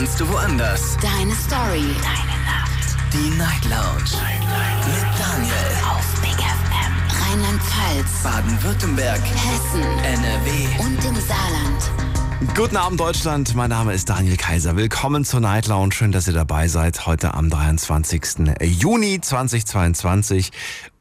kannst du woanders. Deine Story. Deine Nacht. Die Night Lounge. Night, Mit Daniel. Auf Big FM. Rheinland-Pfalz. Baden-Württemberg. Hessen. NRW. Und im Saarland. Guten Abend Deutschland, mein Name ist Daniel Kaiser. Willkommen zur Night Lounge. Schön, dass ihr dabei seid. Heute am 23. Juni 2022.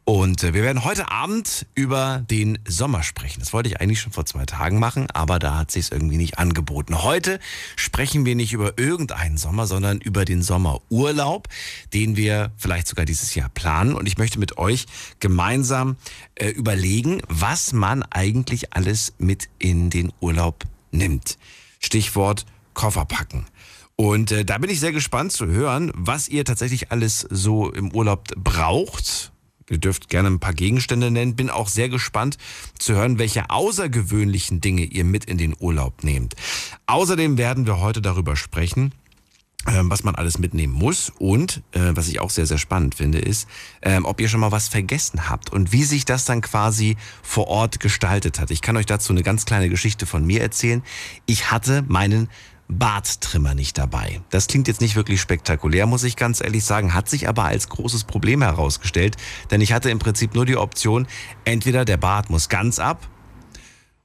Und äh, wir werden heute Abend über den Sommer sprechen. Das wollte ich eigentlich schon vor zwei Tagen machen, aber da hat sich irgendwie nicht angeboten. Heute sprechen wir nicht über irgendeinen Sommer, sondern über den Sommerurlaub, den wir vielleicht sogar dieses Jahr planen. Und ich möchte mit euch gemeinsam äh, überlegen, was man eigentlich alles mit in den Urlaub nimmt. Stichwort Koffer packen. Und äh, da bin ich sehr gespannt zu hören, was ihr tatsächlich alles so im Urlaub braucht. Ihr dürft gerne ein paar Gegenstände nennen. Bin auch sehr gespannt zu hören, welche außergewöhnlichen Dinge ihr mit in den Urlaub nehmt. Außerdem werden wir heute darüber sprechen, ähm, was man alles mitnehmen muss. Und äh, was ich auch sehr, sehr spannend finde, ist, ähm, ob ihr schon mal was vergessen habt und wie sich das dann quasi vor Ort gestaltet hat. Ich kann euch dazu eine ganz kleine Geschichte von mir erzählen. Ich hatte meinen Barttrimmer nicht dabei. Das klingt jetzt nicht wirklich spektakulär, muss ich ganz ehrlich sagen, hat sich aber als großes Problem herausgestellt, denn ich hatte im Prinzip nur die Option, entweder der Bart muss ganz ab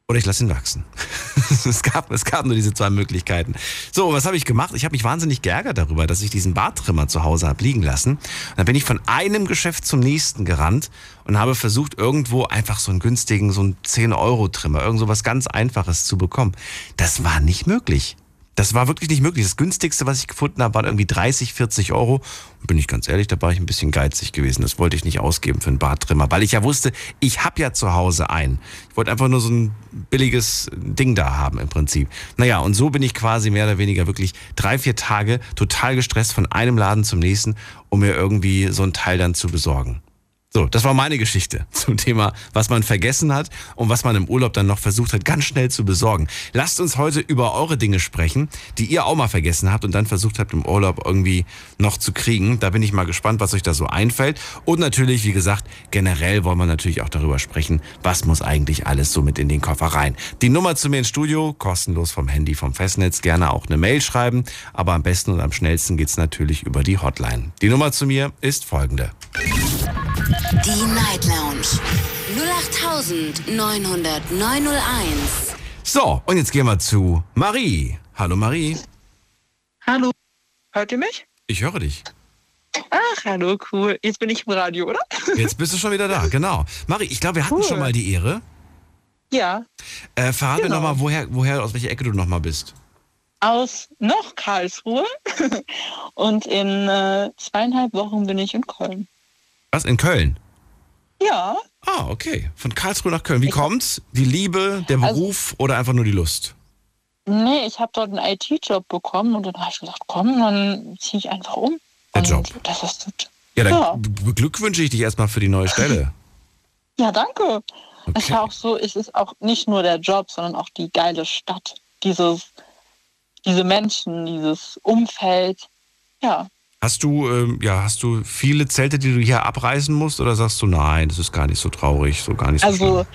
oder ich lasse ihn wachsen. es, gab, es gab nur diese zwei Möglichkeiten. So, was habe ich gemacht? Ich habe mich wahnsinnig geärgert darüber, dass ich diesen Barttrimmer zu Hause habe liegen lassen. Und dann bin ich von einem Geschäft zum nächsten gerannt und habe versucht, irgendwo einfach so einen günstigen, so einen 10-Euro-Trimmer, irgend so was ganz Einfaches zu bekommen. Das war nicht möglich. Das war wirklich nicht möglich. Das günstigste, was ich gefunden habe, waren irgendwie 30, 40 Euro. Und bin ich ganz ehrlich, da war ich ein bisschen geizig gewesen. Das wollte ich nicht ausgeben für einen Barttrimmer, weil ich ja wusste, ich habe ja zu Hause einen. Ich wollte einfach nur so ein billiges Ding da haben im Prinzip. Naja, und so bin ich quasi mehr oder weniger wirklich drei, vier Tage total gestresst von einem Laden zum nächsten, um mir irgendwie so ein Teil dann zu besorgen. So, das war meine Geschichte zum Thema, was man vergessen hat und was man im Urlaub dann noch versucht hat, ganz schnell zu besorgen. Lasst uns heute über eure Dinge sprechen, die ihr auch mal vergessen habt und dann versucht habt, im Urlaub irgendwie noch zu kriegen. Da bin ich mal gespannt, was euch da so einfällt. Und natürlich, wie gesagt, generell wollen wir natürlich auch darüber sprechen, was muss eigentlich alles so mit in den Koffer rein. Die Nummer zu mir ins Studio, kostenlos vom Handy, vom Festnetz, gerne auch eine Mail schreiben. Aber am besten und am schnellsten geht's natürlich über die Hotline. Die Nummer zu mir ist folgende. Die Night Lounge. 08900901. So, und jetzt gehen wir zu Marie. Hallo Marie. Hallo. Hört ihr mich? Ich höre dich. Ach, hallo, cool. Jetzt bin ich im Radio, oder? Jetzt bist du schon wieder da, genau. Marie, ich glaube, wir hatten Cool. schon mal die Ehre. Ja. Äh, verrat mir Genau. nochmal, woher, woher, aus welcher Ecke du nochmal bist. Aus noch Karlsruhe. Und in äh, zweieinhalb Wochen bin ich in Köln. Was, in Köln? Ja. Ah, okay. Von Karlsruhe nach Köln. Wie kommt's? Die Liebe, der Also- Beruf oder einfach nur die Lust? Nee, ich habe dort einen IT-Job bekommen und dann habe ich gesagt, komm, dann ziehe ich einfach um. Der Job. Das ist gut. Ja, dann Ja. beglückwünsche ich dich erstmal für die neue Stelle. Ja, danke. Es Okay. war auch so, es ist auch nicht nur der Job, sondern auch die geile Stadt. Dieses, diese Menschen, dieses Umfeld. Ja. Hast du, ähm, ja, hast du viele Zelte, die du hier abreißen musst oder sagst du, nein, das ist gar nicht so traurig, so gar nicht so Also schlimm?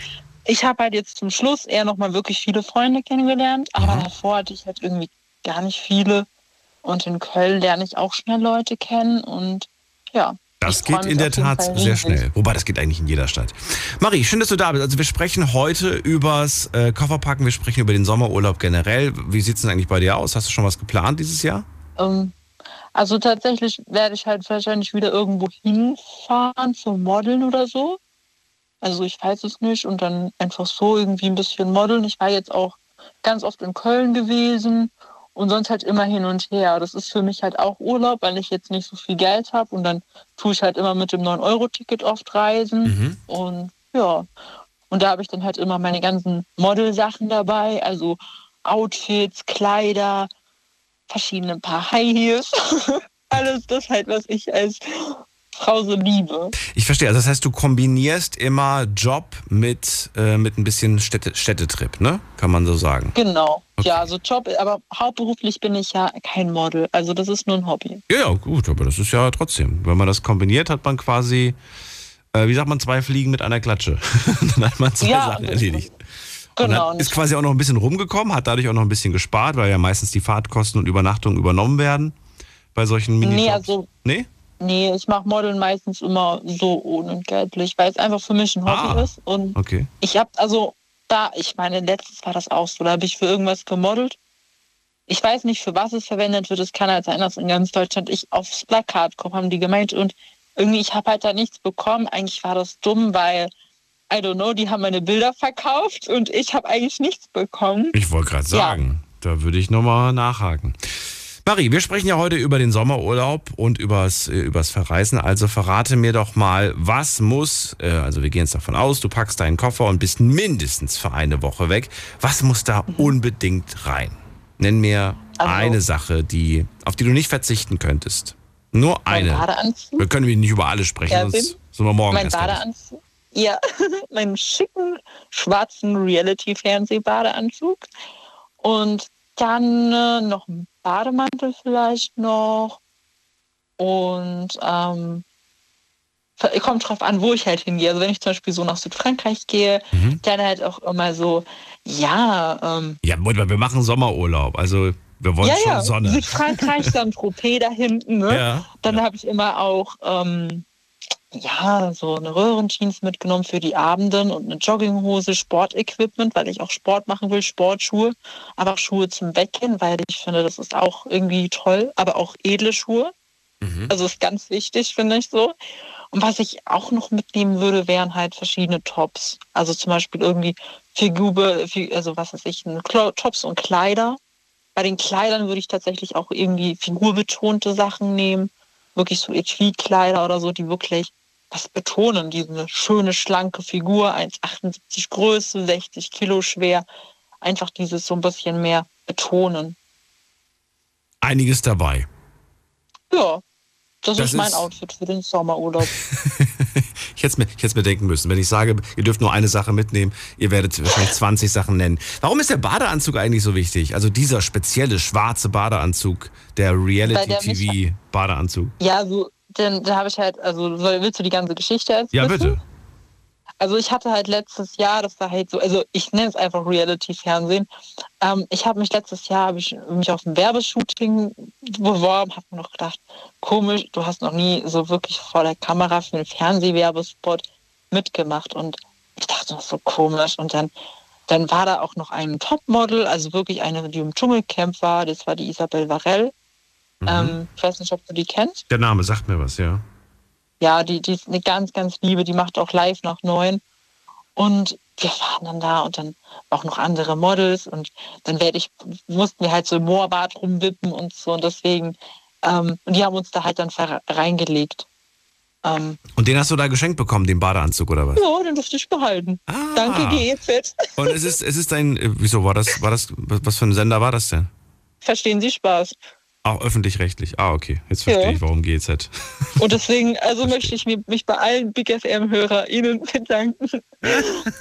ich habe halt jetzt zum Schluss eher nochmal wirklich viele Freunde kennengelernt, aber Mhm. davor hatte ich halt irgendwie gar nicht viele. Und in Köln lerne ich auch schnell Leute kennen und ja. Das ich geht in der Tat Fall sehr schnell. Wobei, das geht eigentlich in jeder Stadt. Marie, schön, dass du da bist. Also wir sprechen heute übers äh, Kofferpacken, wir sprechen über den Sommerurlaub generell. Wie sieht's denn eigentlich bei dir aus? Hast du schon was geplant dieses Jahr? Ähm, also tatsächlich werde ich halt wahrscheinlich wieder irgendwo hinfahren zum Modeln oder so. Also ich weiß es nicht und dann einfach so irgendwie ein bisschen modeln. Ich war jetzt auch ganz oft in Köln gewesen und sonst halt immer hin und her. Das ist für mich halt auch Urlaub, weil ich jetzt nicht so viel Geld habe und dann tue ich halt immer mit dem 9-Euro-Ticket oft reisen Mhm. und ja. Und da habe ich dann halt immer meine ganzen Modelsachen dabei, also Outfits, Kleider, verschiedene Paar High Heels. Alles das halt, was ich als Frau so liebe. Ich verstehe. Also das heißt, du kombinierst immer Job mit, äh, mit ein bisschen Städte, Städtetrip, ne? Kann man so sagen. Genau. Okay. Ja, so Job, aber hauptberuflich bin ich ja kein Model. Also das ist nur ein Hobby. Ja, ja, gut, aber das ist ja trotzdem. Wenn man das kombiniert, hat man quasi, äh, wie sagt man, zwei Fliegen mit einer Klatsche. Dann hat man zwei Ja, Sachen also- erledigt. Genau. Ist quasi auch noch ein bisschen rumgekommen, hat dadurch auch noch ein bisschen gespart, weil ja meistens die Fahrtkosten und Übernachtung übernommen werden bei solchen Minijobs. Nee, also Nee? Nee, ich mache Modeln meistens immer so unentgeltlich, weil es einfach für mich ein Hobby Ah. ist. Und Okay. ich habe, also da, ich meine, letztes war das auch so, da habe ich für irgendwas gemodelt. Ich weiß nicht, für was es verwendet wird. Es kann halt sein, dass in ganz Deutschland ich aufs Plakat komme, haben die gemeint. Und irgendwie, ich habe halt da nichts bekommen. Eigentlich war das dumm, weil, I don't know, die haben meine Bilder verkauft und ich habe eigentlich nichts bekommen. Ich wollte gerade sagen, da würde ich nochmal nachhaken. Marie, wir sprechen ja heute über den Sommerurlaub und übers, äh, übers Verreisen. Also verrate mir doch mal, was muss, äh, also wir gehen jetzt davon aus, du packst deinen Koffer und bist mindestens für eine Woche weg. Was muss da unbedingt rein? Nenn mir Also- eine Sache, die, auf die du nicht verzichten könntest. Nur Mein eine. Badeanzug. Wir können nicht über alle sprechen, Ja, sonst sind wir morgen mein. Badeanzug. Ja, meinen schicken schwarzen Reality-Fernsehbadeanzug. Und dann äh, noch ein Bademantel vielleicht noch. Und ähm, kommt drauf an, wo ich halt hingehe. Also wenn ich zum Beispiel so nach Südfrankreich gehe, Mhm. dann halt auch immer so, ja, ähm, Ja, wir machen Sommerurlaub. Also wir wollen ja, schon ja, Sonne. Südfrankreich, Saint-Tropez da hinten, ne? Ja. Dann habe ich immer auch ähm, ja, so eine Röhrenjeans mitgenommen für die Abenden und eine Jogginghose, Sportequipment, weil ich auch Sport machen will, Sportschuhe, aber auch Schuhe zum Weggehen, weil ich finde, das ist auch irgendwie toll, aber auch edle Schuhe. Also ist ganz wichtig, finde ich so. Und was ich auch noch mitnehmen würde, wären halt verschiedene Tops. Also zum Beispiel irgendwie Figur, Fi- also was weiß ich, Tops und Kleider. Bei den Kleidern würde ich tatsächlich auch irgendwie figurbetonte Sachen nehmen. Wirklich so Etui-Kleider oder so, die wirklich was betonen. Diese schöne, schlanke Figur, 1,78 Größe, 60 Kilo schwer. Einfach dieses so ein bisschen mehr betonen. Einiges dabei. Ja, das, Das ist mein ist- Outfit für den Sommerurlaub. Ich hätte es mir, mir denken müssen. Wenn ich sage, ihr dürft nur eine Sache mitnehmen, ihr werdet wahrscheinlich 20 Sachen nennen. Warum ist der Badeanzug eigentlich so wichtig? Also dieser spezielle schwarze Badeanzug, der Reality-TV-Badeanzug. Ja, so, denn da habe ich halt, also soll- willst du die ganze Geschichte jetzt Ja, wissen? bitte. Also ich hatte halt letztes Jahr, das war halt so, also ich nenne es einfach Reality-Fernsehen. Ähm, ich habe mich letztes Jahr, habe ich mich auf ein Werbeshooting beworben, habe mir noch gedacht, komisch, du hast noch nie so wirklich vor der Kamera für einen Fernsehwerbespot mitgemacht. Und ich dachte, das ist so komisch. Und dann, dann war da auch noch ein Topmodel, also wirklich eine, die im Dschungelcamp war, das war die Isabel Varell. Ähm, ich weiß nicht, ob du die kennst. Der Name sagt mir was, ja. Ja, die, die ist eine ganz, ganz liebe, die macht auch live nach neun. Und wir waren dann da und dann auch noch andere Models und dann werde ich, mussten wir halt so im Moorbad rumwippen und so und deswegen, ähm, und die haben uns da halt dann reingelegt. Ähm, Und den hast du da geschenkt bekommen, den Badeanzug oder was? ja, den durfte ich behalten. Ah. Danke, GEZ. Und es ist, es ist ein, äh, wieso war das, war das, was für ein Sender war das denn? Verstehen Sie Spaß. Auch öffentlich-rechtlich. Ah, okay. Jetzt verstehe Ja. ich, warum GZ. Und deswegen, also möchte ich mi- mich bei allen Big FM-HörerInnen bedanken,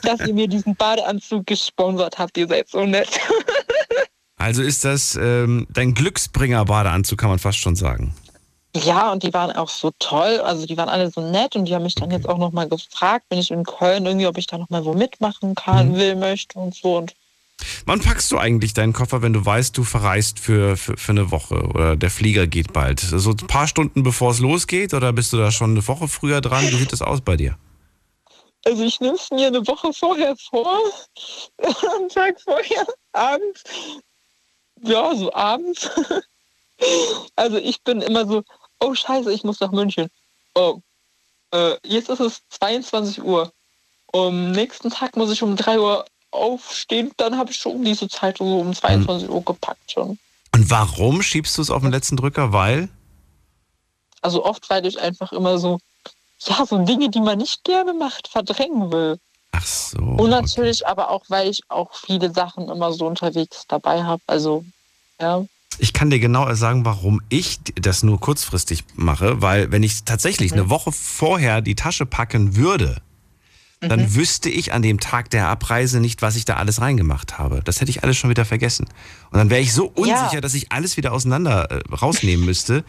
dass ihr mir diesen Badeanzug gesponsert habt. Ihr seid so nett. Also ist das ähm, dein Glücksbringer-Badeanzug, kann man fast schon sagen. Ja, und die waren auch so toll. Also die waren alle so nett und die haben mich dann jetzt auch nochmal gefragt, bin ich in Köln irgendwie, ob ich da nochmal wo mitmachen kann, will, möchte und so. Und Wann packst du eigentlich deinen Koffer, wenn du weißt, du verreist für, für, für eine Woche oder der Flieger geht bald? So ein paar Stunden bevor es losgeht oder bist du da schon eine Woche früher dran? Wie sieht das aus bei dir? also ich nehme es mir eine Woche vorher vor, am Tag vorher, abends. Ja, so abends. Also ich bin immer so, oh scheiße, ich muss nach München. Oh, äh, jetzt ist es 22 Uhr. Am nächsten Tag muss ich um 3 Uhr aufstehen, dann habe ich schon um diese Zeit so um 22 Uhr gepackt schon. Und warum schiebst du es auf den letzten Drücker? Weil? Also oft, weil ich einfach immer so, ja, so Dinge, die man nicht gerne macht, verdrängen will. Ach so. Und natürlich aber auch, weil ich auch viele Sachen immer so unterwegs dabei habe. Also, ja. Ich kann dir genau sagen, warum ich das nur kurzfristig mache, weil wenn ich tatsächlich eine Woche vorher die Tasche packen würde, dann wüsste ich an dem Tag der Abreise nicht, was ich da alles reingemacht habe. Das hätte ich alles schon wieder vergessen. Und dann wäre ich so unsicher, Ja. dass ich alles wieder auseinander äh, rausnehmen müsste.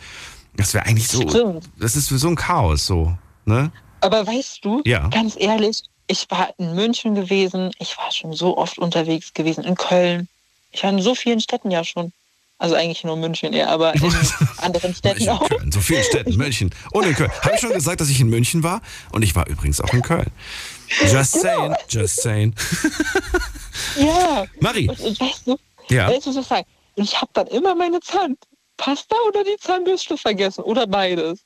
Das wäre eigentlich so, Stimmt. das ist so ein Chaos so, ne? Aber weißt du, Ja. ganz ehrlich, ich war in München gewesen, ich war schon so oft unterwegs gewesen, in Köln. Ich war in so vielen Städten ja schon. Also eigentlich nur München eher, aber in anderen Städten München, auch. Köln, so vielen Städten, München und in Köln. Habe ich schon gesagt, dass ich in München war? Und ich war übrigens auch in Köln. Just Genau. saying, just saying. Ja. Marie, Und, und weißt du, Ja. weißt du, was ich sagen? Und ich habe dann immer meine Zahnpasta oder die Zahnbürste vergessen oder beides.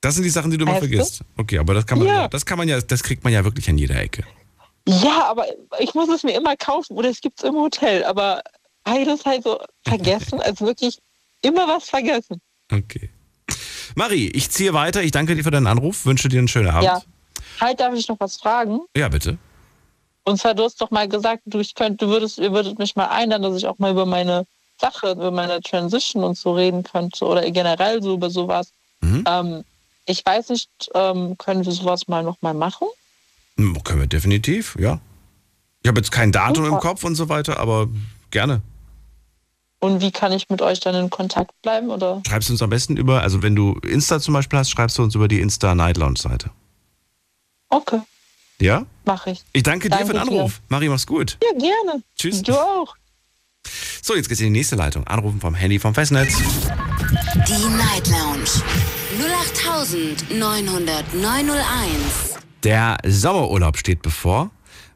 das sind die Sachen, die du mal du? vergisst. Okay, aber das kann man ja. Ja. das kann man ja, das kriegt man ja wirklich an jeder Ecke. Ja, aber ich muss es mir immer kaufen oder es gibt es im Hotel. Aber beides halt so vergessen, also wirklich immer was vergessen. Okay. Marie, ich ziehe weiter. Ich danke dir für deinen Anruf. Wünsche dir einen schönen Abend. Ja. Halt, darf ich noch was fragen? ja bitte. Und zwar, du hast doch mal gesagt, du, ich könnt, du würdest, ihr würdet mich mal einladen, dass ich auch mal über meine Sache, über meine Transition und so reden könnte oder generell so über sowas. Mhm. Ähm, ich weiß nicht, ähm, können wir sowas mal noch mal machen? Hm, Können wir definitiv, ja. Ich habe jetzt kein Datum im Super. Kopf und so weiter, aber gerne. Und wie kann ich mit euch dann in Kontakt bleiben? Oder? Schreibst du uns am besten über, also wenn du Insta zum Beispiel hast, schreibst du uns über die Insta Night Lounge Seite. Okay, Ja? mache ich. Ich danke, dir Danke für den dir. Anruf. Marie, mach's gut. Ja, gerne. Tschüss. Du auch. So, jetzt geht's in die nächste Leitung. Anrufen vom Handy vom Festnetz. Die Night Lounge 08901. Der Sommerurlaub steht bevor.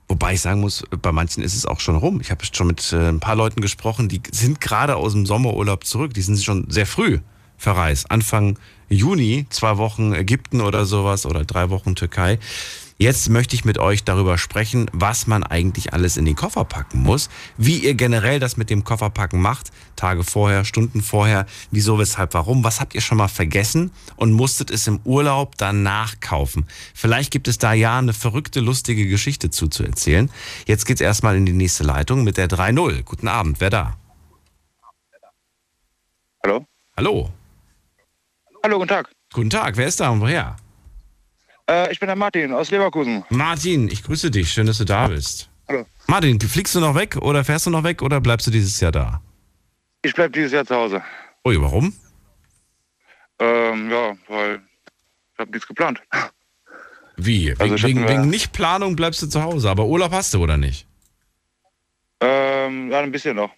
Wobei ich sagen muss, bei manchen ist es auch schon rum. Ich habe schon mit äh, ein paar Leuten gesprochen, die sind gerade aus dem Sommerurlaub zurück. Die sind schon sehr früh verreist. Anfang Juni, zwei Wochen Ägypten oder sowas oder drei Wochen Türkei. Jetzt möchte ich mit euch darüber sprechen, was man eigentlich alles in den Koffer packen muss, wie ihr generell das mit dem Kofferpacken macht, Tage vorher, Stunden vorher, wieso, weshalb, warum, was habt ihr schon mal vergessen und musstet es im Urlaub dann nachkaufen. Vielleicht gibt es da ja eine verrückte, lustige Geschichte zu, zu erzählen. Jetzt geht's erstmal in die nächste Leitung mit der 3.0. Guten Abend, wer da? Hallo? Hallo, Hallo, guten Tag. guten Tag, wer ist da und woher? Äh, ich bin der Martin aus Leverkusen. Martin, ich grüße dich, schön, dass du da bist. Hallo. Martin, fliegst du noch weg oder fährst du noch weg oder bleibst du dieses Jahr da? Ich bleibe dieses Jahr zu Hause. Ui, warum? Ähm, ja, weil ich habe nichts geplant. Wie? Wegen, Also wegen, mir- wegen Nichtplanung bleibst du zu Hause, aber Urlaub hast du oder nicht? Ähm, ja, ein bisschen noch.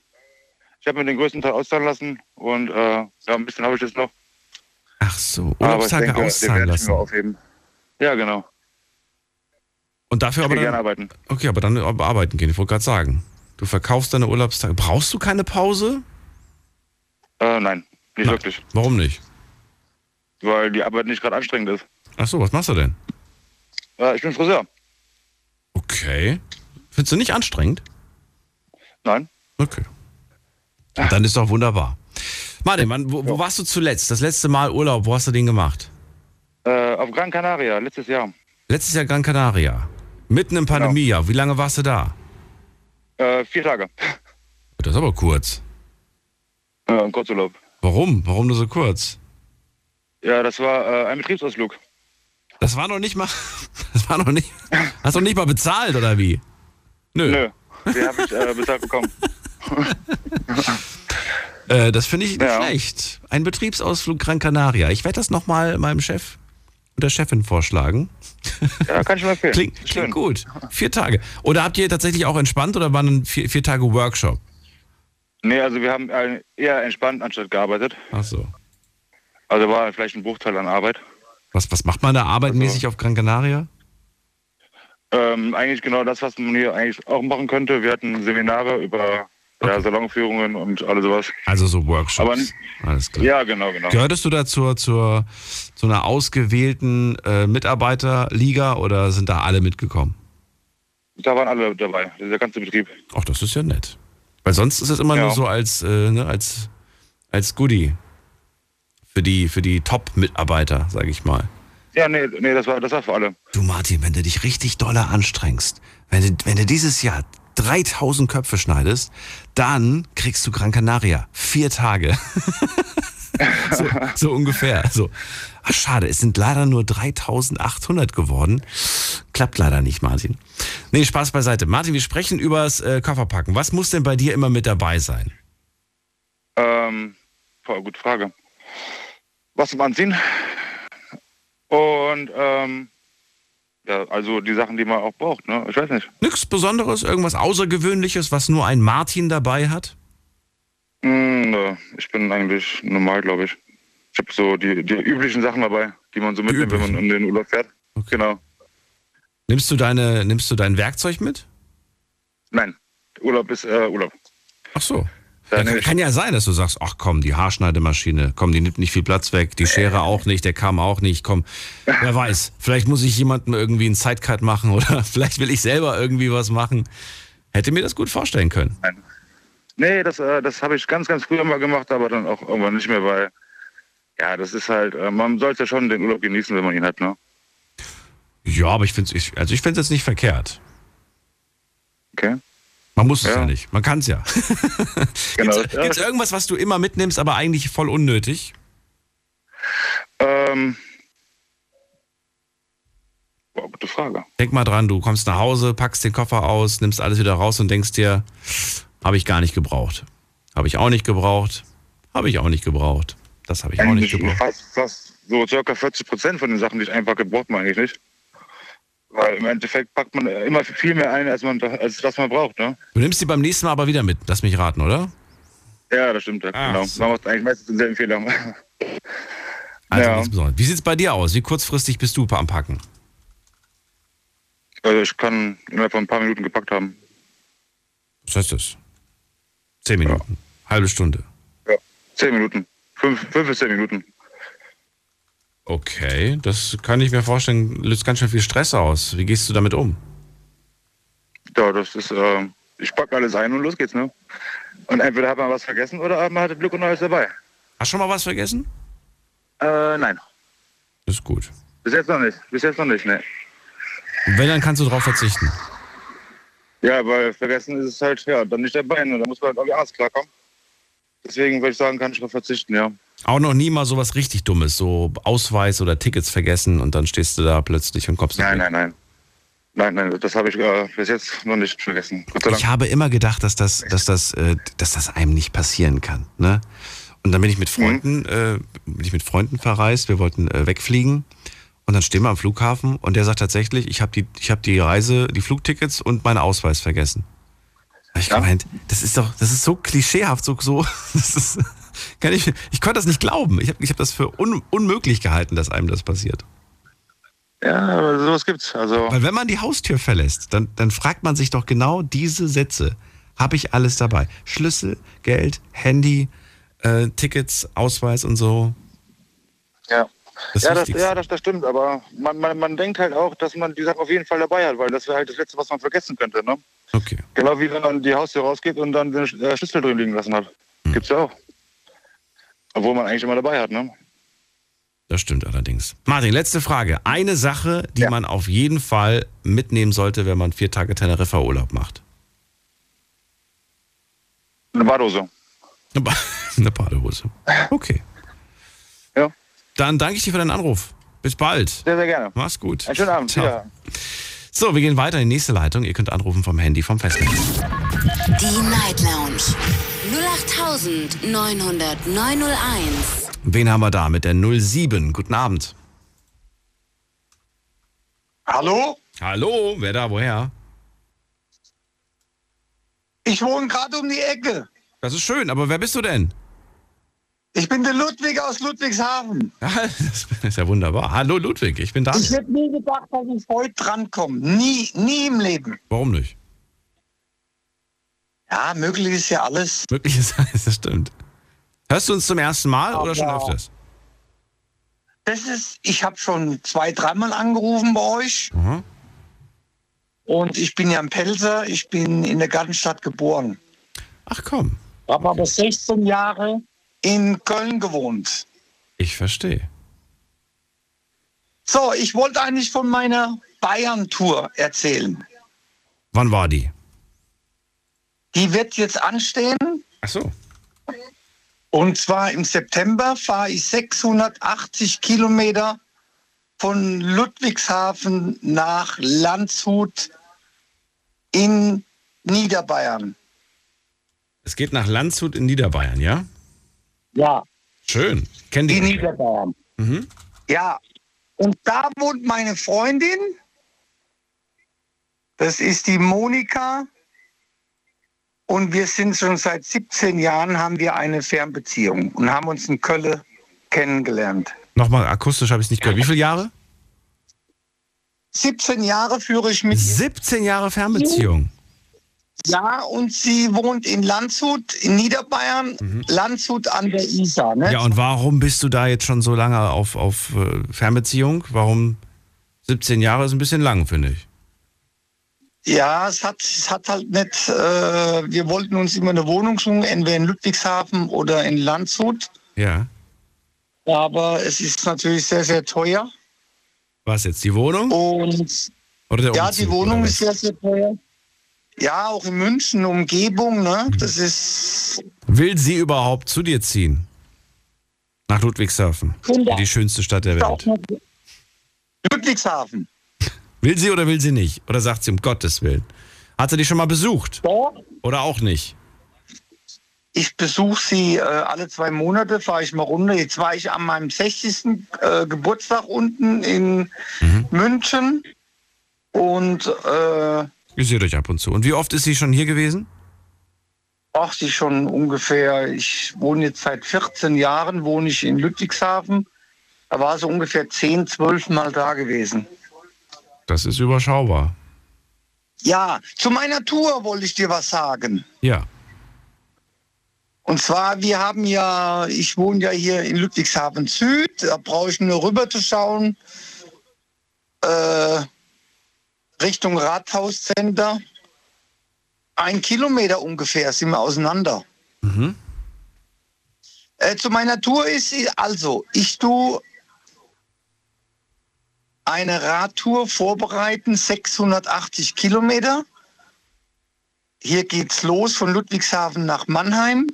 Ich habe mir den größten Teil auszahlen lassen und äh, ja, ein bisschen habe ich jetzt noch. Ach so, Urlaubstage denke, den auszahlen lassen. Ja, genau. Und dafür aber will gerne dann, arbeiten. okay, aber dann arbeiten gehen. Ich wollte gerade sagen, du verkaufst deine Urlaubstage. Brauchst du keine Pause? Äh, nein, nicht Na. wirklich. Warum nicht? Weil die Arbeit nicht gerade anstrengend ist. Ach so, was machst du denn? Äh, ich bin Friseur. Okay. Findest du nicht anstrengend? Nein. Okay. Und dann ist doch wunderbar. Martin, wann, wo, wo warst du zuletzt? Das letzte Mal Urlaub, wo hast du den gemacht? Äh, auf Gran Canaria, letztes Jahr. Letztes Jahr Gran Canaria. Mitten im Pandemiejahr. Wie lange warst du da? Äh, vier Tage. Das ist aber kurz. Äh, ein Kurzurlaub. Warum? Warum nur so kurz? Ja, das war äh, ein Betriebsausflug. Das war noch nicht mal. Das war noch nicht. Hast du nicht mal bezahlt oder wie? Nö. Nö, die habe ich äh, bezahlt bekommen. Äh, das finde ich nicht Ja. schlecht. Ein Betriebsausflug Gran Canaria. Ich werde das nochmal meinem Chef und der Chefin vorschlagen. Ja, kann ich nur empfehlen. Klingt, klingt gut. Vier Tage. Oder habt ihr tatsächlich auch entspannt oder waren vier, vier Tage Workshop? Nee, also wir haben eher entspannt anstatt gearbeitet. Ach so. Also war vielleicht ein Bruchteil an Arbeit. Was, was macht man da arbeitmäßig auf Gran Canaria? Ähm, eigentlich genau das, was man hier eigentlich auch machen könnte. Wir hatten Seminare über ja, Salonführungen und alles sowas. Also so Workshops. Aber Alles klar. Ja, genau, genau. Gehörtest du da zur, zur, zu einer ausgewählten äh, Mitarbeiterliga oder sind da alle mitgekommen? Da waren alle dabei, dieser ganze Betrieb. Ach, das ist ja nett. Weil sonst ist es immer Ja. nur so als, äh, ne, als, als Goodie für die, für die Top-Mitarbeiter, sage ich mal. Ja, nee, nee, das war das war für alle. Du Martin, wenn du dich richtig doller anstrengst, wenn du, wenn du dieses Jahr 3000 Köpfe schneidest, dann kriegst du Gran Canaria. Vier Tage. so, so ungefähr. So. Ach, schade, es sind leider nur 3800 geworden. Klappt leider nicht, Martin. Nee, Spaß beiseite. Martin, wir sprechen übers äh, Kofferpacken. Was muss denn bei dir immer mit dabei sein? Ähm, boah, gute Frage. Was zum Anziehen. Und ähm, Ja, also die Sachen, die man auch braucht, ne? Ich weiß nicht. Nichts Besonderes, irgendwas Außergewöhnliches, was nur ein Martin dabei hat? Hm, ne, ich bin eigentlich normal, glaube ich. Ich habe so die, die üblichen Sachen dabei, die man so mitnimmt, wenn man in den Urlaub fährt. Genau. Nimmst du deine, nimmst du dein Werkzeug mit? Nein, Urlaub ist äh, Urlaub. Ach so. Ja, kann, ja sein, dass du sagst, ach komm, die Haarschneidemaschine, komm, die nimmt nicht viel Platz weg, die Schere auch nicht, der Kamm auch nicht, komm, wer weiß, vielleicht muss ich jemandem irgendwie einen Sidecut machen oder vielleicht will ich selber irgendwie was machen. Hätte mir das gut vorstellen können. Nee, das, äh, das habe ich ganz, ganz früher mal gemacht, aber dann auch irgendwann nicht mehr, weil ja, das ist halt, äh, man sollte schon den Urlaub genießen, wenn man ihn hat, ne? Ja, aber ich finde es also ich find's jetzt nicht verkehrt. Okay. Man muss es Ja. ja nicht, man kann es ja. Genau. Gibt's, gibt's irgendwas, was du immer mitnimmst, aber eigentlich voll unnötig? Ähm, boah, gute Frage. Denk mal dran, du kommst nach Hause, packst den Koffer aus, nimmst alles wieder raus und denkst dir, habe ich gar nicht gebraucht. Habe ich auch nicht gebraucht. Habe ich auch nicht gebraucht. Das habe ich auch nicht Eigentlich gebraucht. fast, fast so circa 40 Prozent von den Sachen, die ich einfach gebraucht man eigentlich nicht. Weil im Endeffekt packt man immer viel mehr ein, als man als was man braucht, ne? Du nimmst die beim nächsten Mal aber wieder mit. Lass mich raten, oder? Ja, das stimmt, ja, Ach genau. so. Man macht eigentlich meistens denselben Fehler. Also Ja. nichts Besonderes. Wie sieht's bei dir aus? Wie kurzfristig bist du am Packen? Also ich kann innerhalb von ein paar Minuten gepackt haben. Was heißt das? Zehn Minuten. Halbe Stunde. Ja. Zehn Minuten. Fünf, fünf bis zehn Minuten. Okay, das kann ich mir vorstellen, löst ganz schön viel Stress aus. Wie gehst du damit um? Ja, das ist, äh, ich packe alles ein und los geht's, ne? Und entweder hat man was vergessen oder man hat Glück und alles dabei. Hast du schon mal was vergessen? Äh, nein. Das ist gut. Bis jetzt noch nicht. Bis jetzt noch nicht, ne? Und wenn, dann kannst du darauf verzichten. Ja, weil vergessen ist es halt, ja, dann nicht dabei. Ne? Da muss man halt irgendwie anders klarkommen. Deswegen würde ich sagen, kann ich darauf verzichten, ja. Auch noch nie mal sowas richtig Dummes, so Ausweis oder Tickets vergessen und dann stehst du da plötzlich und kommst nicht Nein, mit. nein, nein. Nein, nein, das habe ich äh, bis jetzt noch nicht vergessen. Ich habe immer gedacht, dass das, dass das, äh, dass das einem nicht passieren kann. Ne? Und dann bin ich mit Freunden, äh, bin ich mit Freunden verreist. Wir wollten äh, wegfliegen und dann stehen wir am Flughafen und der sagt tatsächlich, ich habe die, ich habe die Reise, die Flugtickets und meinen Ausweis vergessen. Da hab ich Ja. gemeint, das ist doch, das ist so klischeehaft, so, so das ist, kann ich, ich konnte das nicht glauben. Ich habe, ich habe das für un, unmöglich gehalten, dass einem das passiert. Ja, aber sowas gibt's. Also, Weil wenn man die Haustür verlässt, dann, dann fragt man sich doch genau diese Sätze. Habe ich alles dabei? Schlüssel, Geld, Handy, äh, Tickets, Ausweis und so. ja. Das ja, das, ja, das, das stimmt, aber man, man, man denkt halt auch, dass man die Sachen auf jeden Fall dabei hat, weil das wäre halt das Letzte, was man vergessen könnte. Ne? Okay. Genau wie wenn man die Haustür rausgeht und dann den Sch- Schlüssel drin liegen lassen hat. Hm. Gibt's ja auch. Obwohl man eigentlich immer dabei hat, ne? Das stimmt allerdings. Martin, letzte Frage. Eine Sache, die Ja. man auf jeden Fall mitnehmen sollte, wenn man vier Tage Teneriffa Urlaub macht. Eine Badehose. Eine, ba eine Badehose. Okay. Ja. Dann danke ich dir für deinen Anruf. Bis bald. Sehr, sehr gerne. Mach's gut. Einen schönen Abend. Ciao. Ja. So, wir gehen weiter in die nächste Leitung. Ihr könnt anrufen vom Handy vom Festnetz. Die Night Lounge 0890901. Wen haben wir da mit der 07? Guten Abend. Hallo? Hallo, wer da, woher? Ich wohne gerade um die Ecke. Das ist schön, aber wer bist du denn? Ich bin der Ludwig aus Ludwigshafen. Das ist ja wunderbar. Hallo Ludwig, ich bin Ich Daniel. hätte nie gedacht, dass ich heute drankomme. Nie, nie im Leben. Warum nicht? Ja, möglich ist ja alles. Möglich ist alles, das stimmt. Hörst du uns zum ersten Mal oder schon Aber- öfters? Das ist, ich habe schon zwei, dreimal angerufen bei euch. Aha. Und ich bin ja ein Pelzer. Ich bin in der Gartenstadt geboren. Ach komm, Habe aber 16 Jahre in Köln gewohnt. ich verstehe. So, ich wollte eigentlich von meiner Bayern-Tour erzählen. Wann war die? Die wird jetzt anstehen. Ach so. Und zwar im September fahre ich 680 Kilometer von Ludwigshafen nach Landshut in Niederbayern. Es geht nach Landshut in Niederbayern, ja? Ja, Schön. Kenn die. in Niederbayern. Mhm. Ja, und da wohnt meine Freundin Das ist die Monika. Und wir sind schon seit 17 Jahren haben wir eine Fernbeziehung und haben uns in Köln kennengelernt. Nochmal akustisch habe ich es nicht gehört. Wie viele Jahre? 17 Jahre führe ich mit ihr. 17 Jahre Fernbeziehung. Ja, und sie wohnt in Landshut, in Niederbayern, Landshut an der Isar. Ne? Ja, und warum bist du da jetzt schon so lange auf, auf äh, Fernbeziehung? Warum 17 Jahre ist ein bisschen lang, finde ich. Ja, es hat, es hat halt nicht, äh, wir wollten uns immer eine Wohnung suchen, entweder in Ludwigshafen oder in Landshut. Ja. Aber es ist natürlich sehr, sehr teuer. Was jetzt, die Wohnung? Und Oder der ja, Umzug, die Wohnung ist sehr, sehr teuer. Ja, auch in München, Umgebung, ne? Das ist Will sie überhaupt zu dir ziehen? Nach Ludwigshafen. Die schönste Stadt der Welt. Ludwigshafen. Will sie oder will sie nicht? Oder sagt sie um Gottes Willen? Hat sie dich schon mal besucht? Doch. Oder auch nicht? Ich besuche sie äh, alle zwei Monate, fahre ich mal runter. Jetzt war ich an meinem 60. Äh, Geburtstag unten in München. Und äh, Ihr seht euch ab und zu. Und wie oft ist sie schon hier gewesen? ach, sie schon ungefähr, ich wohne jetzt seit 14 Jahren, wohne ich in Ludwigshafen. Da war sie ungefähr 10, 12 Mal da gewesen. Das ist überschaubar. Ja, zu meiner Tour wollte ich dir was sagen. Ja. Und zwar, wir haben ja, ich wohne ja hier in Ludwigshafen Süd, da brauche ich nur rüber zu schauen, äh, Richtung Rathauscenter. Ein Kilometer ungefähr sind wir auseinander. Mhm. Äh, zu meiner Tour ist, also, ich tue eine Radtour vorbereiten, 680 Kilometer. Hier geht's los von Ludwigshafen nach Mannheim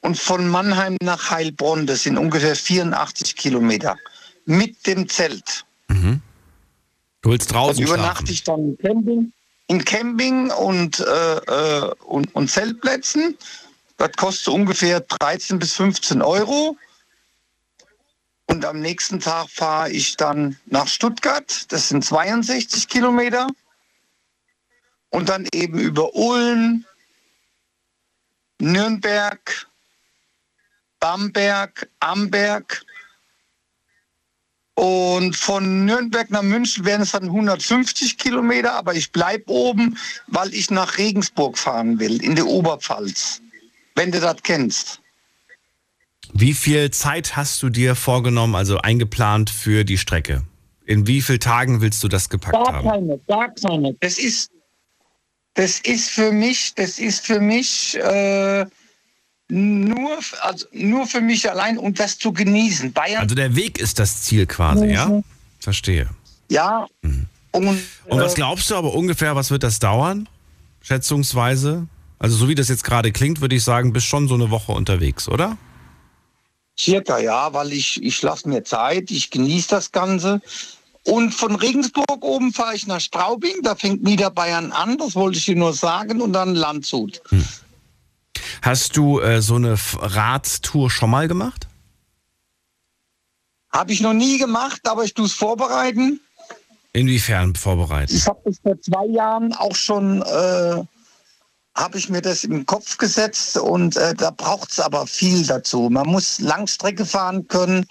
und von Mannheim nach Heilbronn. Das sind ungefähr 84 Kilometer mit dem Zelt. Du willst Dann draußen übernachte schlafen. ich dann im Camping, in Camping und, äh, äh, und, und Zeltplätzen. Das kostet ungefähr 13 bis 15 Euro. Und am nächsten Tag fahre ich dann nach Stuttgart. Das sind 62 Kilometer. Und dann eben über Ulm, Nürnberg, Bamberg, Amberg. Und von Nürnberg nach München wären es dann 150 Kilometer, aber ich bleibe oben, weil ich nach Regensburg fahren will, in der Oberpfalz. Wenn du das kennst. Wie viel Zeit hast du dir vorgenommen, also eingeplant für die Strecke? In wie vielen Tagen willst du das gepackt Gar haben? keine, gar keine. Das ist, das ist für mich, das ist für mich äh, nur, also nur für mich allein und das zu genießen. Bayern, Also der Weg ist das Ziel quasi, ja? Verstehe. ja. Und, Und was äh, glaubst du aber ungefähr, was wird das dauern? Schätzungsweise? Also so wie das jetzt gerade klingt, würde ich sagen, bist schon so eine Woche unterwegs, oder? Circa, ja, weil ich, ich lasse mir Zeit, ich genieße das Ganze. Und von Regensburg oben fahre ich nach Straubing, da fängt Niederbayern an, das wollte ich dir nur sagen, und dann Landshut. Hast du äh, so eine Radtour schon mal gemacht? Habe ich noch nie gemacht, aber ich tue es vorbereiten. Inwiefern vorbereitet? Ich habe das vor zwei Jahren auch schon, äh, habe ich mir das im Kopf gesetzt und äh, da braucht es aber viel dazu. Man muss Langstrecke fahren können,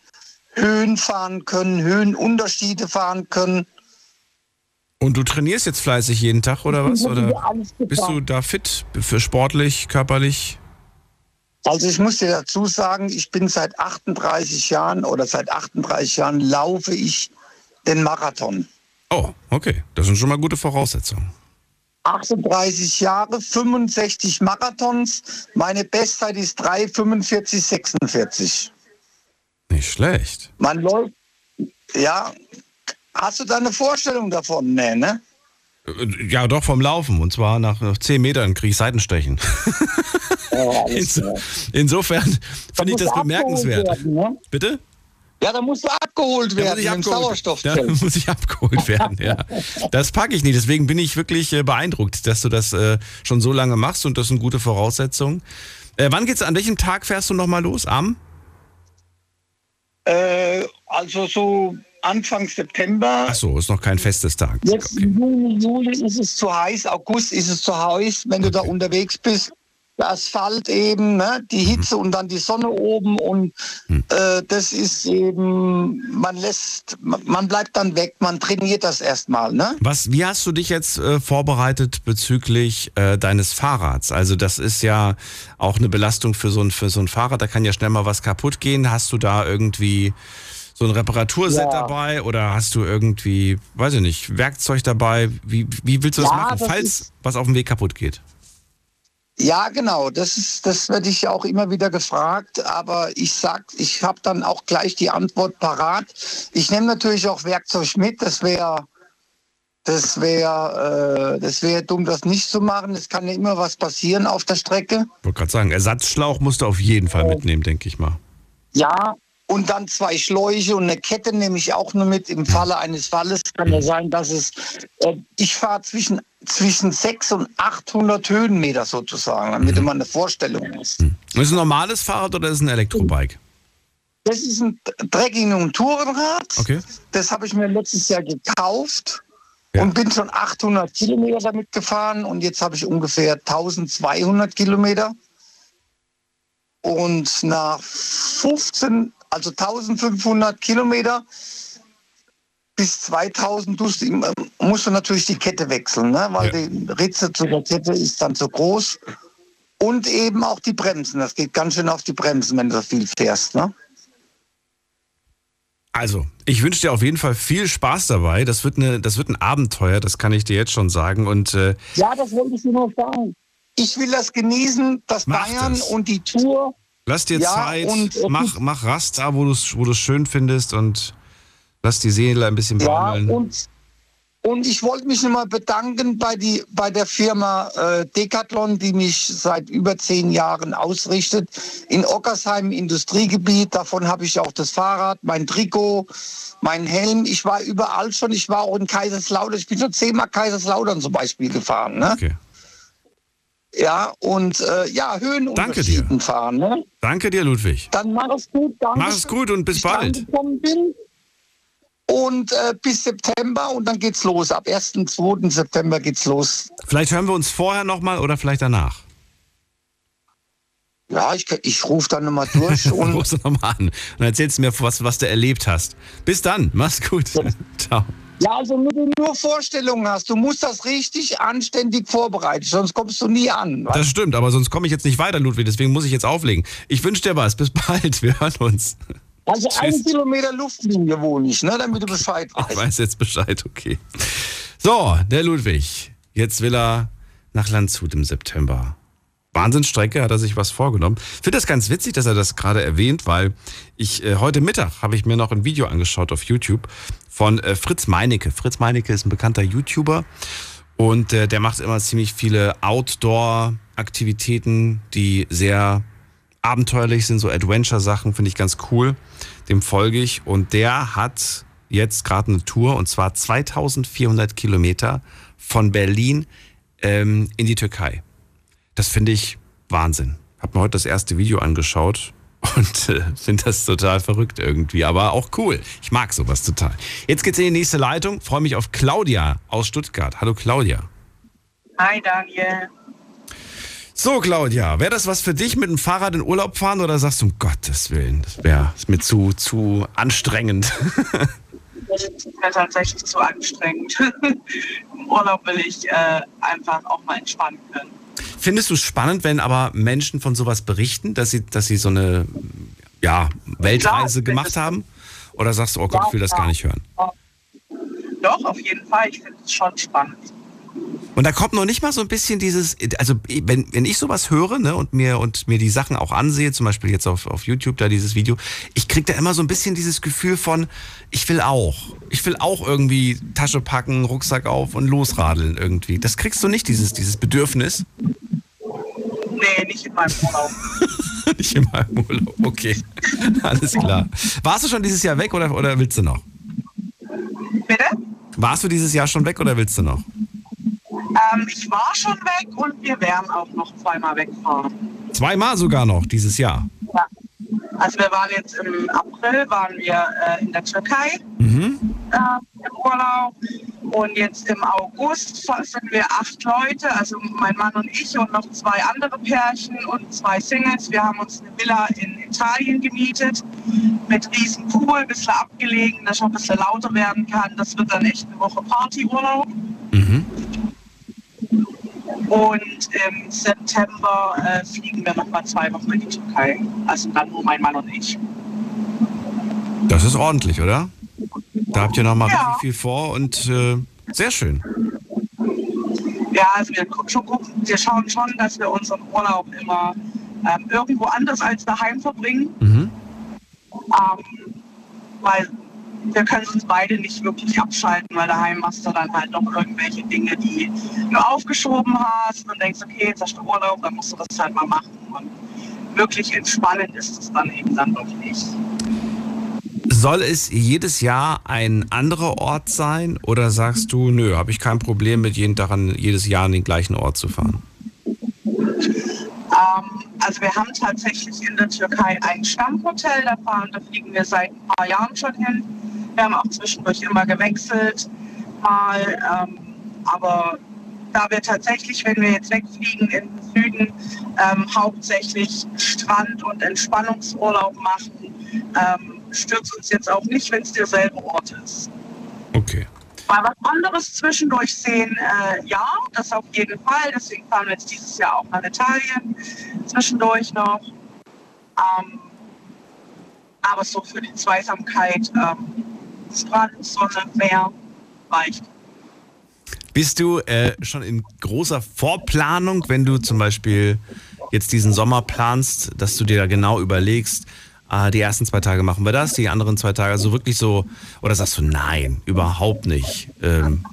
Höhen fahren können, Höhenunterschiede fahren können. Und du trainierst jetzt fleißig jeden Tag oder was? Oder bist du da fit für sportlich, körperlich? Also ich muss dir dazu sagen, ich bin seit 38 Jahren oder seit 38 Jahren laufe ich den Marathon. Oh, okay. Das sind schon mal gute Voraussetzungen. 38 Jahre, 65 Marathons. Meine Bestzeit ist 3,45, 46. Nicht schlecht. Man läuft, ja, hast du da eine Vorstellung davon? Nee, ne? Äh, Ja, doch vom Laufen. Und zwar nach, nach 10 Metern kriege ich Seitenstechen. Ja, Inso, insofern finde ich das bemerkenswert. werden, ne? Bitte? Ja, da musst du abgeholt Da werden muss ich im abgeholt, da Sauerstoffzelt. muss ich abgeholt werden, ja. Das packe ich nicht. Deswegen bin ich wirklich äh, beeindruckt, dass du das äh, schon so lange machst und das sind gute Voraussetzungen. Äh, wann geht's, an welchem Tag fährst du nochmal los? Am? Äh, also so Anfang September. Ach so, ist noch kein festes Tag. Jetzt Okay. im Juni, Juli ist es zu heiß, August ist es zu heiß, wenn du da Okay. unterwegs bist. Der Asphalt eben, ne? die Hitze und dann die Sonne oben und Hm. äh, das ist eben, man lässt, man bleibt dann weg, man trainiert das erstmal, ne? Was, wie hast du dich jetzt äh, vorbereitet bezüglich äh, deines Fahrrads? Also das ist ja auch eine Belastung für so ein, für so ein Fahrrad. Da kann ja schnell mal was kaputt gehen. Hast du da irgendwie so ein Reparaturset Ja. dabei oder hast du irgendwie, weiß ich nicht, Werkzeug dabei? Wie, wie willst du das Ja, machen, das falls was auf dem Weg kaputt geht? Ja, genau. Das ist, das werde ich auch immer wieder gefragt. Aber ich sag, ich habe dann auch gleich die Antwort parat. Ich nehme natürlich auch Werkzeug mit. Das wäre, das wäre, äh, das wäre dumm, das nicht zu machen. Es kann ja immer was passieren auf der Strecke. Ich wollte gerade sagen, Ersatzschlauch musst du auf jeden Fall mitnehmen, denke ich mal. Ja. Und dann zwei Schläuche und eine Kette nehme ich auch nur mit. Im Falle eines Falles kann ja sein, dass es, äh, ich fahre zwischen, zwischen 600 und 800 Höhenmeter sozusagen, damit man eine Vorstellung hast. Ist es ein normales Fahrrad oder ist es ein Elektrobike? Das ist ein Trekking- und Tourenrad. Okay. Das habe ich mir letztes Jahr gekauft Ja. und bin schon 800 Kilometer damit gefahren und jetzt habe ich ungefähr 1200 Kilometer. Und nach 15, also 1500 Kilometer bis 2000 tust du, immer- musst du natürlich die Kette wechseln, ne? weil Ja. die Ritze zu der Kette ist dann zu groß. Und eben auch die Bremsen. Das geht ganz schön auf die Bremsen, wenn du so viel fährst. Ne? Also, ich wünsche dir auf jeden Fall viel Spaß dabei. Das wird, eine, das wird ein Abenteuer, das kann ich dir jetzt schon sagen. Und äh, Ja, das wollte ich dir nur sagen. Ich will das genießen, das Mach Bayern das. und die Tour. Lass dir Ja, Zeit, und, äh, mach, mach Rast da, wo du es wo du's schön findest und lass die Seele ein bisschen Ja, baumeln. und, und ich wollte mich nochmal bedanken bei, die, bei der Firma äh, Decathlon, die mich seit über zehn Jahren ausrichtet. In Ockersheim Industriegebiet. Davon habe ich auch das Fahrrad, mein Trikot, mein Helm. Ich war überall schon. Ich war auch in Kaiserslautern. Ich bin schon zehnmal Kaiserslautern zum Beispiel gefahren. Ne? okay. Ja, und äh, ja, Danke Höhenunterschieden fahren. Ne? Danke dir, Ludwig. Dann mach es gut. Danke. Mach es gut und bis bald. Und äh, bis September und dann geht's los. Ab 1. 2. September geht's los. Vielleicht hören wir uns vorher nochmal oder vielleicht danach. Ja, ich, ich rufe dann nochmal durch und Rufst du nochmal an und erzählst mir, was, was du erlebt hast. Bis dann, mach's gut. Ciao. Ja, also wenn du nur Vorstellungen hast, du musst das richtig anständig vorbereiten, sonst kommst du nie an. Das stimmt, aber sonst komme ich jetzt nicht weiter, Ludwig. Deswegen muss ich jetzt auflegen. Ich wünsche dir was. Bis bald. Wir hören uns. Also Tschüss. ein Kilometer Luftlinie wohne ich, ne, damit du Bescheid Ich weißt. weiß jetzt Bescheid, okay. So, der Ludwig. Jetzt will er nach Landshut im September. Wahnsinnsstrecke, hat er sich was vorgenommen. Ich finde das ganz witzig, dass er das gerade erwähnt, weil ich äh, heute Mittag habe ich mir noch ein Video angeschaut auf YouTube von äh, Fritz Meinecke. Fritz Meinecke ist ein bekannter YouTuber und äh, der macht immer ziemlich viele Outdoor-Aktivitäten, die sehr abenteuerlich sind, so Adventure-Sachen, finde ich ganz cool. Dem folge ich und der hat jetzt gerade eine Tour und zwar 2400 Kilometer von Berlin ähm, in die Türkei. Das finde ich Wahnsinn. Hab mir heute das erste Video angeschaut und äh, finde das total verrückt irgendwie, aber auch cool. Ich mag sowas total. Jetzt geht's in die nächste Leitung. Freue mich auf Claudia aus Stuttgart. Hallo Claudia. Hi Daniel. So, Claudia, wäre das was für dich mit dem Fahrrad in Urlaub fahren oder sagst du, um Gottes Willen, das wäre mir zu, zu anstrengend? Das ist mir tatsächlich zu anstrengend. Im Urlaub will ich äh, einfach auch mal entspannen können. Findest du es spannend, wenn aber Menschen von sowas berichten, dass sie, dass sie so eine ja, Weltreise ich gemacht haben? Oder sagst du, oh Gott, ich will das gar nicht hören? Doch, auf jeden Fall. Ich finde es schon spannend. Und da kommt noch nicht mal so ein bisschen dieses, also wenn, wenn ich sowas höre ne, und, mir, und mir die Sachen auch ansehe, zum Beispiel jetzt auf, auf YouTube da dieses Video, ich krieg da immer so ein bisschen dieses Gefühl von, ich will auch. Ich will auch irgendwie Tasche packen, Rucksack auf und losradeln irgendwie. Das kriegst du nicht, dieses, dieses Bedürfnis. Nee, nicht in meinem Urlaub. nicht in meinem Urlaub. Okay, alles klar. Warst du schon dieses Jahr weg oder, oder willst du noch? Bitte? Warst du dieses Jahr schon weg oder willst du noch? Ähm, ich war schon weg und wir werden auch noch zweimal wegfahren. Zweimal sogar noch dieses Jahr. Ja. Also wir waren jetzt im April, waren wir äh, in der Türkei Mhm. äh, im Urlaub. Und jetzt im August sind wir acht Leute, also mein Mann und ich und noch zwei andere Pärchen und zwei Singles. Wir haben uns eine Villa in Italien gemietet mit riesen Pool, ein bisschen abgelegen, dass schon ein bisschen lauter werden kann. Das wird dann echt eine Woche Partyurlaub. Mhm. Und im September äh, fliegen wir nochmal zwei Wochen in die Türkei. Also dann nur mein Mann und ich. Das ist ordentlich, oder? Da habt ihr nochmal Ja. richtig viel vor und äh, sehr schön. Ja, also wir, schon gucken, wir schauen schon, dass wir unseren Urlaub immer ähm, irgendwo anders als daheim verbringen. Mhm. Ähm, weil wir können uns beide nicht wirklich abschalten, weil daheim machst du dann halt noch irgendwelche Dinge, die du aufgeschoben hast und denkst, okay, jetzt hast du Urlaub, dann musst du das halt mal machen. Und wirklich entspannend ist es dann eben dann doch nicht. Soll es jedes Jahr ein anderer Ort sein oder sagst du, nö, habe ich kein Problem mit jeden Tag an, jedes Jahr an den gleichen Ort zu fahren? Ähm, also wir haben tatsächlich in der Türkei ein Stammhotel, da fahren, da fliegen wir seit ein paar Jahren schon hin. Wir haben auch zwischendurch immer gewechselt, mal, ähm, aber da wir tatsächlich, wenn wir jetzt wegfliegen in den Süden, ähm, hauptsächlich Strand- und Entspannungsurlaub machen, ähm, stört uns jetzt auch nicht, wenn es derselbe Ort ist. Okay. Mal was anderes zwischendurch sehen, äh, ja, das auf jeden Fall. Deswegen fahren wir jetzt dieses Jahr auch nach Italien zwischendurch noch. Ähm, aber so für die Zweisamkeit, ähm, Strand, Sonne, Meer, reicht. Bist du äh, schon in großer Vorplanung, wenn du zum Beispiel jetzt diesen Sommer planst, dass du dir da genau überlegst, ah, die ersten zwei Tage machen wir das, die anderen zwei Tage, also wirklich so, oder sagst du, nein, überhaupt nicht. Ähm,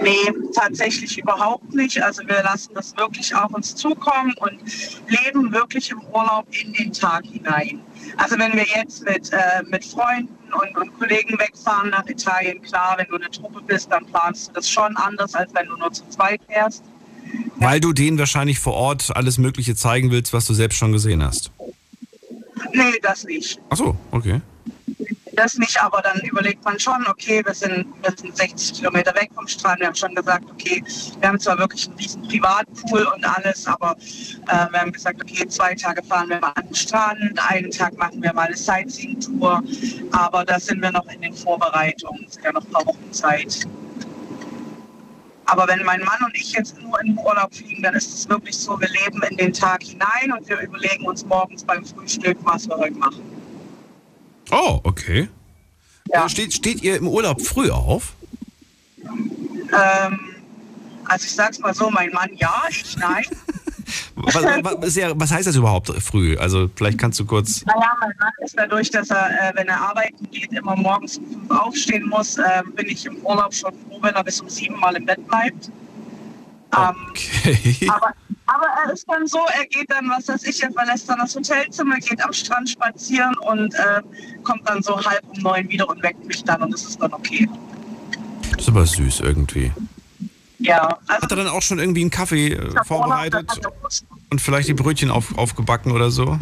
Nee, tatsächlich überhaupt nicht. Also wir lassen das wirklich auf uns zukommen und leben wirklich im Urlaub in den Tag hinein. Also wenn wir jetzt mit, äh, mit Freunden und, und Kollegen wegfahren nach Italien, klar, wenn du eine Truppe bist, dann planst du das schon anders, als wenn du nur zu zweit fährst. weil du denen wahrscheinlich vor Ort alles Mögliche zeigen willst, was du selbst schon gesehen hast. Nee, das nicht. Ach so, okay. Das nicht, aber dann überlegt man schon, okay, wir sind, wir sind 60 Kilometer weg vom Strand. Wir haben schon gesagt, okay, wir haben zwar wirklich einen riesen Privatpool und alles, aber äh, wir haben gesagt, okay, zwei Tage fahren wir mal an den Strand, einen Tag machen wir mal eine Sightseeing-Tour, aber da sind wir noch in den Vorbereitungen, es sind ja noch ein paar Wochen Zeit. Aber wenn mein Mann und ich jetzt nur in den Urlaub fliegen, dann ist es wirklich so, wir leben in den Tag hinein und wir überlegen uns morgens beim Frühstück, was wir heute machen. Oh, okay. Ja. Äh, Steht, steht ihr im Urlaub früh auf? Ähm, also ich sag's mal so, mein Mann ja, ich nein. Was, was, was heißt das überhaupt früh? Also vielleicht kannst du kurz. Naja, mein Mann ist dadurch, dass er, äh, wenn er arbeiten geht, immer morgens um fünf aufstehen muss, äh, bin ich im Urlaub schon froh, wenn er bis um sieben Mal im Bett bleibt. Ähm, Okay. aber, aber er ist dann so, er geht dann, was weiß ich, er verlässt dann das Hotelzimmer, geht am Strand spazieren und äh, kommt dann so halb um neun wieder und weckt mich dann und das ist dann okay. Das ist aber süß irgendwie. Ja, also Hat er dann auch schon irgendwie einen Kaffee äh, vorbereitet er und vielleicht die Brötchen auf, aufgebacken oder so?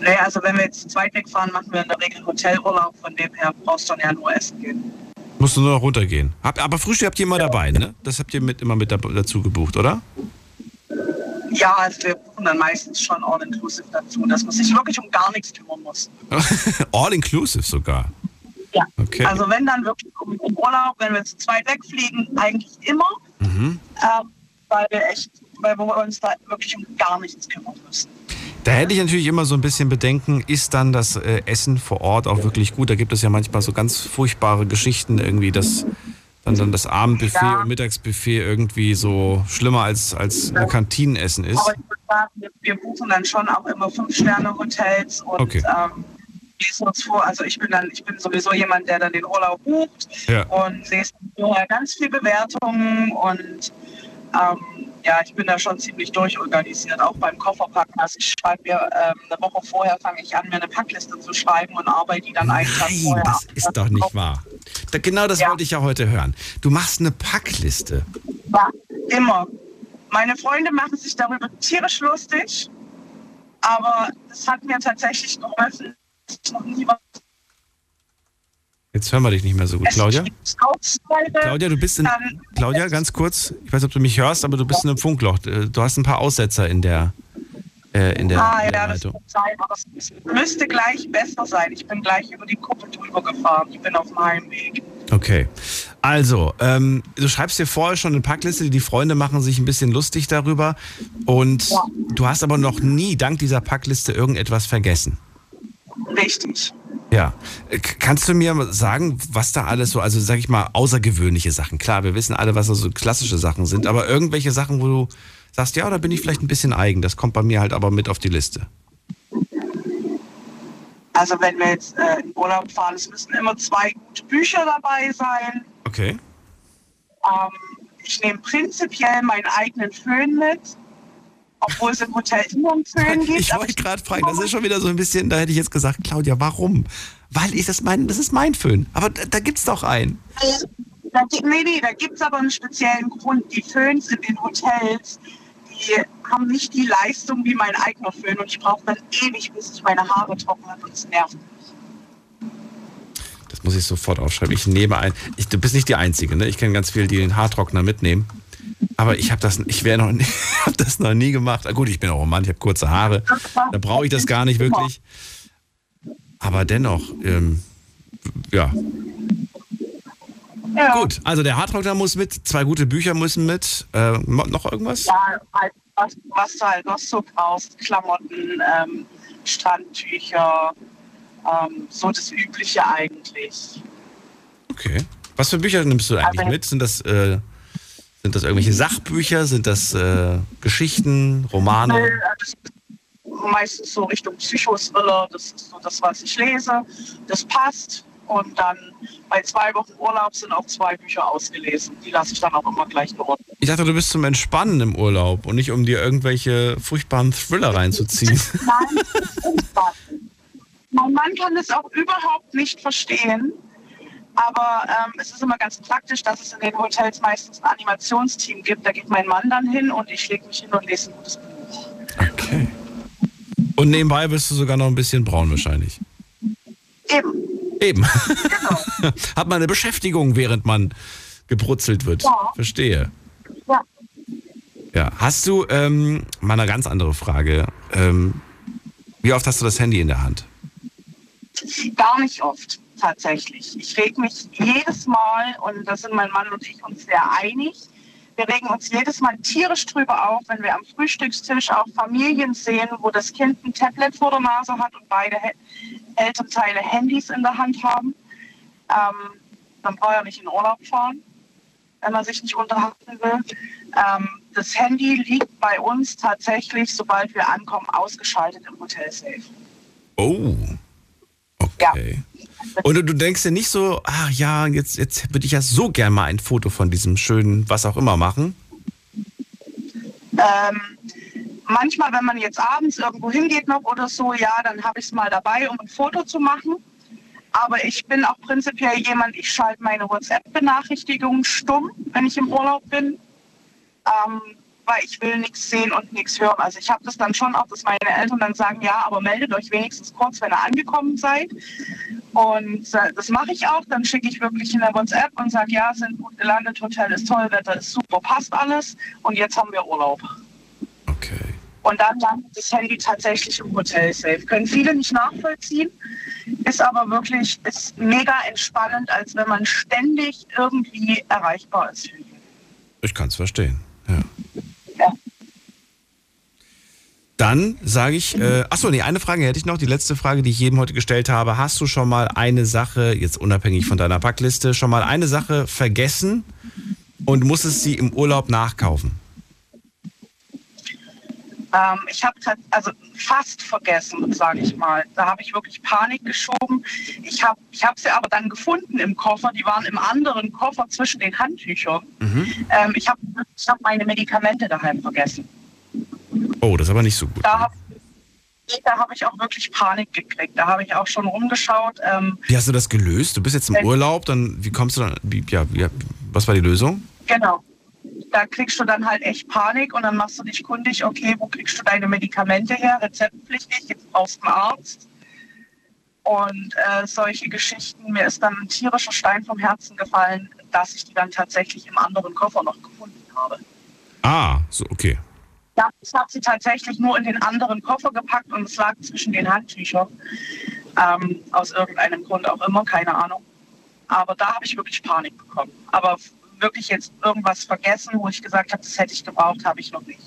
Nee, also wenn wir jetzt zu zweit wegfahren, machen wir in der Regel Hotelurlaub, von dem her brauchst du dann ja nur essen gehen. Musst du nur noch runtergehen. Hab, aber Frühstück habt ihr immer dabei, ne? Das habt ihr mit, immer mit da- dazu gebucht, oder? Ja, also wir buchen dann meistens schon All-Inclusive dazu, dass man sich wirklich um gar nichts kümmern muss. All inclusive sogar. Ja. Okay. Also wenn dann wirklich um um Urlaub, wenn wir zu zweit wegfliegen, eigentlich immer, Mhm. ähm, weil wir echt, weil wir uns da wirklich um gar nichts kümmern müssen. Da hätte ich natürlich immer so ein bisschen Bedenken, ist dann das äh, Essen vor Ort auch wirklich gut? Da gibt es ja manchmal so ganz furchtbare Geschichten irgendwie, dass dann, dann das Abendbuffet Ja. und Mittagsbuffet irgendwie so schlimmer als, als ein Kantinenessen ist. Aber ich würde sagen, wir, buchen dann schon auch immer Fünf-Sterne-Hotels und Okay. ähm, lesen uns vor. Also ich bin dann, ich bin sowieso jemand, der dann den Urlaub bucht Ja. und lese vorher ganz viel Bewertungen und ähm, ja, ich bin da schon ziemlich durchorganisiert, auch beim Kofferpacken. Also ich schreibe mir ähm, eine Woche vorher fange ich an, mir eine Packliste zu schreiben und arbeite die dann einen Tag Nein, vorher das ab. ist doch nicht wahr. Da, genau das Ja. wollte ich ja heute hören. Du machst eine Packliste. Ja, immer. Meine Freunde machen sich darüber tierisch lustig. Aber es hat mir tatsächlich geholfen, dass ich noch nie was Jetzt hören wir dich nicht mehr so gut, Claudia. Claudia, du bist in, Dann- Claudia, ganz kurz, ich weiß nicht, ob du mich hörst, aber du bist in einem Funkloch. Äh, Du hast ein paar Aussetzer in der, äh, in der, Ah, in der ja, das Leitung. kann sein, es müsste gleich besser sein. Ich bin gleich über die Kuppe drüber gefahren. Ich bin auf dem Heimweg. Okay. Also, ähm, du schreibst dir vorher schon eine Packliste, die Freunde machen sich ein bisschen lustig darüber. Und Ja. du hast aber noch nie dank dieser Packliste irgendetwas vergessen. Richtig. Ja. Äh, Kannst du mir sagen, was da alles so, also sag ich mal, außergewöhnliche Sachen? Klar, wir wissen alle, was da so klassische Sachen sind, aber irgendwelche Sachen, wo du sagst, ja, da bin ich vielleicht ein bisschen eigen, das kommt bei mir halt aber mit auf die Liste. Also wenn wir jetzt äh, in Urlaub fahren, es müssen immer zwei gute Bücher dabei sein. Okay. Ähm, ich nehme prinzipiell meinen eigenen Föhn mit, obwohl es im Hotel immer einen Föhn gibt. Ich wollte gerade fragen, das ist schon wieder so ein bisschen, da hätte ich jetzt gesagt, Claudia, warum? Weil ich das mein, das ist mein Föhn. Aber da, da gibt's doch einen. Da, gi- nee, nee, da gibt es aber einen speziellen Grund. Die Föhns in den Hotels, die haben nicht die Leistung wie mein eigener Föhn und ich brauche dann ewig, bis ich meine Haare trockne und es nervt. Das muss ich sofort aufschreiben. Ich nehme ein. Ich, du bist nicht die Einzige, ne? Ich kenne ganz viele, die den Haartrockner mitnehmen. Aber ich habe das, ich wäre noch, nie- hab das noch nie gemacht. Ah, Gut, ich bin auch ein Mann, ich habe kurze Haare. Da brauche ich das gar nicht wirklich. Aber dennoch, ähm, ja. Ja. Gut, also der Haartrockner muss mit, zwei gute Bücher müssen mit. Äh, noch irgendwas? Ja, halt, was, was du halt noch so brauchst, Klamotten, ähm, Strandtücher, ähm, so das Übliche eigentlich. Okay. Was für Bücher nimmst du eigentlich Also- mit? Sind das, äh, sind das irgendwelche Sachbücher? Sind das äh, Geschichten, Romane? Äh, Das ist meistens so Richtung Psychothriller, das ist so das, was ich lese. Das passt. Und dann bei zwei Wochen Urlaub sind auch zwei Bücher ausgelesen. Die lasse ich dann auch immer gleich dort. Ich dachte, du bist zum Entspannen im Urlaub und nicht um dir irgendwelche furchtbaren Thriller reinzuziehen. Nein, das ist. Mein Mann kann das auch überhaupt nicht verstehen. Aber ähm, es ist immer ganz praktisch, dass es in den Hotels meistens ein Animationsteam gibt. Da geht mein Mann dann hin und ich lege mich hin und lese ein gutes Buch. Okay. Und nebenbei bist du sogar noch ein bisschen braun wahrscheinlich. Eben, Eben. genau. Hat man eine Beschäftigung, während man gebrutzelt wird. Ja. Verstehe. Ja. Ja. Hast du, ähm, mal eine ganz andere Frage. Ähm, wie oft hast du das Handy in der Hand? Gar nicht oft, tatsächlich. Ich reg mich jedes Mal, und da sind mein Mann und ich uns sehr einig, wir regen uns jedes Mal tierisch drüber auf, wenn wir am Frühstückstisch auch Familien sehen, wo das Kind ein Tablet vor der Nase hat und beide Elternteile Handys in der Hand haben. Ähm, dann braucht er nicht in Urlaub fahren, wenn man sich nicht unterhalten will. Ähm, das Handy liegt bei uns tatsächlich, sobald wir ankommen, ausgeschaltet im Hotel Safe. Oh. Okay. Und du, denkst dir nicht so, ach ja, jetzt, jetzt würde ich ja so gern mal ein Foto von diesem schönen, was auch immer machen. Ähm, manchmal, wenn man jetzt abends irgendwo hingeht noch oder so, ja, dann habe ich es mal dabei, um ein Foto zu machen. Aber ich bin auch prinzipiell jemand, ich schalte meine WhatsApp-Benachrichtigungen stumm, wenn ich im Urlaub bin, ähm, weil ich will nichts sehen und nichts hören. Also ich habe das dann schon auch, dass meine Eltern dann sagen, ja, aber meldet euch wenigstens kurz, wenn ihr angekommen seid. Und äh, das mache ich auch. Dann schicke ich wirklich in der WhatsApp und sage, ja, sind gut gelandet, Hotel ist toll, Wetter ist super, passt alles. Und jetzt haben wir Urlaub. Okay. Und dann landet das Handy tatsächlich im Hotel safe. Können viele nicht nachvollziehen, ist aber wirklich ist mega entspannend, als wenn man ständig irgendwie erreichbar ist. Ich kann es verstehen. Ja. Ja. Dann sage ich, äh, achso, nee, eine Frage hätte ich noch, die letzte Frage, die ich jedem heute gestellt habe. Hast du schon mal eine Sache, jetzt unabhängig von deiner Packliste, schon mal eine Sache vergessen und musstest sie im Urlaub nachkaufen? Ähm, ich habe also fast vergessen, sage ich mal. Da habe ich wirklich Panik geschoben. Ich habe ich hab sie aber dann gefunden im Koffer. Die waren im anderen Koffer zwischen den Handtüchern. Ähm, ich habe ich hab meine Medikamente daheim vergessen. Oh, das ist aber nicht so gut. Da habe da hab ich auch wirklich Panik gekriegt. Da habe ich auch schon rumgeschaut. Ähm, Wie hast du das gelöst? Du bist jetzt im Äh. Urlaub, dann wie kommst du dann, wie, ja, wie, was war die Lösung? Genau. da kriegst du dann halt echt Panik und dann machst du dich kundig, okay, wo kriegst du deine Medikamente her, rezeptpflichtig, jetzt brauchst du einen Arzt. Und äh, solche Geschichten, mir ist dann ein tierischer Stein vom Herzen gefallen, dass ich die dann tatsächlich im anderen Koffer noch gefunden habe. Ah, so, okay. Ja, ich habe sie tatsächlich nur in den anderen Koffer gepackt und es lag zwischen den Handtüchern. Ähm, aus irgendeinem Grund auch immer, keine Ahnung. Aber da habe ich wirklich Panik bekommen. Aber wirklich jetzt irgendwas vergessen, wo ich gesagt habe, das hätte ich gebraucht, habe ich noch nicht.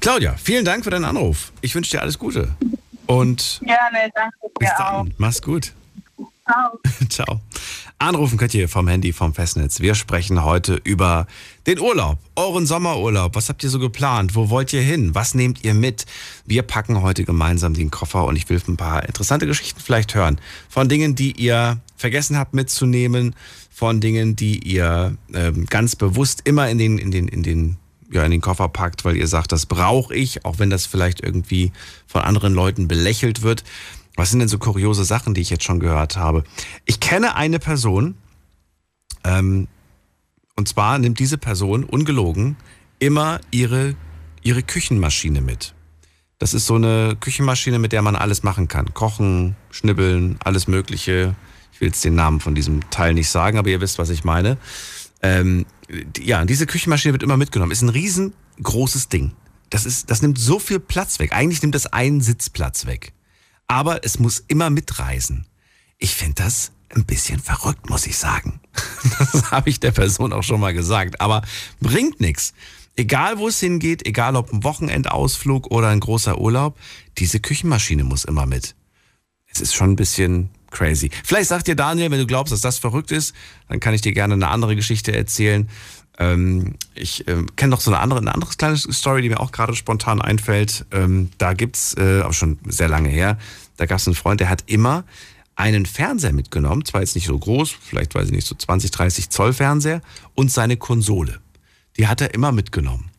Claudia, vielen Dank für deinen Anruf. Ich wünsche dir alles Gute. Und Gerne, danke bis dir auch. dann. Mach's gut. Ciao. Ciao. Anrufen könnt ihr vom Handy, vom Festnetz. Wir sprechen heute über den Urlaub, euren Sommerurlaub. Was habt ihr so geplant? Wo wollt ihr hin? Was nehmt ihr mit? Wir packen heute gemeinsam den Koffer und ich will ein paar interessante Geschichten vielleicht hören. Von Dingen, die ihr vergessen habt mitzunehmen, von Dingen, die ihr ähm, ganz bewusst immer in den, in den, in den ja, in den Koffer packt, weil ihr sagt, das brauche ich, auch wenn das vielleicht irgendwie von anderen Leuten belächelt wird. Was sind denn so kuriose Sachen, die ich jetzt schon gehört habe? Ich kenne eine Person, ähm, und zwar nimmt diese Person ungelogen immer ihre, ihre Küchenmaschine mit. Das ist so eine Küchenmaschine, mit der man alles machen kann. Kochen, schnibbeln, alles Mögliche. Ich will jetzt den Namen von diesem Teil nicht sagen, aber ihr wisst, was ich meine. Ähm, ja, diese Küchenmaschine wird immer mitgenommen. Ist ein riesengroßes Ding. Das, ist, das nimmt so viel Platz weg. Eigentlich nimmt das einen Sitzplatz weg. Aber es muss immer mitreisen. Ich finde das ein bisschen verrückt, muss ich sagen. Das habe ich der Person auch schon mal gesagt. Aber bringt nichts. Egal wo es hingeht, egal ob ein Wochenendausflug oder ein großer Urlaub, diese Küchenmaschine muss immer mit. Es ist schon ein bisschen crazy. Vielleicht sagt dir Daniel, wenn du glaubst, dass das verrückt ist, dann kann ich dir gerne eine andere Geschichte erzählen. Ähm, ich ähm, kenne noch so eine andere, eine andere kleine Story, die mir auch gerade spontan einfällt. Ähm, da gibt's, äh, auch schon sehr lange her, da gab es einen Freund, der hat immer einen Fernseher mitgenommen, zwar jetzt nicht so groß, vielleicht weiß ich nicht, so 20, 30 Zoll Fernseher und seine Konsole. Die hat er immer mitgenommen.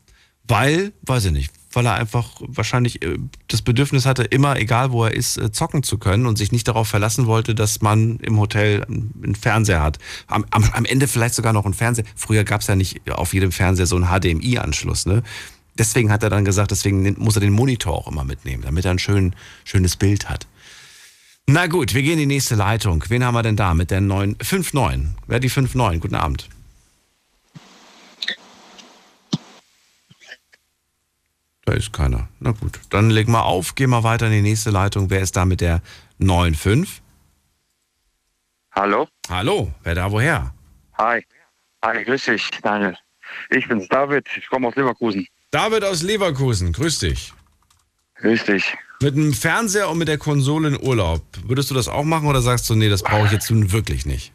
Weil, weiß ich nicht, weil er einfach wahrscheinlich äh, das Bedürfnis hatte, immer, egal wo er ist, äh, zocken zu können und sich nicht darauf verlassen wollte, dass man im Hotel einen Fernseher hat. Am, am, am Ende vielleicht sogar noch einen Fernseher. Früher gab es ja nicht auf jedem Fernseher so einen HDMI-Anschluss, ne? Deswegen hat er dann gesagt, deswegen muss er den Monitor auch immer mitnehmen, damit er ein schön, schönes Bild hat. Na gut, wir gehen in die nächste Leitung. Wen haben wir denn da mit der 9, 5-9? Wer hat die 5-9? Guten Abend. Da ist keiner. Na gut, dann leg mal auf, geh mal weiter in die nächste Leitung. Wer ist da mit der 9-5? Hallo? Hallo, wer da woher? Hi. Hi, grüß dich, Daniel. Ich bin's, David. Ich komme aus Leverkusen. David aus Leverkusen, grüß dich. Grüß dich. Mit dem Fernseher und mit der Konsole in Urlaub. Würdest du das auch machen oder sagst du, nee, das brauche ich jetzt nun wirklich nicht?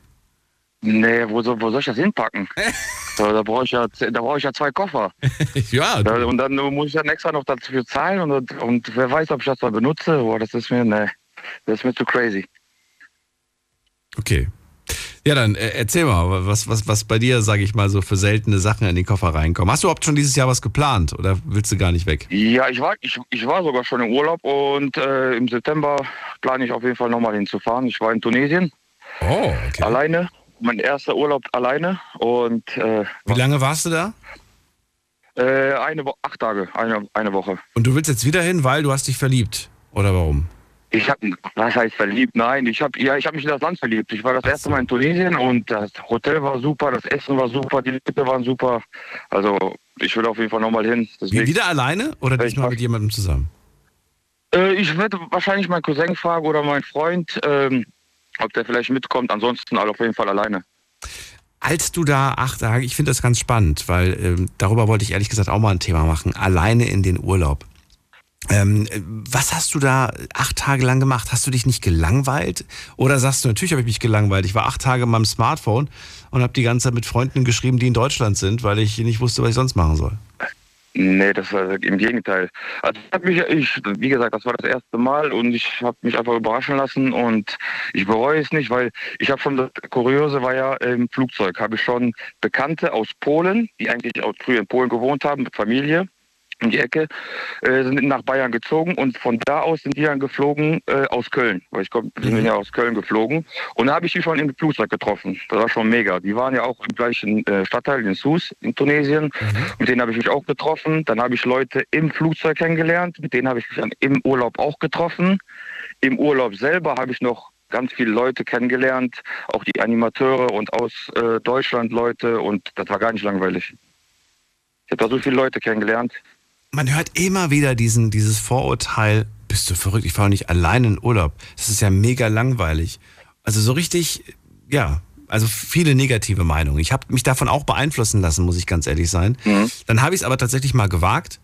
Nee, wo soll, wo soll ich das hinpacken? so, da brauche ich, ja, da brauch ich ja zwei Koffer. ja, Da, und dann muss ich dann extra noch dafür zahlen und, und wer weiß, ob ich das mal benutze. Boah, das ist mir, nee, das ist mir zu crazy. okay. Ja, dann äh, erzähl mal, was, was, was bei dir, sage ich mal, so für seltene Sachen in den Koffer reinkommen. Hast du überhaupt schon dieses Jahr was geplant oder willst du gar nicht weg? Ja, ich war, ich, ich war sogar schon im Urlaub und äh, im September plane ich auf jeden Fall nochmal hinzufahren. Ich war in Tunesien Oh, okay. alleine. Mein erster Urlaub alleine und äh, Wie lange warst du da? äh, eine Wo acht Tage, eine, eine Woche. Und du willst jetzt wieder hin, weil du hast dich verliebt. Oder warum? Ich habe, was heißt verliebt? Nein, ich habe, ja, ich habe mich in das Land verliebt. Ich war das erste. Mal in Tunesien und das Hotel war super, das Essen war super, die Leute waren super. Also ich will auf jeden Fall nochmal hin. Deswegen, wieder alleine oder Ich diesmal mach- mit jemandem zusammen? äh, ich werde wahrscheinlich meinen Cousin fragen oder meinen Freund, ähm, ob der vielleicht mitkommt. Ansonsten alle auf jeden Fall alleine. Als du da acht Tage, ich finde das ganz spannend, weil ähm, darüber wollte ich ehrlich gesagt auch mal ein Thema machen, alleine in den Urlaub. Ähm, äh, was hast du da acht Tage lang gemacht? Hast du dich nicht gelangweilt? Oder sagst du, natürlich habe ich mich gelangweilt. Ich war acht Tage in meinem Smartphone und habe die ganze Zeit mit Freunden geschrieben, die in Deutschland sind, weil ich nicht wusste, was ich sonst machen soll. Nee, das war im Gegenteil. Also ich mich, ich, wie gesagt, das war das erste Mal und ich habe mich einfach überraschen lassen und ich bereue es nicht, weil ich habe schon das Kuriose war ja im Flugzeug habe ich schon Bekannte aus Polen, die eigentlich auch früher in Polen gewohnt haben mit Familie in die Ecke, äh, sind nach Bayern gezogen und von da aus sind die dann geflogen äh, aus Köln, weil ich komm, wir sind ja aus Köln geflogen und da habe ich die schon im Flugzeug getroffen. Das war schon mega. Die waren ja auch im gleichen äh, Stadtteil in Sus in Tunesien. Mit denen habe ich mich auch getroffen. Dann habe ich Leute im Flugzeug kennengelernt, mit denen habe ich mich dann im Urlaub auch getroffen. Im Urlaub selber habe ich noch ganz viele Leute kennengelernt, auch die Animateure und aus äh, Deutschland Leute und das war gar nicht langweilig. Ich habe da so viele Leute kennengelernt. Man hört immer wieder diesen, dieses Vorurteil, bist du verrückt, ich fahre nicht allein in Urlaub. Das ist ja mega langweilig. Also so richtig, ja, also viele negative Meinungen. Ich habe mich davon auch beeinflussen lassen, muss ich ganz ehrlich sein. Mhm. Dann habe ich es aber tatsächlich mal gewagt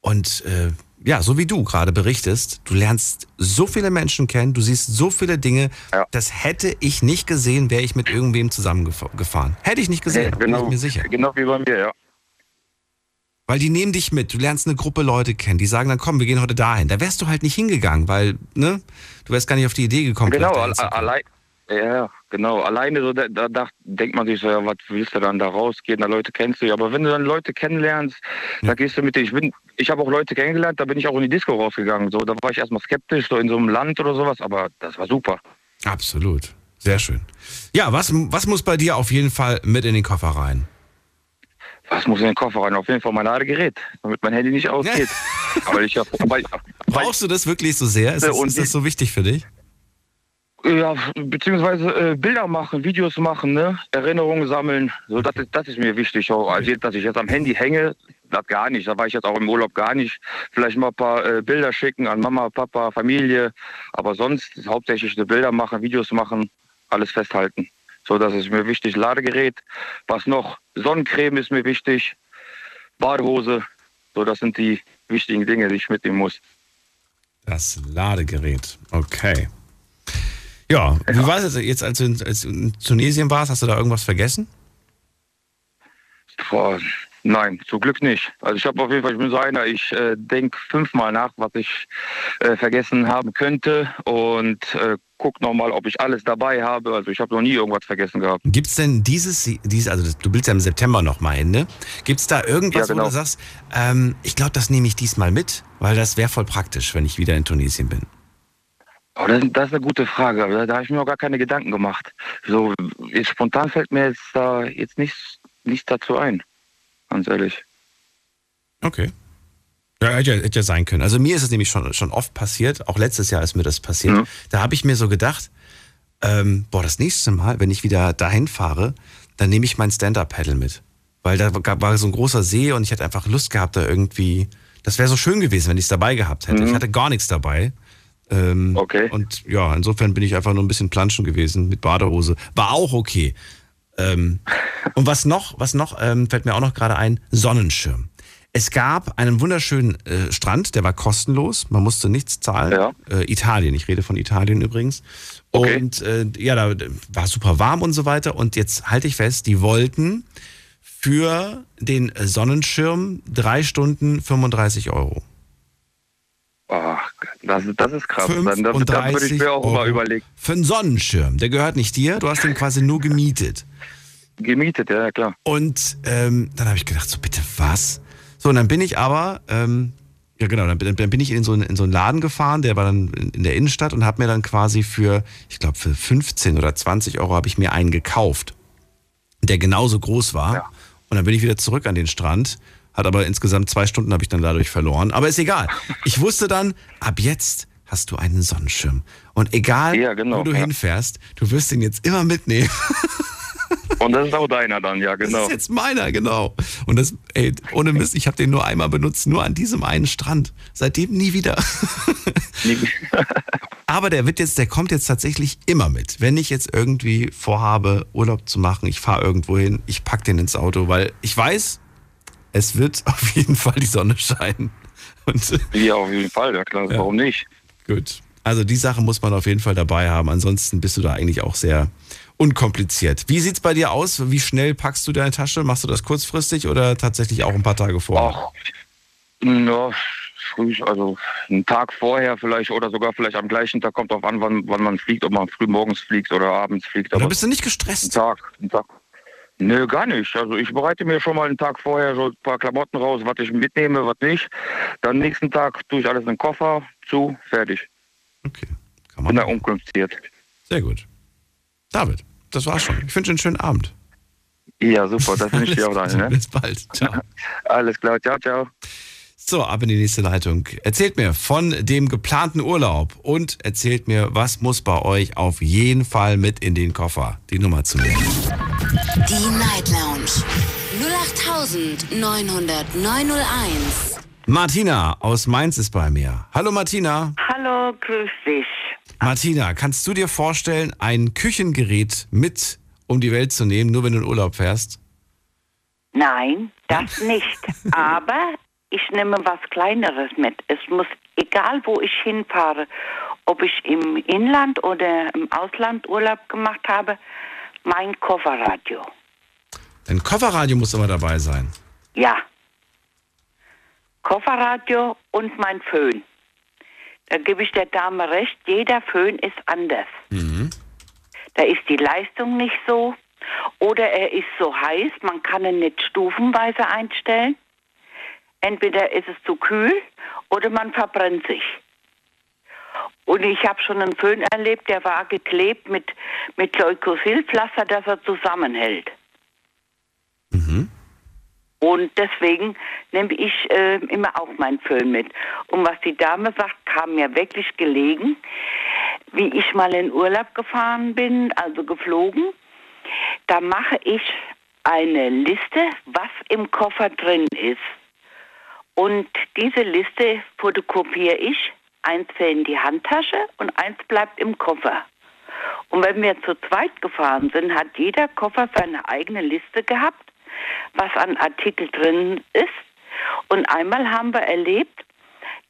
und äh, ja, so wie du gerade berichtest, du lernst so viele Menschen kennen, du siehst so viele Dinge, Ja. das hätte ich nicht gesehen, wäre ich mit irgendwem zusammengefahren. Hätte ich nicht gesehen, bin ich mir sicher. Genau wie bei mir, ja. Weil die nehmen dich mit, du lernst eine Gruppe Leute kennen, die sagen dann, komm, wir gehen heute dahin. Da wärst du halt nicht hingegangen, weil, ne, du wärst gar nicht auf die Idee gekommen. Genau, allein. Ja, ja, genau. Alleine so, da, da denkt man sich so, ja, was willst du dann da rausgehen? Da Leute kennst du ja. Aber wenn du dann Leute kennenlernst, da gehst du mit denen. Ich bin, ich habe auch Leute kennengelernt, da bin ich auch in die Disco rausgegangen. So, da war ich erstmal skeptisch, so in so einem Land oder sowas, aber das war super. Absolut. Sehr schön. Ja, was, was muss bei dir auf jeden Fall mit in den Koffer rein? Was muss in den Koffer rein? Auf jeden Fall mein Ladegerät, damit mein Handy nicht ausgeht. aber ich hab, weil, Brauchst du das wirklich so sehr? Ist das, ist das so wichtig für dich? Ja, beziehungsweise äh, Bilder machen, Videos machen, ne? Erinnerungen sammeln. So, das, ist, das ist mir wichtig. Auch. Also, dass ich jetzt am Handy hänge, das gar nicht. Da war ich jetzt auch im Urlaub gar nicht. Vielleicht mal ein paar äh, Bilder schicken an Mama, Papa, Familie. Aber sonst hauptsächlich die Bilder machen, Videos machen, alles festhalten. So, das ist mir wichtig. Ladegerät. Was noch? Sonnencreme ist mir wichtig. Badehose. So, das sind die wichtigen Dinge, die ich mitnehmen muss. Das Ladegerät. Okay. Ja, wie war es jetzt, als du in, als in Tunesien warst? Hast du da irgendwas vergessen? Boah, nein, zum Glück nicht. Also ich habe auf jeden Fall, ich bin so einer, ich äh, denke fünfmal nach, was ich äh, vergessen haben könnte und äh, guck nochmal, ob ich alles dabei habe. Also ich habe noch nie irgendwas vergessen gehabt. Gibt es denn dieses, dieses, also du willst ja im September noch mal hin, ne? Gibt es da irgendwas, Ja, genau. wo du sagst, ähm, ich glaube, das nehme ich diesmal mit, weil das wäre voll praktisch, wenn ich wieder in Tunesien bin? Aber das, das ist eine gute Frage. aber Da, da habe ich mir auch gar keine Gedanken gemacht. So spontan fällt mir jetzt da jetzt nichts, nichts dazu ein. Ganz ehrlich. Okay. Ja, hätte ja, hätte ja sein können. Also mir ist es nämlich schon, schon oft passiert, auch letztes Jahr ist mir das passiert. Ja. Da habe ich mir so gedacht, ähm, boah, das nächste Mal, wenn ich wieder dahin fahre, dann nehme ich mein Stand-Up-Paddle mit. Weil da war so ein großer See und ich hätte einfach Lust gehabt, da irgendwie. Das wäre so schön gewesen, wenn ich es dabei gehabt hätte. Ich hatte gar nichts dabei. Ähm, Okay. Und ja, insofern bin ich einfach nur ein bisschen planschen gewesen mit Badehose. War auch okay. Ähm, und was noch, was noch, ähm, fällt mir auch noch gerade ein, Sonnenschirm. Es gab einen wunderschönen äh, Strand, der war kostenlos, man musste nichts zahlen. Ja. Äh, Italien, ich rede von Italien übrigens. Okay. Und äh, ja, da war super warm und so weiter. Und jetzt halte ich fest, die wollten für den Sonnenschirm drei Stunden 35 Euro. Ach, das, das ist krass. Dann, das, das würde 35 ich mir auch mal Euro überlegen. Für einen Sonnenschirm. Der gehört nicht dir, du hast den quasi nur gemietet. Gemietet, ja klar. Und ähm, dann habe ich gedacht, so bitte was? So, und dann bin ich aber, ähm, ja genau, dann, bin- dann bin ich in so, einen, in so einen Laden gefahren, der war dann in, in der Innenstadt und habe mir dann quasi für, ich glaube für 15 oder 20 Euro habe ich mir einen gekauft, der genauso groß war. Ja. Und dann bin ich wieder zurück an den Strand, hat aber insgesamt zwei Stunden habe ich dann dadurch verloren. Aber ist egal. Ich wusste dann, ab jetzt hast du einen Sonnenschirm. Und egal, Ja, genau, wo du ja. hinfährst, du wirst ihn jetzt immer mitnehmen. Und das ist auch deiner dann, ja, Das genau. ist jetzt meiner, genau. Und das, ey, ohne Mist, ich habe den nur einmal benutzt, nur an diesem einen Strand. Seitdem nie wieder. Aber der wird jetzt, der kommt jetzt tatsächlich immer mit. Wenn ich jetzt irgendwie vorhabe, Urlaub zu machen, ich fahre irgendwo hin, ich pack den ins Auto, weil ich weiß, es wird auf jeden Fall die Sonne scheinen. Und ja, auf jeden Fall, ja klar. Ja. Warum nicht? gut. Also die Sache muss man auf jeden Fall dabei haben. Ansonsten bist du da eigentlich auch sehr unkompliziert. Wie sieht's bei dir aus? Wie schnell packst du deine Tasche? Machst du das kurzfristig oder tatsächlich auch ein paar Tage vorher? Ach, ja, früh, also einen Tag vorher vielleicht oder sogar vielleicht am gleichen Tag kommt drauf an, wann, wann man fliegt, ob man früh morgens fliegt oder abends fliegt. Oder Aber bist du nicht ein gestresst? Tag, ein Tag. Nö, gar nicht. Also ich bereite mir schon mal einen Tag vorher so ein paar Klamotten raus, was ich mitnehme, was nicht. Dann nächsten Tag tue ich alles in den Koffer, zu, fertig. Okay. Kann man Bin da unkompliziert. Sehr gut. David, das war's schon. Ich wünsche dir einen schönen Abend. Ja, super, das wünsche ich dir auch dann. Ne? Bis bald. Ciao. Alles klar, ciao, ciao. So, ab in die nächste Leitung. Erzählt mir von dem geplanten Urlaub und erzählt mir, was muss bei euch auf jeden Fall mit in den Koffer. Die Nummer zu mir. Die Night Lounge 08901. Martina aus Mainz ist bei mir. Hallo Martina. Hallo, grüß dich. Martina, kannst du dir vorstellen, ein Küchengerät mit um die Welt zu nehmen, nur wenn du in Urlaub fährst? Nein, das nicht. Aber ich nehme was Kleineres mit. Es muss, egal wo ich hinfahre, ob ich im Inland oder im Ausland Urlaub gemacht habe, mein Kofferradio. Dein Kofferradio muss immer dabei sein. Ja. Kofferradio und mein Föhn. Da gebe ich der Dame recht, jeder Föhn ist anders. Da ist die Leistung nicht so. Oder er ist so heiß, man kann ihn nicht stufenweise einstellen. Entweder ist es zu kühl oder man verbrennt sich. Und ich habe schon einen Föhn erlebt, der war geklebt mit, mit Leukosilpflaster, das er zusammenhält. Und deswegen nehme ich äh, immer auch meinen Föhn mit. Und was die Dame sagt, kam mir wirklich gelegen. Wie ich mal in Urlaub gefahren bin, also geflogen, da mache ich eine Liste, was im Koffer drin ist. Und diese Liste fotokopiere ich, eins in die Handtasche und eins bleibt im Koffer. Und wenn wir zu zweit gefahren sind, hat jeder Koffer seine eigene Liste gehabt, was an Artikel drin ist. Und einmal haben wir erlebt,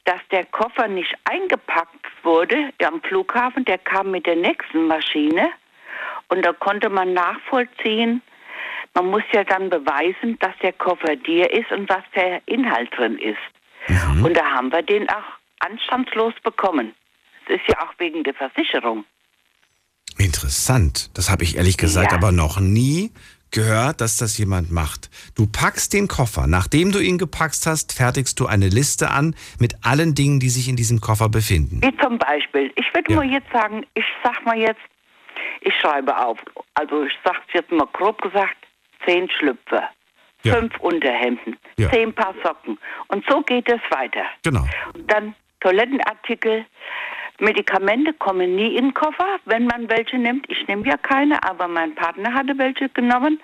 dass der Koffer nicht eingepackt wurde am Flughafen, der kam mit der nächsten Maschine und da konnte man nachvollziehen, man muss ja dann beweisen, dass der Koffer dir ist und was der Inhalt drin ist. Und da haben wir den auch anstandslos bekommen. Es ist ja auch wegen der Versicherung. Interessant. Das habe ich ehrlich gesagt Ja. aber noch nie gehört, dass das jemand macht. Du packst den Koffer. Nachdem du ihn gepackt hast, fertigst du eine Liste an mit allen Dingen, die sich in diesem Koffer befinden. Wie zum Beispiel, ich würde Ja. mal jetzt sagen, ich sag mal jetzt, ich schreibe auf, also ich sag's jetzt mal grob gesagt, zehn Schlüpfer, Ja. fünf Unterhemden, Ja. zehn Paar Socken. Und so geht es weiter. Genau. Dann Toilettenartikel, Medikamente kommen nie in den Koffer, wenn man welche nimmt. Ich nehme ja keine, aber mein Partner hatte welche genommen.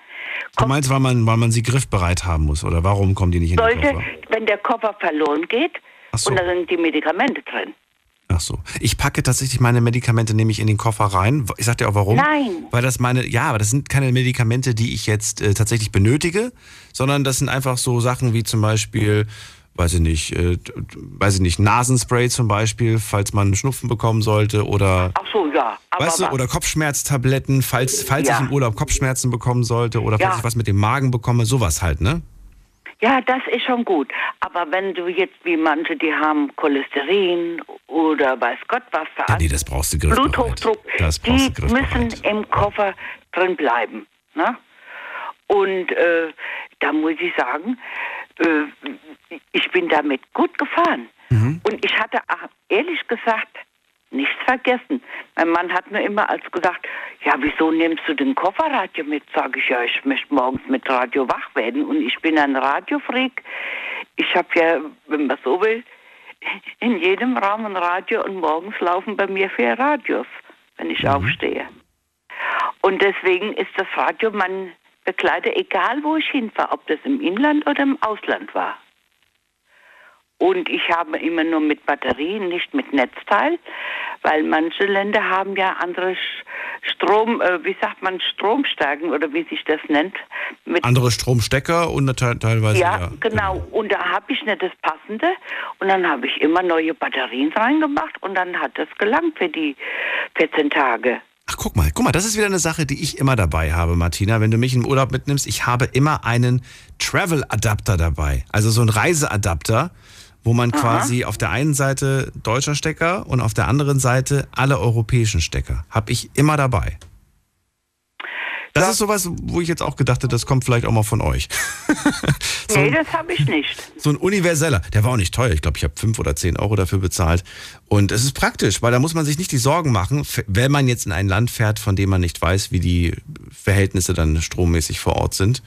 Du meinst, weil man, weil man sie griffbereit haben muss oder warum kommen die nicht in den Koffer? wenn der Koffer verloren geht so. und da sind die Medikamente drin. Ach so. Ich packe tatsächlich meine Medikamente nämlich in den Koffer rein. Ich sag dir auch warum. Nein. Weil das meine, ja, aber das sind keine Medikamente, die ich jetzt äh, tatsächlich benötige, sondern das sind einfach so Sachen wie zum Beispiel, weiß ich nicht, äh, weiß ich nicht, Nasenspray zum Beispiel, falls man Schnupfen bekommen sollte oder, Ach so, ja. Aber weißt du, oder Kopfschmerztabletten, falls, falls Ja. ich im Urlaub Kopfschmerzen bekommen sollte oder falls Ja. ich was mit dem Magen bekomme, sowas halt, ne? Ja, das ist schon gut. Aber wenn du jetzt wie manche, die haben Cholesterin oder weiß Gott was da Ja, nee, das brauchst du. Bluthochdruck, Das brauchst die müssen im Koffer drin bleiben. Ne? Und äh, da muss ich sagen, äh, ich bin damit gut gefahren. Mhm. Und ich hatte ach, ehrlich gesagt nichts vergessen. Mein Mann hat mir immer als gesagt, ja, wieso nimmst du den Kofferradio mit? Sag ich, ja, ich möchte morgens mit Radio wach werden. Und ich bin ein Radiofreak. Ich habe ja, wenn man so will, in jedem Raum ein Radio und morgens laufen bei mir vier Radios, wenn ich aufstehe. Und deswegen ist das Radio mein Begleiter, egal wo ich hinfahre, ob das im Inland oder im Ausland war. Und ich habe immer nur mit Batterien, nicht mit Netzteil, weil manche Länder haben ja andere Strom, äh, wie sagt man, Stromstärken oder wie sich das nennt. Andere Stromstecker und te- teilweise ja, ja. genau. Und da habe ich nicht das Passende. Und dann habe ich immer neue Batterien reingemacht und dann hat das gelangt für die 14 Tage. Ach, guck mal, guck mal, das ist wieder eine Sache, die ich immer dabei habe, Martina. Wenn du mich im Urlaub mitnimmst, ich habe immer einen Travel-Adapter dabei. Also so ein Reiseadapter, wo man quasi auf der einen Seite deutscher Stecker und auf der anderen Seite alle europäischen Stecker. Habe ich immer dabei. Das Ja. ist sowas, wo ich jetzt auch gedacht hätte, das kommt vielleicht auch mal von euch. so, Nee, das habe ich nicht. so ein universeller. Der war auch nicht teuer. Ich glaube, ich habe fünf oder zehn Euro dafür bezahlt. Und es ist praktisch, weil da muss man sich nicht die Sorgen machen, wenn man jetzt in ein Land fährt, von dem man nicht weiß, wie die Verhältnisse dann strommäßig vor Ort sind.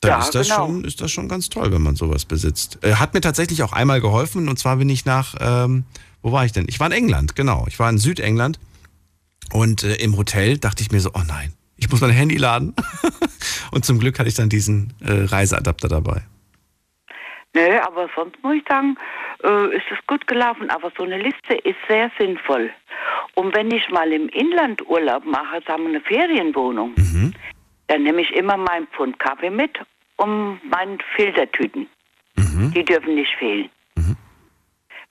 Dann Ja, ist, das genau. schon, ist das schon ganz toll, wenn man sowas besitzt. Äh, hat mir tatsächlich auch einmal geholfen. Und zwar bin ich nach, ähm, wo war ich denn? Ich war in England, genau. Ich war in Südengland. Und äh, im Hotel dachte ich mir so, oh nein, ich muss mein Handy laden. und zum Glück hatte ich dann diesen äh, Reiseadapter dabei. Nee, aber sonst muss ich sagen, äh, ist es gut gelaufen. Aber so eine Liste ist sehr sinnvoll. Und wenn ich mal im Inland Urlaub mache, sagen wir eine Ferienwohnung, dann nehme ich immer mein Pfund Kaffee mit und meine Filtertüten. Die dürfen nicht fehlen.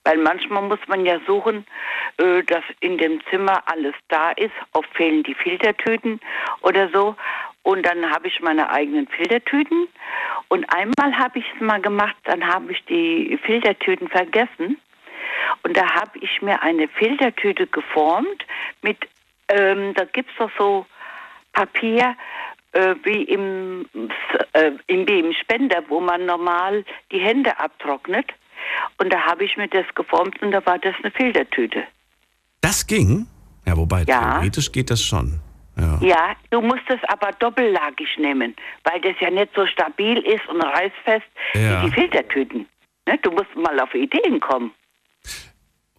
Weil manchmal muss man ja suchen, äh, dass in dem Zimmer alles da ist. Oft fehlen die Filtertüten oder so. Und dann habe ich meine eigenen Filtertüten. Und einmal habe ich es mal gemacht, dann habe ich die Filtertüten vergessen. Und da habe ich mir eine Filtertüte geformt mit, ähm, da gibt es doch so Papier äh, wie im, äh, im, wie im Spender, wo man normal die Hände abtrocknet. Und da habe ich mir das geformt und da war das eine Filtertüte. Das ging? Ja, wobei, Ja. theoretisch geht das schon. Ja. Ja, du musst es aber doppellagig nehmen, weil das ja nicht so stabil ist und reißfest Ja. wie die Filtertüten. Ne? Du musst mal auf Ideen kommen.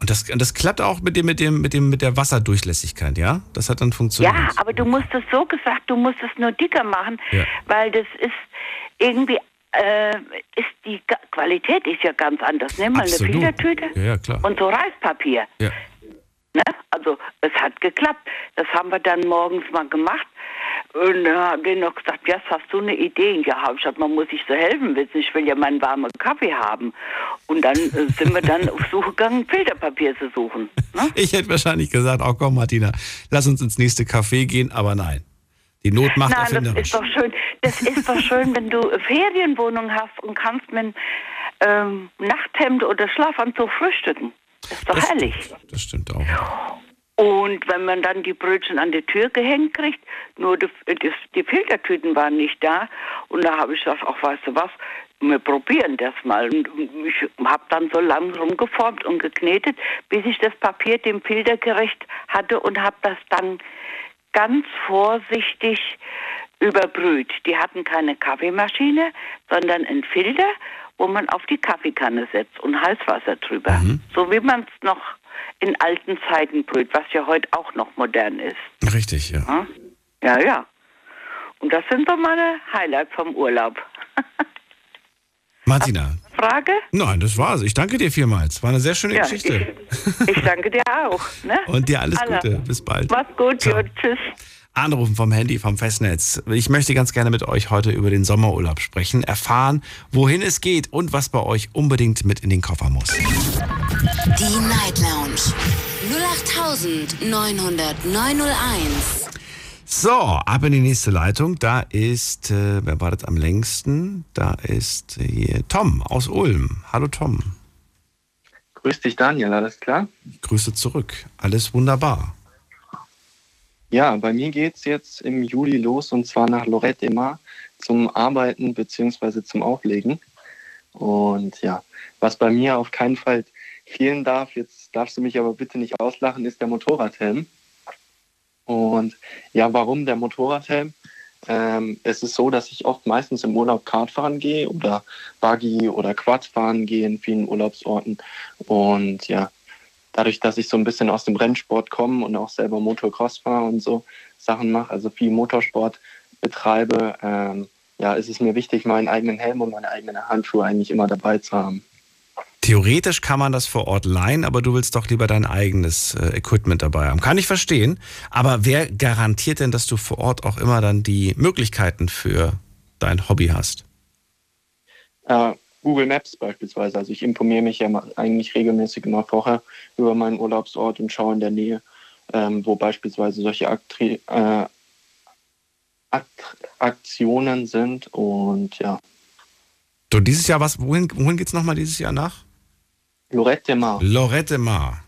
Und das, das klappt auch mit dem, mit dem, mit dem, mit der Wasserdurchlässigkeit, ja? Das hat dann funktioniert. Ja, aber du musst es so gesagt, du musst es nur dicker machen, Ja. weil das ist irgendwie, äh, ist die Qualität ist ja ganz anders. Nimm mal Absolut. eine Filtertüte Ja, ja, und so Reispapier. Ja. Ne? Also es hat geklappt. Das haben wir dann morgens mal gemacht. Und dann haben die noch gesagt, ja, hast du eine Idee? Ja, hab ich gesagt, man muss sich so helfen wissen. Ich will ja meinen warmen Kaffee haben. Und dann äh, sind wir dann auf Suche gegangen, Filterpapier zu suchen. Ne? Ich hätte wahrscheinlich gesagt, oh komm Martina, lass uns ins nächste Café gehen, aber nein. Die Not macht Nein, das erfinderisch. ist doch schön. Das ist doch schön, wenn du Ferienwohnung hast und kannst mit ähm, Nachthemd oder Schlafanzug frühstücken. Das ist doch Das herrlich. stimmt, das stimmt auch. Und wenn man dann die Brötchen an die Tür gehängt kriegt, nur die, die, die Filtertüten waren nicht da. Und da habe ich gesagt, ach weißt du was, wir probieren das mal. Und ich habe dann so lang rumgeformt und geknetet, bis ich das Papier dem Filter gerecht hatte und habe das dann ganz vorsichtig überbrüht. Die hatten keine Kaffeemaschine, sondern einen Filter, wo man auf die Kaffeekanne setzt und Heißwasser drüber. So wie man es noch in alten Zeiten brüht, was ja heute auch noch modern ist. Richtig, ja. Hm? Ja, ja. Und das sind doch meine Highlights vom Urlaub. Martina, Frage? nein, das war's. Ich danke dir vielmals. War eine sehr schöne Ja, Geschichte. Ich, ich danke dir auch. Ne? Und dir alles Alla. Gute. Bis bald. Mach's gut, Ciao. tschüss. Anrufen vom Handy, vom Festnetz. Ich möchte ganz gerne mit euch heute über den Sommerurlaub sprechen, erfahren, wohin es geht und was bei euch unbedingt mit in den Koffer muss. Die Night Lounge 0890901. So, ab in die nächste Leitung. Da ist, äh, wer wartet am längsten? Da ist äh, hier Tom aus Ulm. Hallo Tom. Grüß dich, Daniel, alles klar? Grüße zurück. Alles wunderbar. Ja, bei mir geht's jetzt im Juli los und zwar nach Lorette de Mar zum Arbeiten bzw. zum Auflegen. Und ja, was bei mir auf keinen Fall fehlen darf, jetzt darfst du mich aber bitte nicht auslachen, ist der Motorradhelm. Und ja, warum der Motorradhelm? Ähm, es ist so, dass ich oft meistens im Urlaub Kart fahren gehe oder Buggy oder Quad fahren gehe in vielen Urlaubsorten. Und ja, dadurch, dass ich so ein bisschen aus dem Rennsport komme und auch selber Motocross fahre und so Sachen mache, also viel Motorsport betreibe, ähm, ja, ist es mir wichtig, meinen eigenen Helm und meine eigenen Handschuhe eigentlich immer dabei zu haben. Theoretisch kann man das vor Ort leihen, aber du willst doch lieber dein eigenes äh, Equipment dabei haben. Kann ich verstehen. Aber wer garantiert denn, dass du vor Ort auch immer dann die Möglichkeiten für dein Hobby hast? Äh, Google Maps beispielsweise. Also ich informiere mich ja eigentlich regelmäßig immer vorher über meinen Urlaubsort und schaue in der Nähe, ähm, wo beispielsweise solche Aktri äh, Akt Aktionen sind. Und ja, Du, dieses Jahr was, wohin, wohin geht's nochmal dieses Jahr nach? Lorette Mar. Lorette Mar.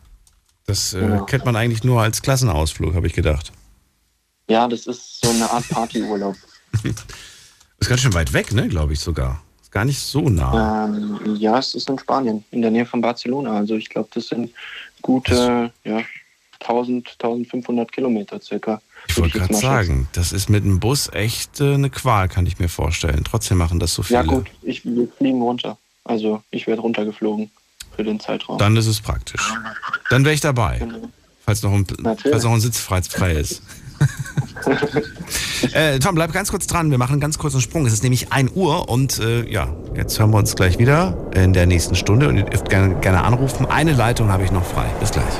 Das äh, Genau. kennt man eigentlich nur als Klassenausflug, habe ich gedacht. Ja, das ist so eine Art Partyurlaub. ist ganz schön weit weg, ne, glaube ich sogar. Ist gar nicht so nah. Ähm, ja, es ist in Spanien, in der Nähe von Barcelona. Also ich glaube, das sind gute ja, 1000, 1500 Kilometer circa. Ich wollte gerade sagen, das ist mit dem Bus echt äh, eine Qual, kann ich mir vorstellen. Trotzdem machen das so viele. Ja gut, ich, wir fliegen runter. Also ich werde runtergeflogen für den Zeitraum. Dann ist es praktisch. Dann wäre ich dabei, genau. falls, noch ein, falls noch ein Sitz frei, frei ist. äh, Tom, bleib ganz kurz dran. Wir machen einen ganz kurzen Sprung. Es ist nämlich 1 Uhr und äh, ja, jetzt hören wir uns gleich wieder in der nächsten Stunde und ihr dürft gerne, gerne anrufen. Eine Leitung habe ich noch frei. Bis gleich.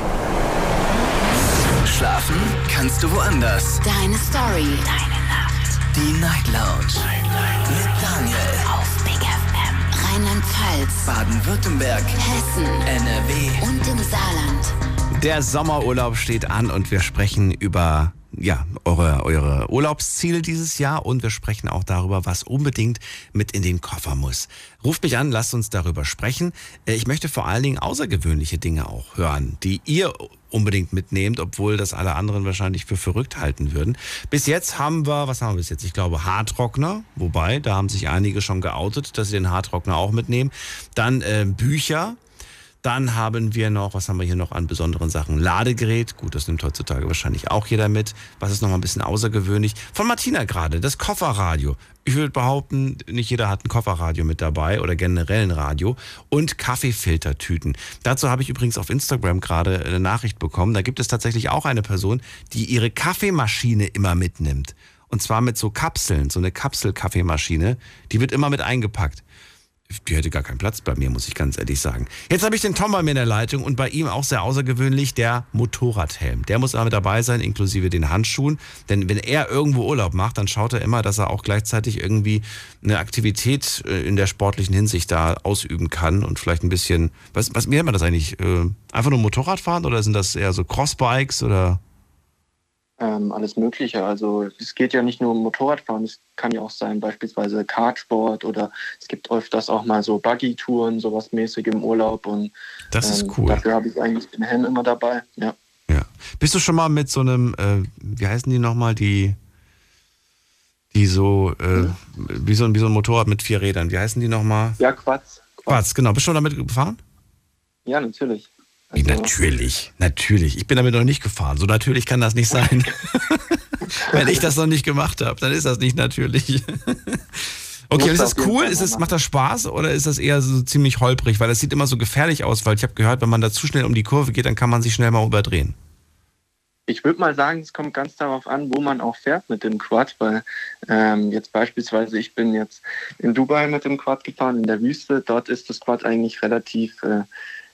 Schlafen kannst du woanders. Deine Story. Deine Nacht. Die Night Lounge. Night, Night. Mit Daniel. Rheinland-Pfalz. Baden-Württemberg. Hessen. NRW. Und im Saarland. Der Sommerurlaub steht an und wir sprechen über ja, eure, eure Urlaubsziele dieses Jahr und wir sprechen auch darüber, was unbedingt mit in den Koffer muss. Ruft mich an, lasst uns darüber sprechen. Äh, ich möchte vor allen Dingen außergewöhnliche Dinge auch hören, die ihr unbedingt mitnehmt, obwohl das alle anderen wahrscheinlich für verrückt halten würden. Bis jetzt haben wir, was haben wir bis jetzt? Ich glaube Haartrockner, wobei, da haben sich einige schon geoutet, dass sie den Haartrockner auch mitnehmen. Dann äh, Bücher, dann haben wir noch, was haben wir hier noch an besonderen Sachen? Ladegerät. Gut, das nimmt heutzutage wahrscheinlich auch jeder mit. Was ist noch mal ein bisschen außergewöhnlich? Von Martina gerade, das Kofferradio. Ich würde behaupten, nicht jeder hat ein Kofferradio mit dabei oder generell ein Radio. Und Kaffeefiltertüten. Dazu habe ich übrigens auf Instagram gerade eine Nachricht bekommen. Da gibt es tatsächlich auch eine Person, die ihre Kaffeemaschine immer mitnimmt. Und zwar mit so Kapseln, so eine Kapselkaffeemaschine. Die wird immer mit eingepackt die hätte gar keinen Platz bei mir, muss ich ganz ehrlich sagen. Jetzt habe ich den Tom bei mir in der Leitung und bei ihm auch sehr außergewöhnlich der Motorradhelm. Der muss immer dabei sein, inklusive den Handschuhen. Denn wenn er irgendwo Urlaub macht, dann schaut er immer, dass er auch gleichzeitig irgendwie eine Aktivität äh, in der sportlichen Hinsicht da ausüben kann und vielleicht ein bisschen, was, was wie nennt man das eigentlich? Äh, einfach nur Motorrad fahren oder sind das eher so Crossbikes oder? Ähm, alles Mögliche. Also es geht ja nicht nur um Motorradfahren, es kann ja auch sein beispielsweise Kartsport oder es gibt öfters auch mal so Buggy-Touren, sowas mäßig im Urlaub und das ist ähm, cool. Dafür habe ich eigentlich den Helm immer dabei. Ja. Ja. Bist du schon mal mit so einem, äh, wie heißen die nochmal, die, die so, äh, wie, so, wie so ein Motorrad mit vier Rädern, wie heißen die nochmal? Ja, Quads. Quads, genau. Bist du schon damit gefahren? Ja, natürlich. Also, natürlich, natürlich. Ich bin damit noch nicht gefahren. So natürlich kann das nicht sein. Wenn ich das noch nicht gemacht habe, dann ist das nicht natürlich. Okay, ist das cool? Ist das, macht das Spaß oder ist das eher so ziemlich holprig? Weil das sieht immer so gefährlich aus, weil ich habe gehört, wenn man da zu schnell um die Kurve geht, dann kann man sich schnell mal überdrehen. Ich würde mal sagen, es kommt ganz darauf an, wo man auch fährt mit dem Quad, weil ähm, jetzt beispielsweise, ich bin jetzt in Dubai mit dem Quad gefahren, in der Wüste. Dort ist das Quad eigentlich relativ äh,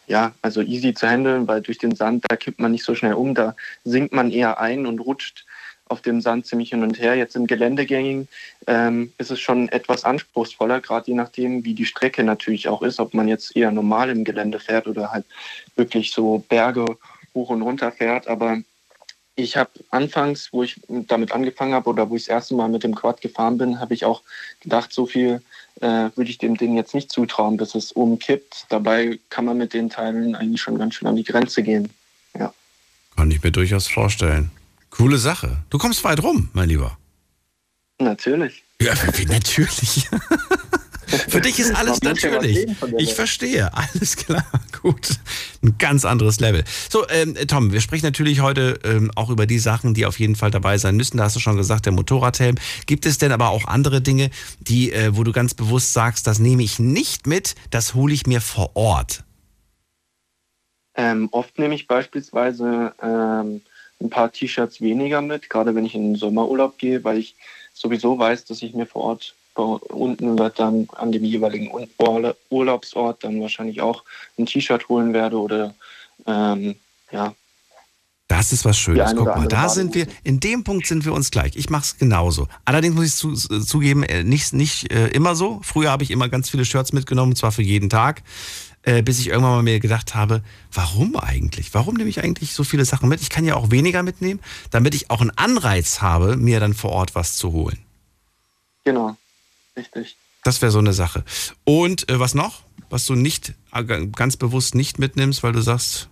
ja, also easy zu handeln, weil durch den Sand, da kippt man nicht so schnell um, da sinkt man eher ein und rutscht auf dem Sand ziemlich hin und her. Jetzt im Geländegängigen ähm, ist es schon etwas anspruchsvoller, gerade je nachdem, wie die Strecke natürlich auch ist, ob man jetzt eher normal im Gelände fährt oder halt wirklich so Berge hoch und runter fährt. Aber ich habe anfangs, wo ich damit angefangen habe oder wo ich das erste Mal mit dem Quad gefahren bin, habe ich auch gedacht, so viel äh, würde ich dem Ding jetzt nicht zutrauen, bis es umkippt. Dabei kann man mit den Teilen eigentlich schon ganz schön an die Grenze gehen. Ja. Kann ich mir durchaus vorstellen. Coole Sache. Du kommst weit rum, mein Lieber. Natürlich. Ja, natürlich. Für dich ist alles natürlich. Ich verstehe. Alles klar. Gut. Ein ganz anderes Level. So, ähm, Tom, wir sprechen natürlich heute ähm, auch über die Sachen, die auf jeden Fall dabei sein müssen. Da hast du schon gesagt, der Motorradhelm. Gibt es denn aber auch andere Dinge, die, äh, wo du ganz bewusst sagst, das nehme ich nicht mit, das hole ich mir vor Ort? Ähm, oft nehme ich beispielsweise ähm, ein paar T-Shirts weniger mit, gerade wenn ich in den Sommerurlaub gehe, weil ich sowieso weiß, dass ich mir vor Ort unten wird dann an dem jeweiligen Urlaubsort dann wahrscheinlich auch ein T-Shirt holen werde oder ähm, ja. Das ist was Schönes. Guck mal, da sind wir, in dem Punkt sind wir uns gleich. Ich mache es genauso. Allerdings muss ich zu, zugeben, äh, nicht, nicht äh, immer so. Früher habe ich immer ganz viele Shirts mitgenommen, und zwar für jeden Tag. Äh, bis ich irgendwann mal mir gedacht habe, warum eigentlich? Warum nehme ich eigentlich so viele Sachen mit? Ich kann ja auch weniger mitnehmen, damit ich auch einen Anreiz habe, mir dann vor Ort was zu holen. Genau. Richtig. Das wäre so eine Sache. Und äh, was noch? Was du nicht äh, ganz bewusst nicht mitnimmst, weil du sagst,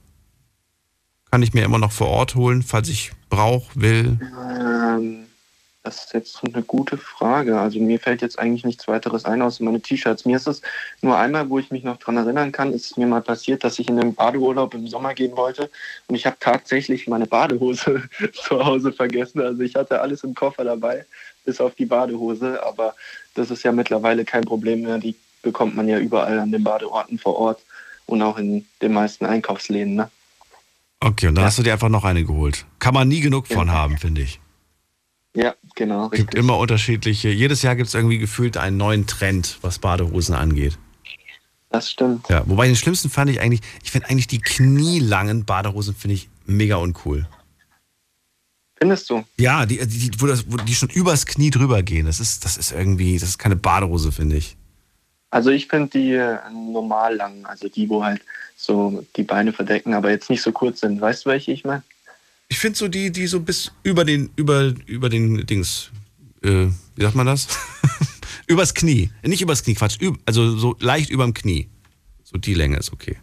kann ich mir immer noch vor Ort holen, falls ich brauche, will? Ähm, das ist jetzt eine gute Frage. Also mir fällt jetzt eigentlich nichts weiteres ein, außer meine T-Shirts. Mir ist es nur einmal, wo ich mich noch dran erinnern kann, ist es mir mal passiert, dass ich in einen Badeurlaub im Sommer gehen wollte und ich habe tatsächlich meine Badehose zu Hause vergessen. Also ich hatte alles im Koffer dabei, bis auf die Badehose. Aber das ist ja mittlerweile kein Problem mehr. Die bekommt man ja überall an den Badeorten vor Ort und auch in den meisten Einkaufsläden. Ne? Okay, und dann ja. hast du dir einfach noch eine geholt. Kann man nie genug von ja. haben, finde ich. Ja, genau. Es gibt immer unterschiedliche. Jedes Jahr gibt es irgendwie gefühlt einen neuen Trend, was Badehosen angeht. Das stimmt. Ja, wobei den schlimmsten fand ich eigentlich, ich finde eigentlich die knielangen Badehosen finde ich mega uncool. Findest du? Ja, die, die, wo, das, wo die schon übers Knie drüber gehen. Das ist, das ist irgendwie, das ist keine Badehose, finde ich. Also ich finde die äh, normal lang, also die, wo halt so die Beine verdecken, aber jetzt nicht so kurz sind. Weißt du, welche ich meine? Ich finde so die, die so bis über den, über, über den Dings, äh, wie sagt man das? übers Knie. Nicht übers Knie, Quatsch. also so leicht überm Knie. So die Länge ist okay.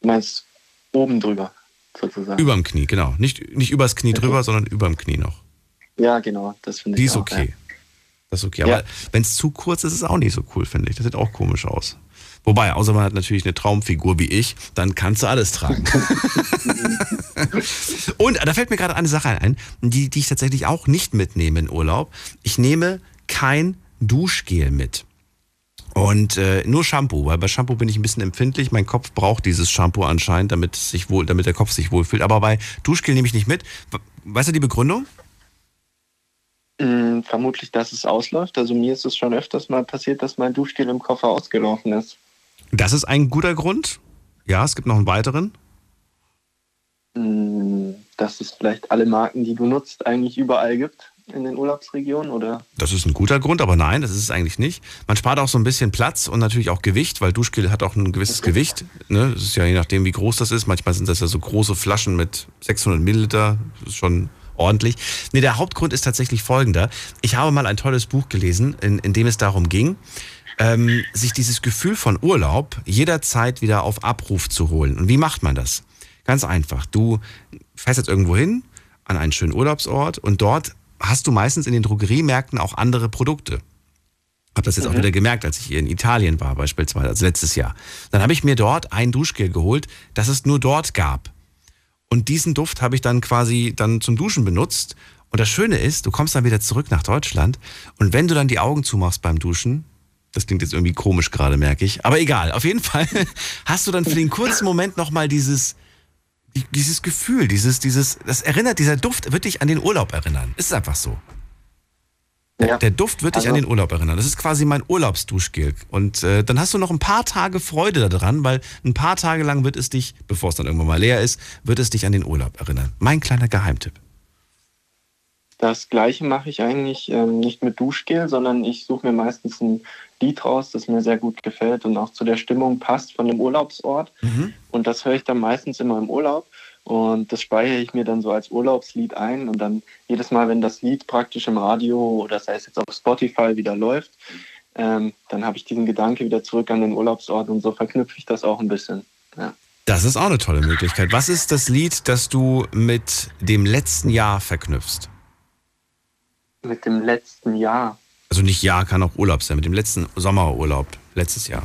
Du meinst oben drüber, sozusagen? Überm Knie, genau. Nicht, nicht übers Knie okay. drüber, sondern überm Knie noch. Ja, genau. Das finde ich Die ist auch, okay. Ja. Das ist okay. Aber ja. wenn es zu kurz ist, ist es auch nicht so cool, finde ich. Das sieht auch komisch aus. Wobei, außer man hat natürlich eine Traumfigur wie ich, dann kannst du alles tragen. Und da fällt mir gerade eine Sache ein, die, die ich tatsächlich auch nicht mitnehme in Urlaub. Ich nehme kein Duschgel mit. Und äh, nur Shampoo, weil bei Shampoo bin ich ein bisschen empfindlich. Mein Kopf braucht dieses Shampoo anscheinend, damit, sich wohl, damit der Kopf sich wohlfühlt. Aber bei Duschgel nehme ich nicht mit. Weißt du die Begründung? Mm, vermutlich, dass es ausläuft. Also mir ist es schon öfters mal passiert, dass mein Duschgel im Koffer ausgelaufen ist. Das ist ein guter Grund. Ja, es gibt noch einen weiteren. Mm, dass es vielleicht alle Marken, die du nutzt, eigentlich überall gibt in den Urlaubsregionen, oder? Das ist ein guter Grund, aber nein, das ist es eigentlich nicht. Man spart auch so ein bisschen Platz und natürlich auch Gewicht, weil Duschgel hat auch ein gewisses okay. Gewicht. Ne? Das ist ja je nachdem, wie groß das ist. Manchmal sind das ja so große Flaschen mit 600 Milliliter. Das ist schon ordentlich. Nee, der Hauptgrund ist tatsächlich folgender. Ich habe mal ein tolles Buch gelesen, in, in dem es darum ging, ähm, sich dieses Gefühl von Urlaub jederzeit wieder auf Abruf zu holen. Und wie macht man das? Ganz einfach. Du fährst jetzt irgendwo hin, an einen schönen Urlaubsort und dort hast du meistens in den Drogeriemärkten auch andere Produkte. Hab das jetzt mhm. auch wieder gemerkt, als ich hier in Italien war, beispielsweise, also letztes Jahr. Dann habe ich mir dort ein Duschgel geholt, das es nur dort gab. Und diesen Duft habe ich dann quasi dann zum Duschen benutzt. Und das Schöne ist, du kommst dann wieder zurück nach Deutschland und wenn du dann die Augen zumachst beim Duschen, das klingt jetzt irgendwie komisch gerade, merke ich. Aber egal, auf jeden Fall hast du dann für den kurzen Moment nochmal dieses, dieses Gefühl, dieses, dieses, das erinnert, dieser Duft wird dich an den Urlaub erinnern. Ist einfach so. Ja. Der Duft wird dich also. an den Urlaub erinnern. Das ist quasi mein Urlaubsduschgel. Und äh, dann hast du noch ein paar Tage Freude daran, weil ein paar Tage lang wird es dich, bevor es dann irgendwann mal leer ist, wird es dich an den Urlaub erinnern. Mein kleiner Geheimtipp. Das gleiche mache ich eigentlich ähm, nicht mit Duschgel, sondern ich suche mir meistens ein Lied raus, das mir sehr gut gefällt und auch zu der Stimmung passt von dem Urlaubsort. Mhm. Und das höre ich dann meistens immer im Urlaub. Und das speichere ich mir dann so als Urlaubslied ein. Und dann jedes Mal, wenn das Lied praktisch im Radio oder sei es jetzt auf Spotify wieder läuft, ähm, dann habe ich diesen Gedanke wieder zurück an den Urlaubsort und so verknüpfe ich das auch ein bisschen. Ja. Das ist auch eine tolle Möglichkeit. Was ist das Lied, das du mit dem letzten Jahr verknüpfst? Mit dem letzten Jahr. Also nicht Jahr, kann auch Urlaub sein, mit dem letzten Sommerurlaub, letztes Jahr.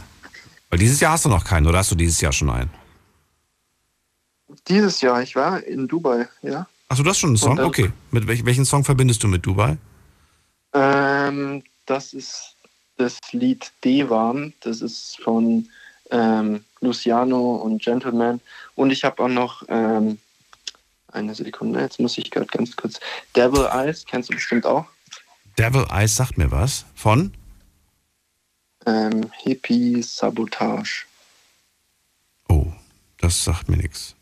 Weil dieses Jahr hast du noch keinen, oder hast du dieses Jahr schon einen? Dieses Jahr, ich war in Dubai, ja. Achso, du hast schon einen Song? okay. Mit welch, welchen Song verbindest du mit Dubai? Ähm, das ist das Lied Devan. Das ist von ähm, Luciano und Gentleman. Und ich habe auch noch ähm, eine Sekunde, jetzt muss ich gerade ganz kurz. Devil Eyes, kennst du bestimmt auch. Devil Eyes sagt mir was. Von? Ähm, Hippie Sabotage. Oh, das sagt mir nichts.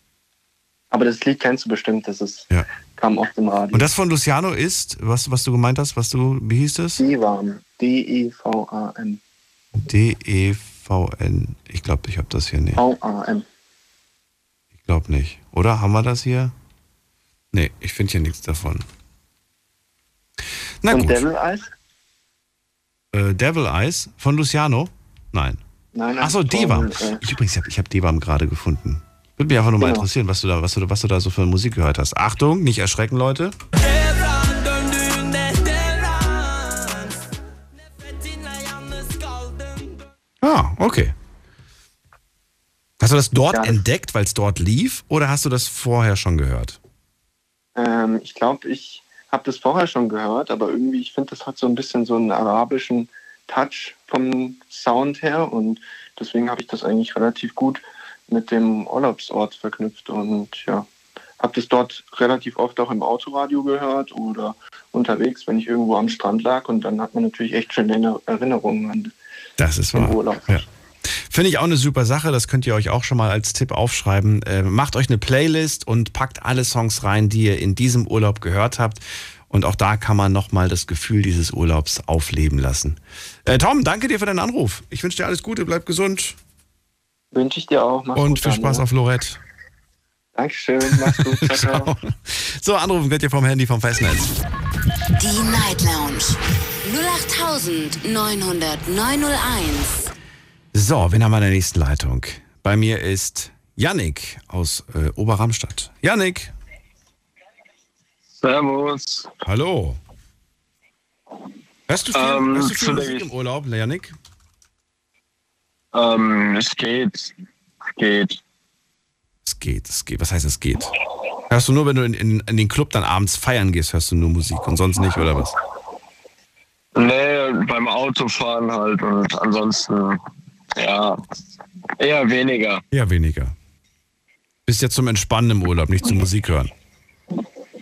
Aber das Lied kennst du bestimmt, das ist, ja. kam auf dem Radio. Und das von Luciano ist, was, was du gemeint hast, was du, wie hieß das? Devan. D-E-V-A-N. D-E-V-N. Ich glaube, ich habe das hier nicht. V-A-N. Ich glaube nicht. Oder haben wir das hier? Nee, ich finde hier nichts davon. Na und gut. Devil Eyes? Äh, Devil Eyes von Luciano? Nein. Nein, nein. Achso, Devam. Äh, ich übrigens, hab, ich habe Devam gerade gefunden. Würde mich einfach nur genau. mal interessieren, was du, da, was, du, was du da so für Musik gehört hast. Achtung, nicht erschrecken, Leute. Ah, okay. Hast du das dort ja. entdeckt, weil es dort lief, oder hast du das vorher schon gehört? Ähm, ich glaube, ich habe das vorher schon gehört, aber irgendwie, ich finde, das hat so ein bisschen so einen arabischen Touch vom Sound her und deswegen habe ich das eigentlich relativ gut mit dem Urlaubsort verknüpft und ja, habe das dort relativ oft auch im Autoradio gehört oder unterwegs, wenn ich irgendwo am Strand lag und dann hat man natürlich echt schöne Erinnerungen an Das ist den wahr. Urlaub. Ja. Finde ich auch eine super Sache, das könnt ihr euch auch schon mal als Tipp aufschreiben. Äh, macht euch eine Playlist und packt alle Songs rein, die ihr in diesem Urlaub gehört habt. Und auch da kann man nochmal das Gefühl dieses Urlaubs aufleben lassen. Äh, Tom, danke dir für deinen Anruf. Ich wünsche dir alles Gute, bleib gesund Wünsche ich dir auch. Mach's und gut, viel Spaß Daniel. auf Lorette. Dankeschön, mach's gut. Ciao, ciao. Ciao. So, anrufen könnt ihr vom Handy vom Festnetz. Die Night Lounge 0890901. So, wen haben wir in der nächsten Leitung? Bei mir ist Yannick aus äh, Oberramstadt. Yannick, Servus. hallo. Hörst du viel, Ähm, hörst du viel Musik im Urlaub, Yannick? Ähm, es geht. Es geht. Es geht, es geht. Was heißt es geht? Hörst du nur, wenn du in, in, in den Club dann abends feiern gehst, hörst du nur Musik und sonst nicht, oder was? Nee, beim Autofahren halt und ansonsten, ja, eher weniger. Ja, weniger. Bist ja zum Entspannen im Urlaub, nicht zum Musik hören.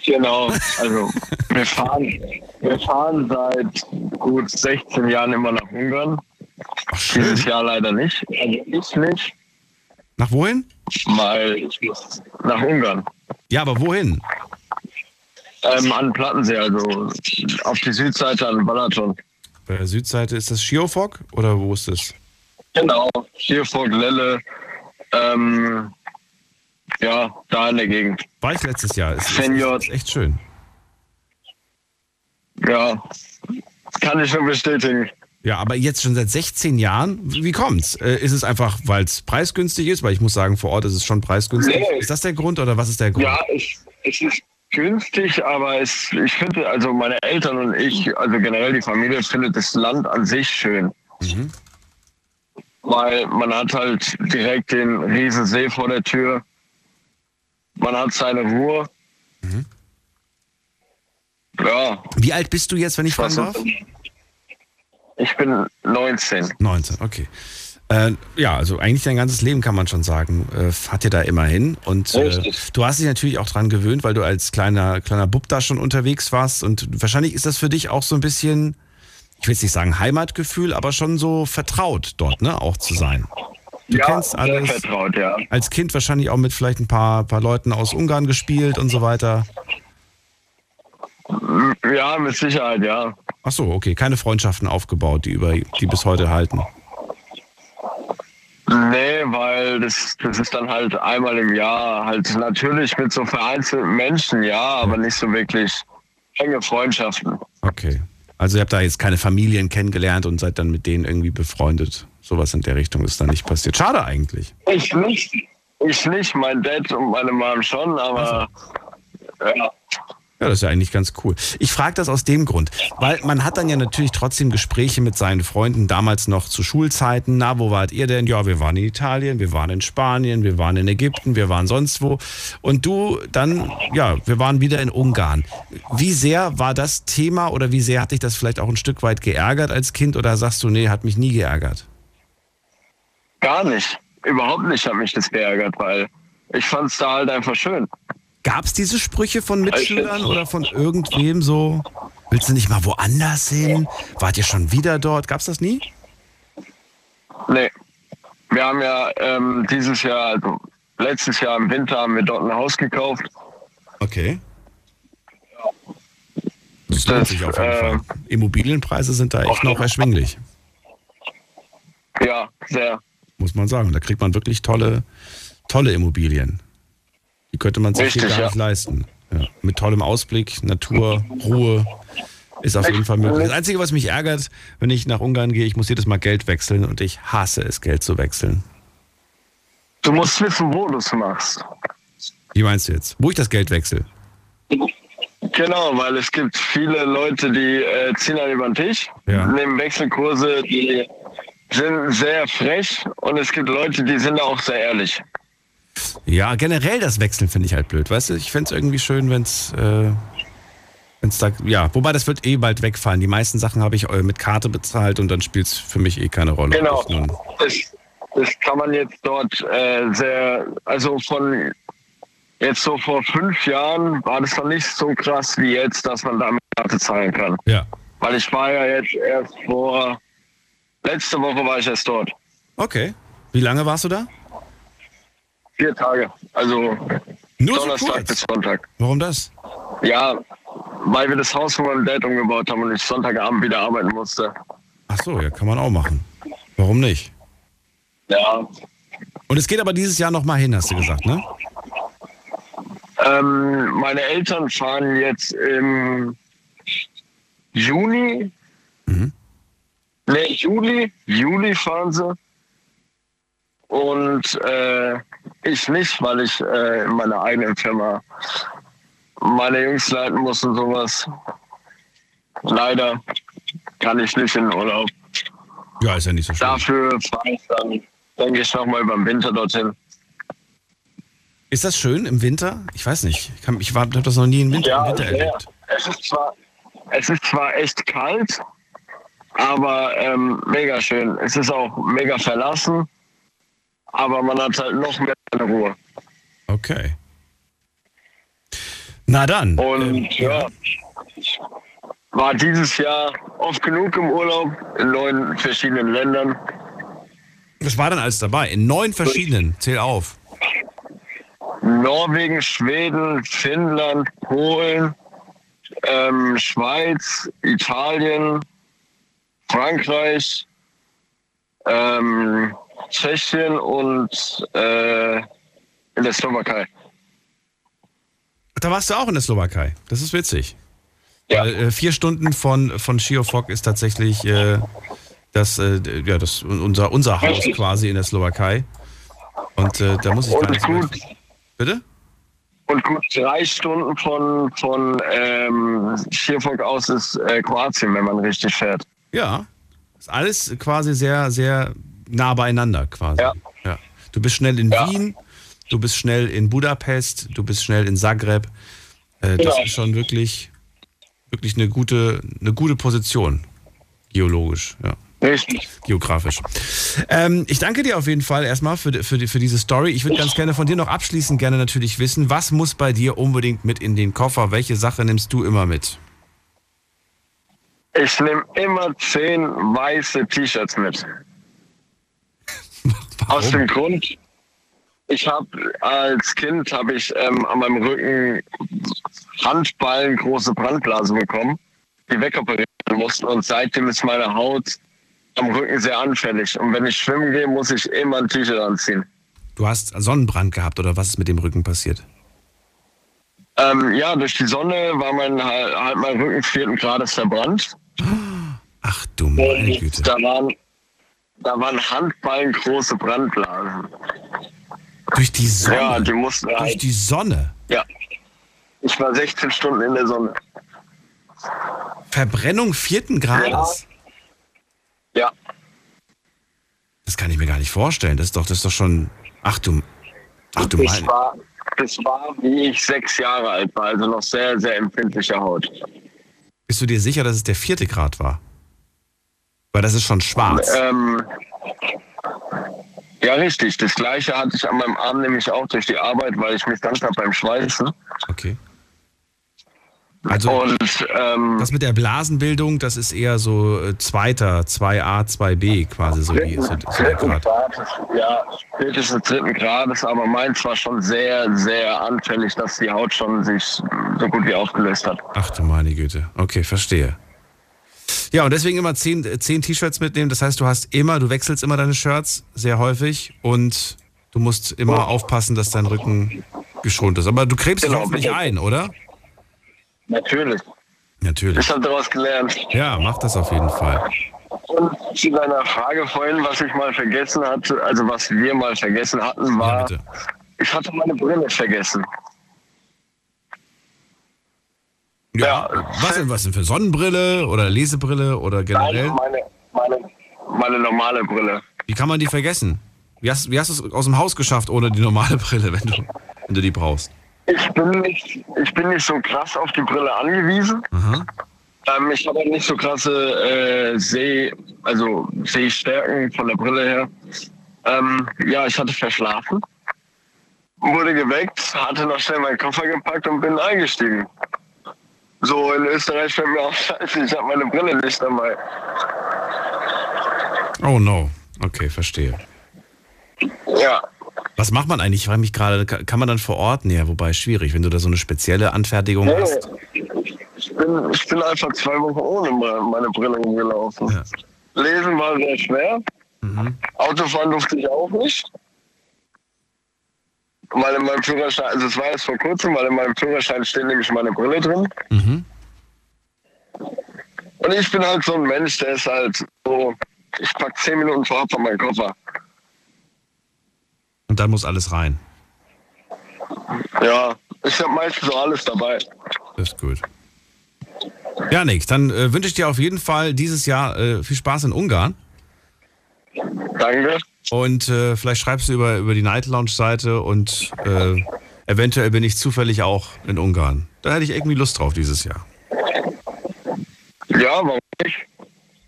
Genau, also wir fahren, wir fahren seit gut 16 Jahren immer nach Ungarn. Ach, schön. Dieses Jahr leider nicht. Also ich nicht, Nach wohin? muss nach Ungarn. Ja, aber wohin? Ähm, an Plattensee, also auf die Südseite an Balaton. Bei der Südseite ist das Schiofok oder wo ist das? Genau, Schierfurt, Lelle, ähm, ja, da in der Gegend. War ich letztes Jahr. Ist, ist, Senior. ist echt schön. Ja, kann ich nur bestätigen. Ja, aber jetzt schon seit 16 Jahren. Wie kommt's? Äh, ist es einfach, weil es preisgünstig ist? Weil ich muss sagen, vor Ort ist es schon preisgünstig. Nee. Ist das der Grund oder was ist der Grund? Ja, ich, es ist günstig, aber es, ich finde, also meine Eltern und ich, also generell die Familie, findet das Land an sich schön. Mhm. Weil man hat halt direkt den riesen See vor der Tür. Man hat seine Ruhe. Mhm. Ja, Wie alt bist du jetzt, wenn ich fragen was darf? ich bin 19. 19, okay. Äh, ja, also eigentlich dein ganzes Leben kann man schon sagen, äh, hat dir da immerhin. Und äh, du hast dich natürlich auch dran gewöhnt, weil du als kleiner, kleiner Bub da schon unterwegs warst. Und wahrscheinlich ist das für dich auch so ein bisschen, ich will jetzt nicht sagen Heimatgefühl, aber schon so vertraut dort, ne, auch zu sein. Du ja, kennst alles. vertraut, ja. Als Kind wahrscheinlich auch mit vielleicht ein paar, paar Leuten aus Ungarn gespielt und so weiter. Ja, mit Sicherheit, ja. Ach so, okay, keine Freundschaften aufgebaut, die über, die bis heute halten. Nee, weil das, das ist dann halt einmal im Jahr halt natürlich mit so vereinzelten Menschen, ja, aber nicht so wirklich enge Freundschaften. Okay. Also ihr habt da jetzt keine Familien kennengelernt und seid dann mit denen irgendwie befreundet. Sowas in der Richtung ist da nicht passiert. Schade eigentlich. Ich nicht. Ich nicht, mein Dad und meine Mom schon, aber ja. Ja, das ist ja eigentlich ganz cool. Ich frage das aus dem Grund, weil man hat dann ja natürlich trotzdem Gespräche mit seinen Freunden, damals noch zu Schulzeiten. Na, wo wart ihr denn? Ja, wir waren in Italien, wir waren in Spanien, wir waren in Ägypten, wir waren sonst wo. Und du dann, ja, wir waren wieder in Ungarn. Wie sehr war das Thema oder wie sehr hat dich das vielleicht auch ein Stück weit geärgert als Kind oder sagst du, nee, hat mich nie geärgert? Gar nicht. Überhaupt nicht hat mich das geärgert, weil ich fand es da halt einfach schön. Gab es diese Sprüche von Mitschülern oder von irgendwem so? Willst du nicht mal woanders hin? Wart ihr schon wieder dort? Gab es das nie? Nee. Wir haben ja ähm, dieses Jahr, also letztes Jahr im Winter haben wir dort ein Haus gekauft. Okay. Das lohnt sich auf jeden äh, Fall. Immobilienpreise sind da echt noch erschwinglich, Ja, sehr. muss man sagen. Da kriegt man wirklich tolle, tolle Immobilien. Die könnte man sich hier Richtig, gar ja. nicht leisten. Ja. Mit tollem Ausblick, Natur, Ruhe ist auf jeden Fall möglich. Das Einzige, was mich ärgert, wenn ich nach Ungarn gehe, ich muss jedes Mal Geld wechseln und ich hasse es, Geld zu wechseln. Du musst wissen, wo du es machst. Wie meinst du jetzt? Wo ich das Geld wechsle? Genau, weil es gibt viele Leute, die äh, ziehen dann über den Tisch, Ja. nehmen Wechselkurse, die sind sehr frech und es gibt Leute, die sind auch sehr ehrlich. Ja, generell das Wechseln finde ich halt blöd. Weißt du, ich fände es irgendwie schön, wenn es. Äh, wenn's da, ja, wobei das wird eh bald wegfallen. Die meisten Sachen habe ich äh, mit Karte bezahlt und dann spielt es für mich eh keine Rolle. Genau. Das, das kann man jetzt dort äh, sehr, also von jetzt so vor fünf Jahren war das noch nicht so krass wie jetzt, dass man damit Karte zahlen kann. Ja. Weil ich war ja jetzt erst vor, letzte Woche war ich erst dort. Okay. Wie lange warst du da? Vier Tage. Also Nur so Donnerstag kurz? bis Sonntag. Warum das? Ja, weil wir das Haus von meinem Dad umgebaut haben und ich Sonntagabend wieder arbeiten musste. Ach so, ja, kann man auch machen. Warum nicht? Ja. Und es geht aber dieses Jahr nochmal hin, hast du gesagt, ne? Ähm, meine Eltern fahren jetzt im Juni. Mhm. Nee, Juli. Juli fahren sie. Und äh, ich nicht, weil ich äh, in meiner eigenen Firma meine Jungs leiten muss und sowas. Leider kann ich nicht in den Urlaub. Ja, ist ja nicht so schlimm. Dafür fahre ich dann, denke ich, nochmal über den Winter dorthin. Ist das schön im Winter? Ich weiß nicht. Ich, kann- ich habe das noch nie im Winter, im Winter erlebt. Es ist zwar, es ist zwar echt kalt, aber ähm, mega schön. Es ist auch mega verlassen, aber man hat halt noch mehr Ruhe. Okay. Na dann. Und ähm, ja, ich war dieses Jahr oft genug im Urlaub in neun verschiedenen Ländern. Was war denn alles dabei? In neun verschiedenen. Zähl auf. Norwegen, Schweden, Finnland, Polen, ähm, Schweiz, Italien, Frankreich, ähm, Tschechien und äh, in der Slowakei. Da warst du auch in der Slowakei. Das ist witzig. Ja. Weil, äh, vier Stunden von, von Schiofok ist tatsächlich äh, das, äh, ja, das, unser, unser Haus quasi in der Slowakei. Und äh, da muss ich gar nicht gut, Bitte? und gut drei Stunden von, von ähm, Schierfock aus ist äh, Kroatien, wenn man richtig fährt. Ja. Ist alles quasi sehr, sehr nah beieinander quasi. Ja. ja. Du bist schnell in Ja. Wien, du bist schnell in Budapest, du bist schnell in Zagreb. Äh, das Ja. ist schon wirklich, wirklich eine gute, eine gute Position. Geologisch, ja. Richtig. Geografisch. Ähm, ich danke dir auf jeden Fall erstmal für, für, für diese Story. Ich würde ganz gerne von dir noch abschließend gerne natürlich wissen, was muss bei dir unbedingt mit in den Koffer? Welche Sache nimmst du immer mit? Ich nehme immer zehn weiße T-Shirts mit. Aus dem Grund, ich habe als Kind habe ich ähm, an meinem Rücken Handballen große Brandblasen bekommen, die wegoperiert werden mussten und seitdem ist meine Haut am Rücken sehr anfällig und wenn ich schwimmen gehe, muss ich immer ein T-Shirt anziehen. Du hast Sonnenbrand gehabt oder was ist mit dem Rücken passiert? Ähm, ja, durch die Sonne war mein halt, mein Rücken vierten Grades verbrannt. Ach du meine Güte. da waren da waren Handballen große Brandblasen. Durch die Sonne? Ja, die mussten Durch halt, die Sonne? ja. Ich war 16 Stunden in der Sonne. Verbrennung vierten Grades? Ja. Das kann ich mir gar nicht vorstellen. Das ist doch, das ist doch schon. Ach du. Ach du Das meine. war, das war, wie ich sechs Jahre alt war, also noch sehr, sehr empfindliche Haut. Bist du dir sicher, dass es der vierte Grad war? Weil das ist schon schwarz. Ähm, ja, richtig. Das gleiche hatte ich an meinem Arm nämlich auch durch die Arbeit, weil ich mich ganz habe beim Schweißen. Okay. Also Und ähm, das mit der Blasenbildung, das ist eher so äh, zweiter, 2a, 2b quasi so, die, so, so der dritten Grad. Grades, ja, spätestens dritten Grades, aber meins war schon sehr, sehr anfällig, dass die Haut schon sich so gut wie aufgelöst hat. Ach du meine Güte. Okay, verstehe. Ja, und deswegen immer zehn, äh, zehn T-Shirts mitnehmen. Das heißt, du hast immer, du wechselst immer deine Shirts sehr häufig und du musst immer aufpassen, dass dein Rücken geschont ist. Aber du krebst dich Genau, hoffentlich bitte. ein, oder? Natürlich. Natürlich. Ich habe daraus gelernt. Ja, mach das auf jeden Fall. Und zu deiner Frage vorhin, was ich mal vergessen hatte, also was wir mal vergessen hatten, war, bitte. ich hatte meine Brille vergessen. Ja, was denn, was denn für Sonnenbrille oder Lesebrille oder generell? Nein, meine, meine, meine normale Brille. Wie kann man die vergessen? Wie hast, wie hast du es aus dem Haus geschafft ohne die normale Brille, wenn du, wenn du die brauchst? Ich bin nicht, ich bin nicht so krass auf die Brille angewiesen. Ähm, ich habe auch nicht so krasse äh, Seh, also Sehstärken von der Brille her. Ähm, ja, ich hatte verschlafen, wurde geweckt, hatte noch schnell meinen Koffer gepackt und bin eingestiegen. So, in Österreich fällt mir auf, scheiße, ich habe meine Brille nicht dabei. Oh no. Okay, verstehe. Ja, Was macht man eigentlich? Ich frage mich gerade, ka- kann man dann vor Ort? Nee, wobei schwierig, wenn du da so eine spezielle Anfertigung nee, hast. ich bin, ich bin einfach zwei Wochen ohne me- meine Brille rumgelaufen. Ja. Lesen war sehr schwer. Mhm. Autofahren durfte ich auch nicht. Weil in meinem Führerschein, also es war jetzt vor kurzem, weil in meinem Führerschein steht nämlich meine Brille drin. Mhm. Und ich bin halt so ein Mensch, der ist halt so, ich pack zehn Minuten vorab von meinem Koffer. Und dann muss alles rein. Ja, ich habe meistens so alles dabei. Das ist gut. Ja, Nick, dann äh, wünsche ich dir auf jeden Fall dieses Jahr äh, viel Spaß in Ungarn. Danke. Und äh, vielleicht schreibst du über, über die Night Lounge Seite und äh, eventuell bin ich zufällig auch in Ungarn. Da hätte ich irgendwie Lust drauf dieses Jahr. Ja, warum nicht?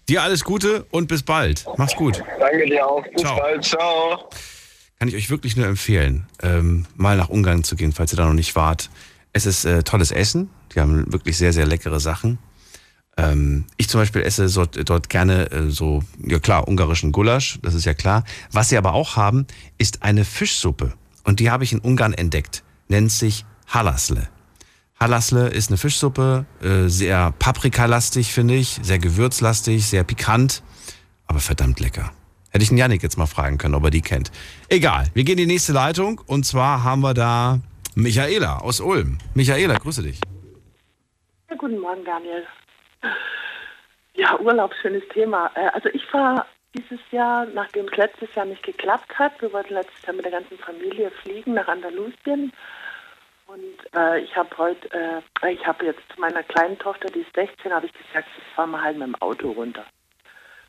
Dir alles Gute und bis bald. Mach's gut. Danke dir auch. Bis Ciao. bald. Ciao. Kann ich euch wirklich nur empfehlen, ähm, mal nach Ungarn zu gehen, falls ihr da noch nicht wart. Es ist äh, tolles Essen. Die haben wirklich sehr, sehr leckere Sachen. Ähm, ich zum Beispiel esse so, dort gerne äh, so, ja klar, ungarischen Gulasch, das ist ja klar. Was sie aber auch haben, ist eine Fischsuppe. Und die habe ich in Ungarn entdeckt. Nennt sich Halasle. Halasle ist eine Fischsuppe, äh, sehr paprikalastig, finde ich, sehr gewürzlastig, sehr pikant, aber verdammt lecker. Hätte ich den Janik jetzt mal fragen können, ob er die kennt. Egal, wir gehen in die nächste Leitung und zwar haben wir da Michaela aus Ulm. Michaela, grüße dich. Ja, guten Morgen, Daniel. Ja, Urlaub, schönes Thema. Äh, Also ich fahre dieses Jahr, nachdem es letztes Jahr nicht geklappt hat, wir wollten letztes Jahr mit der ganzen Familie fliegen nach Andalusien. Und äh, ich habe heute, äh, ich habe jetzt zu meiner kleinen Tochter, die ist 16, habe ich gesagt, ich fahre mal halt mit dem Auto runter.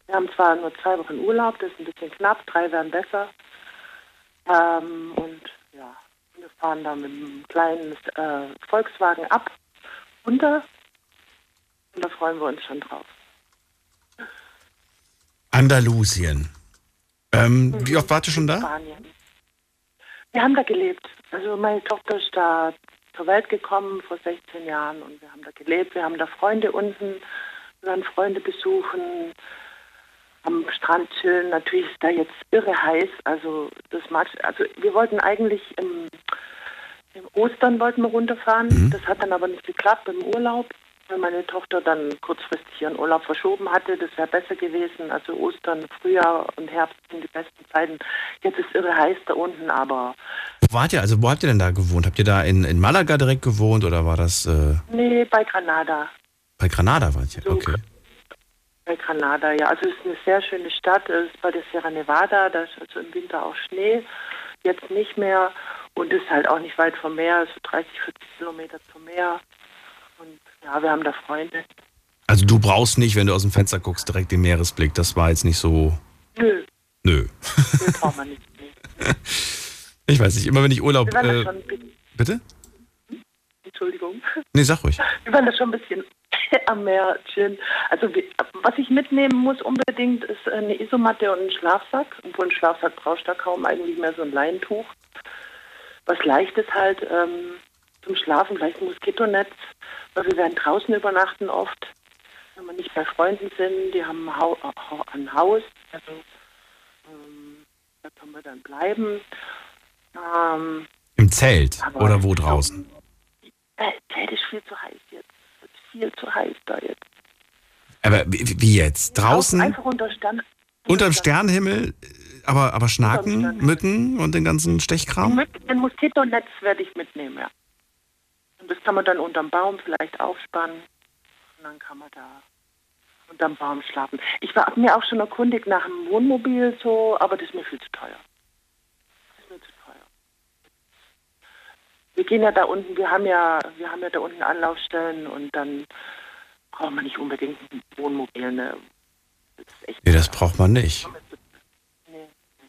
Wir haben zwar nur zwei Wochen Urlaub, das ist ein bisschen knapp, drei wären besser. Ähm, und ja, wir fahren da mit einem kleinen äh, Volkswagen ab, runter. Und da freuen wir uns schon drauf. Andalusien. Ähm, wie oft wart ihr schon da? Spanien. Wir haben da gelebt. Also meine Tochter ist da zur Welt gekommen vor 16 Jahren und wir haben da gelebt. Wir haben da Freunde unten, wir werden Freunde besuchen, am Strand chillen. Natürlich ist da jetzt irre heiß. Also das mag also wir wollten eigentlich im, im Ostern wollten wir runterfahren. Das hat dann aber nicht geklappt im Urlaub, weil meine Tochter dann kurzfristig ihren Urlaub verschoben hatte. Das wäre besser gewesen. Also Ostern, Frühjahr und Herbst sind die besten Zeiten. Jetzt ist irre heiß da unten, aber Wo wart ihr? Also wo habt ihr denn da gewohnt? Habt ihr da in, in Malaga direkt gewohnt oder war das äh, nee, bei Granada. bei Granada wart ihr? Okay. Bei Granada, ja. Also es ist eine sehr schöne Stadt. Es ist bei der Sierra Nevada, da ist also im Winter auch Schnee. Jetzt nicht mehr. Und ist halt auch nicht weit vom Meer, so 30, 40 Kilometer zum Meer. Ja, wir haben da Freunde. Also du brauchst nicht, wenn du aus dem Fenster guckst, direkt den Meeresblick. Das war jetzt nicht so. Nö, Nö. nö braucht man nicht. Ich weiß nicht, immer wenn ich Urlaub. Äh, schon bitte? Entschuldigung. Nee, sag ruhig. Wir waren da schon ein bisschen am Meer chillen. Also was ich mitnehmen muss unbedingt ist eine Isomatte und ein Schlafsack. Obwohl ein Schlafsack brauchst du da kaum, eigentlich mehr so ein Leintuch. Was leichtes halt ähm, zum Schlafen, vielleicht ein Moskitonetz, weil wir werden draußen übernachten oft, wenn wir nicht bei Freunden sind. Die haben ein, ein Haus, also ähm, da können wir dann bleiben. Ähm, Im Zelt oder wo draußen? äh, Zelt ist viel zu heiß jetzt. Ist viel zu heiß da jetzt. Aber wie wie jetzt? Draußen? Einfach unter Stern. Unterm Sternenhimmel? Aber, aber Schnaken. Mücken und den ganzen Stechkram? Ein Moskitonetz werde ich mitnehmen, ja. Das kann man dann unterm Baum vielleicht aufspannen. Und dann kann man da unterm Baum schlafen. Ich war mir auch schon erkundigt nach einem Wohnmobil so, aber das ist mir viel zu teuer. Das ist mir zu teuer. Wir gehen ja da unten, wir haben ja, wir haben ja da unten Anlaufstellen und dann braucht man nicht unbedingt ein Wohnmobil. Ne? Nee, das braucht man nicht.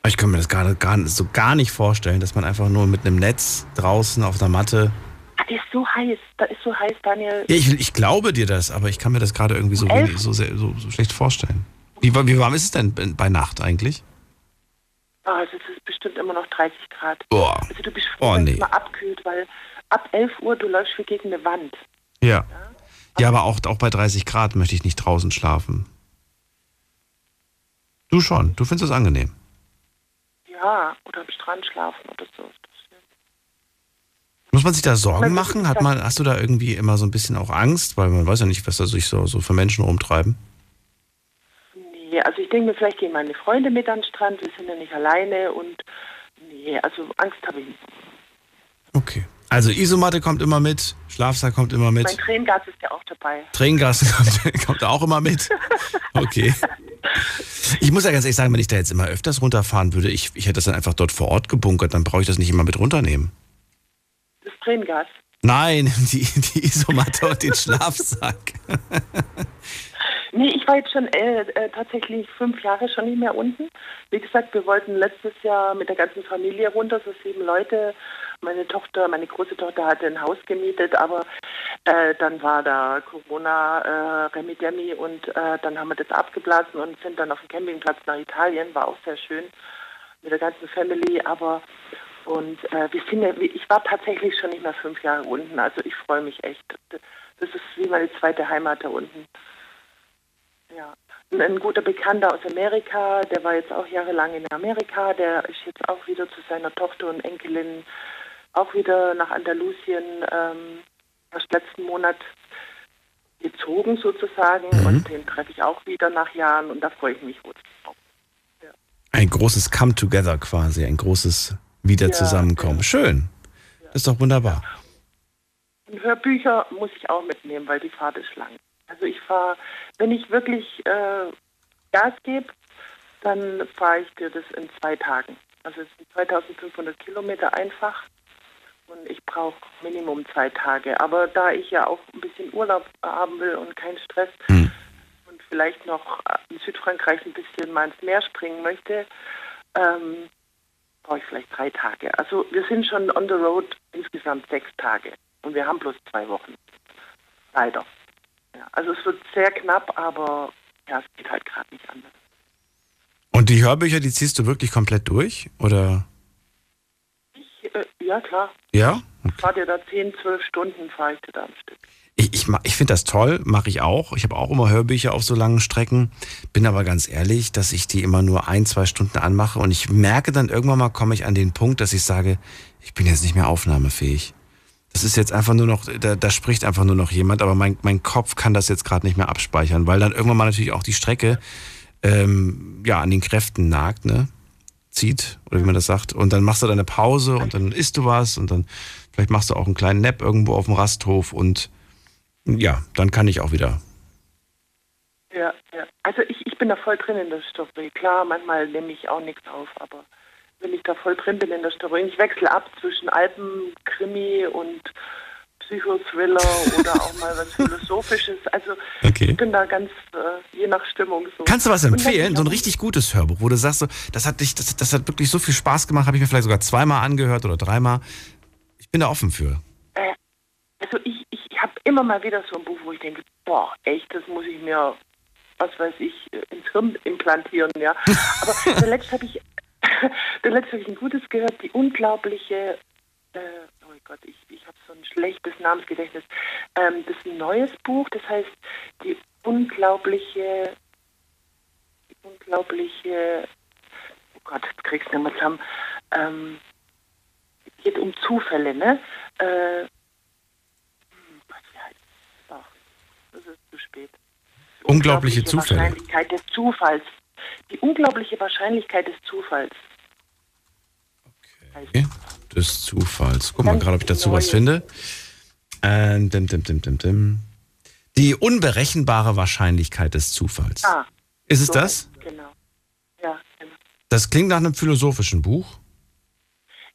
Ich kann mir das gar, gar, so gar nicht vorstellen, dass man einfach nur mit einem Netz draußen auf der Matte. Da ist so heiß, da ist so heiß, Daniel. Ja, ich, ich glaube dir das, aber ich kann mir das gerade irgendwie so, wenig, so, sehr, so, so schlecht vorstellen. Wie, wie warm ist es denn bei Nacht eigentlich? Oh, also es ist bestimmt immer noch 30 Grad. Boah. Also du bist froh, Oh, nee. mal abkühlt, weil ab 11 Uhr du läufst wie gegen eine Wand. Ja. Ja, aber auch, auch bei 30 Grad möchte ich nicht draußen schlafen. Du schon, du findest es angenehm. Ja, oder am Strand schlafen oder so. Muss man sich da Sorgen machen? Hat man, hast du da irgendwie immer so ein bisschen auch Angst? Weil man weiß ja nicht, was da sich so, so für Menschen rumtreiben. Nee, also ich denke mir, vielleicht gehen meine Freunde mit an den Strand, wir sind ja nicht alleine und nee, also Angst habe ich nicht. Okay. Also Isomatte kommt immer mit, Schlafsack kommt immer mit, Mein Tränengas ist ja auch dabei. Tränengas kommt, kommt auch immer mit. Okay. Ich muss ja ganz ehrlich sagen, wenn ich da jetzt immer öfters runterfahren würde, ich, ich hätte das dann einfach dort vor Ort gebunkert, dann brauche ich das nicht immer mit runternehmen. Tränengas. Nein, die, die Isomatte und den Schlafsack. Nee, ich war jetzt schon äh, äh, tatsächlich fünf Jahre schon nicht mehr unten. Wie gesagt, wir wollten letztes Jahr mit der ganzen Familie runter, so sieben Leute. Meine Tochter, meine große Tochter hatte ein Haus gemietet, aber äh, dann war da Corona, äh, Remi und äh, dann haben wir das abgeblasen und sind dann auf dem Campingplatz nach Italien. War auch sehr schön mit der ganzen Family, aber und äh, wir sind ja, ich war tatsächlich schon nicht mehr fünf Jahre unten. Also ich freue mich echt. Das ist wie meine zweite Heimat da unten. Ja. Und Ein guter Bekannter aus Amerika, der war jetzt auch jahrelang in Amerika, der ist jetzt auch wieder zu seiner Tochter und Enkelin auch wieder nach Andalusien ähm, erst letzten Monat gezogen sozusagen und den treffe ich auch wieder nach Jahren und da freue ich mich wohl drauf. Ein großes Come-Together quasi, ein großes Wieder-Zusammenkommen. Schön. Das ist doch wunderbar. Und Hörbücher muss ich auch mitnehmen, weil die Fahrt ist lang. Also ich fahre, wenn ich wirklich äh, Gas gebe, dann fahre ich dir das in zwei Tagen. Also es sind 2500 Kilometer einfach und ich brauche Minimum zwei Tage. Aber da ich ja auch ein bisschen Urlaub haben will und keinen Stress und vielleicht noch in Südfrankreich ein bisschen mal ins Meer springen möchte, ähm, brauche ich vielleicht drei Tage. Also wir sind schon on the road insgesamt sechs Tage und wir haben bloß zwei Wochen. Leider. Ja, also es wird sehr knapp, aber ja, es geht halt gerade nicht anders. Und die Hörbücher, die ziehst du wirklich komplett durch? Oder? Ich, äh, ja, klar. Ja? Ich fahre dir da 10, 12 Stunden, fahre ich dir da am Stück. Ich, ich, ich finde das toll, mache ich auch. Ich habe auch immer Hörbücher auf so langen Strecken. Bin aber ganz ehrlich, dass ich die immer nur ein, zwei Stunden anmache und ich merke dann irgendwann mal, komme ich an den Punkt, dass ich sage, ich bin jetzt nicht mehr aufnahmefähig. Das ist jetzt einfach nur noch, da, da spricht einfach nur noch jemand, aber mein, mein Kopf kann das jetzt gerade nicht mehr abspeichern, weil dann irgendwann mal natürlich auch die Strecke ähm, ja, an den Kräften nagt, ne? Zieht, oder wie man das sagt. Und dann machst du deine Pause und dann isst du was und dann vielleicht machst du auch einen kleinen Nap irgendwo auf dem Rasthof und ja, dann kann ich auch wieder. Ja, ja. Also ich, ich bin da voll drin in der Story. Klar, manchmal nehme ich auch nichts auf, aber wenn ich da voll drin bin in der Story, und ich wechsle ab zwischen Alpenkrimi und Psychothriller oder auch mal was Philosophisches. Also Okay. ich bin da ganz äh, je nach Stimmung so. Kannst du was empfehlen? So ein ich richtig gutes Hörbuch, wo du sagst, so, das hat dich, das, das hat wirklich so viel Spaß gemacht, habe ich mir vielleicht sogar zweimal angehört oder dreimal. Ich bin da offen für. Äh, also ich, ich habe immer mal wieder so ein Buch, wo ich denke, boah, echt, das muss ich mir, was weiß ich, äh, ins Hirn implantieren, ja. Aber zuletzt habe ich, zuletzt habe ich ein gutes gehört, die unglaubliche, äh, oh Gott, ich, ich habe so ein schlechtes Namensgedächtnis. Ähm, das ist ein neues Buch, das heißt die unglaubliche, die unglaubliche, oh Gott, jetzt kriegst du nicht mehr zusammen. Ähm, geht um Zufälle, ne? Äh, Das ist zu spät. Unglaubliche Zufälle. Wahrscheinlichkeit des Zufalls. Die unglaubliche Wahrscheinlichkeit des Zufalls. Okay. Des Zufalls. Guck mal gerade, ob ich dazu was finde. Ähm, dim, dim, dim, dim, dim. Die unberechenbare Wahrscheinlichkeit des Zufalls. Ah, Ist es so das? Genau. Ja, genau. Das klingt nach einem philosophischen Buch.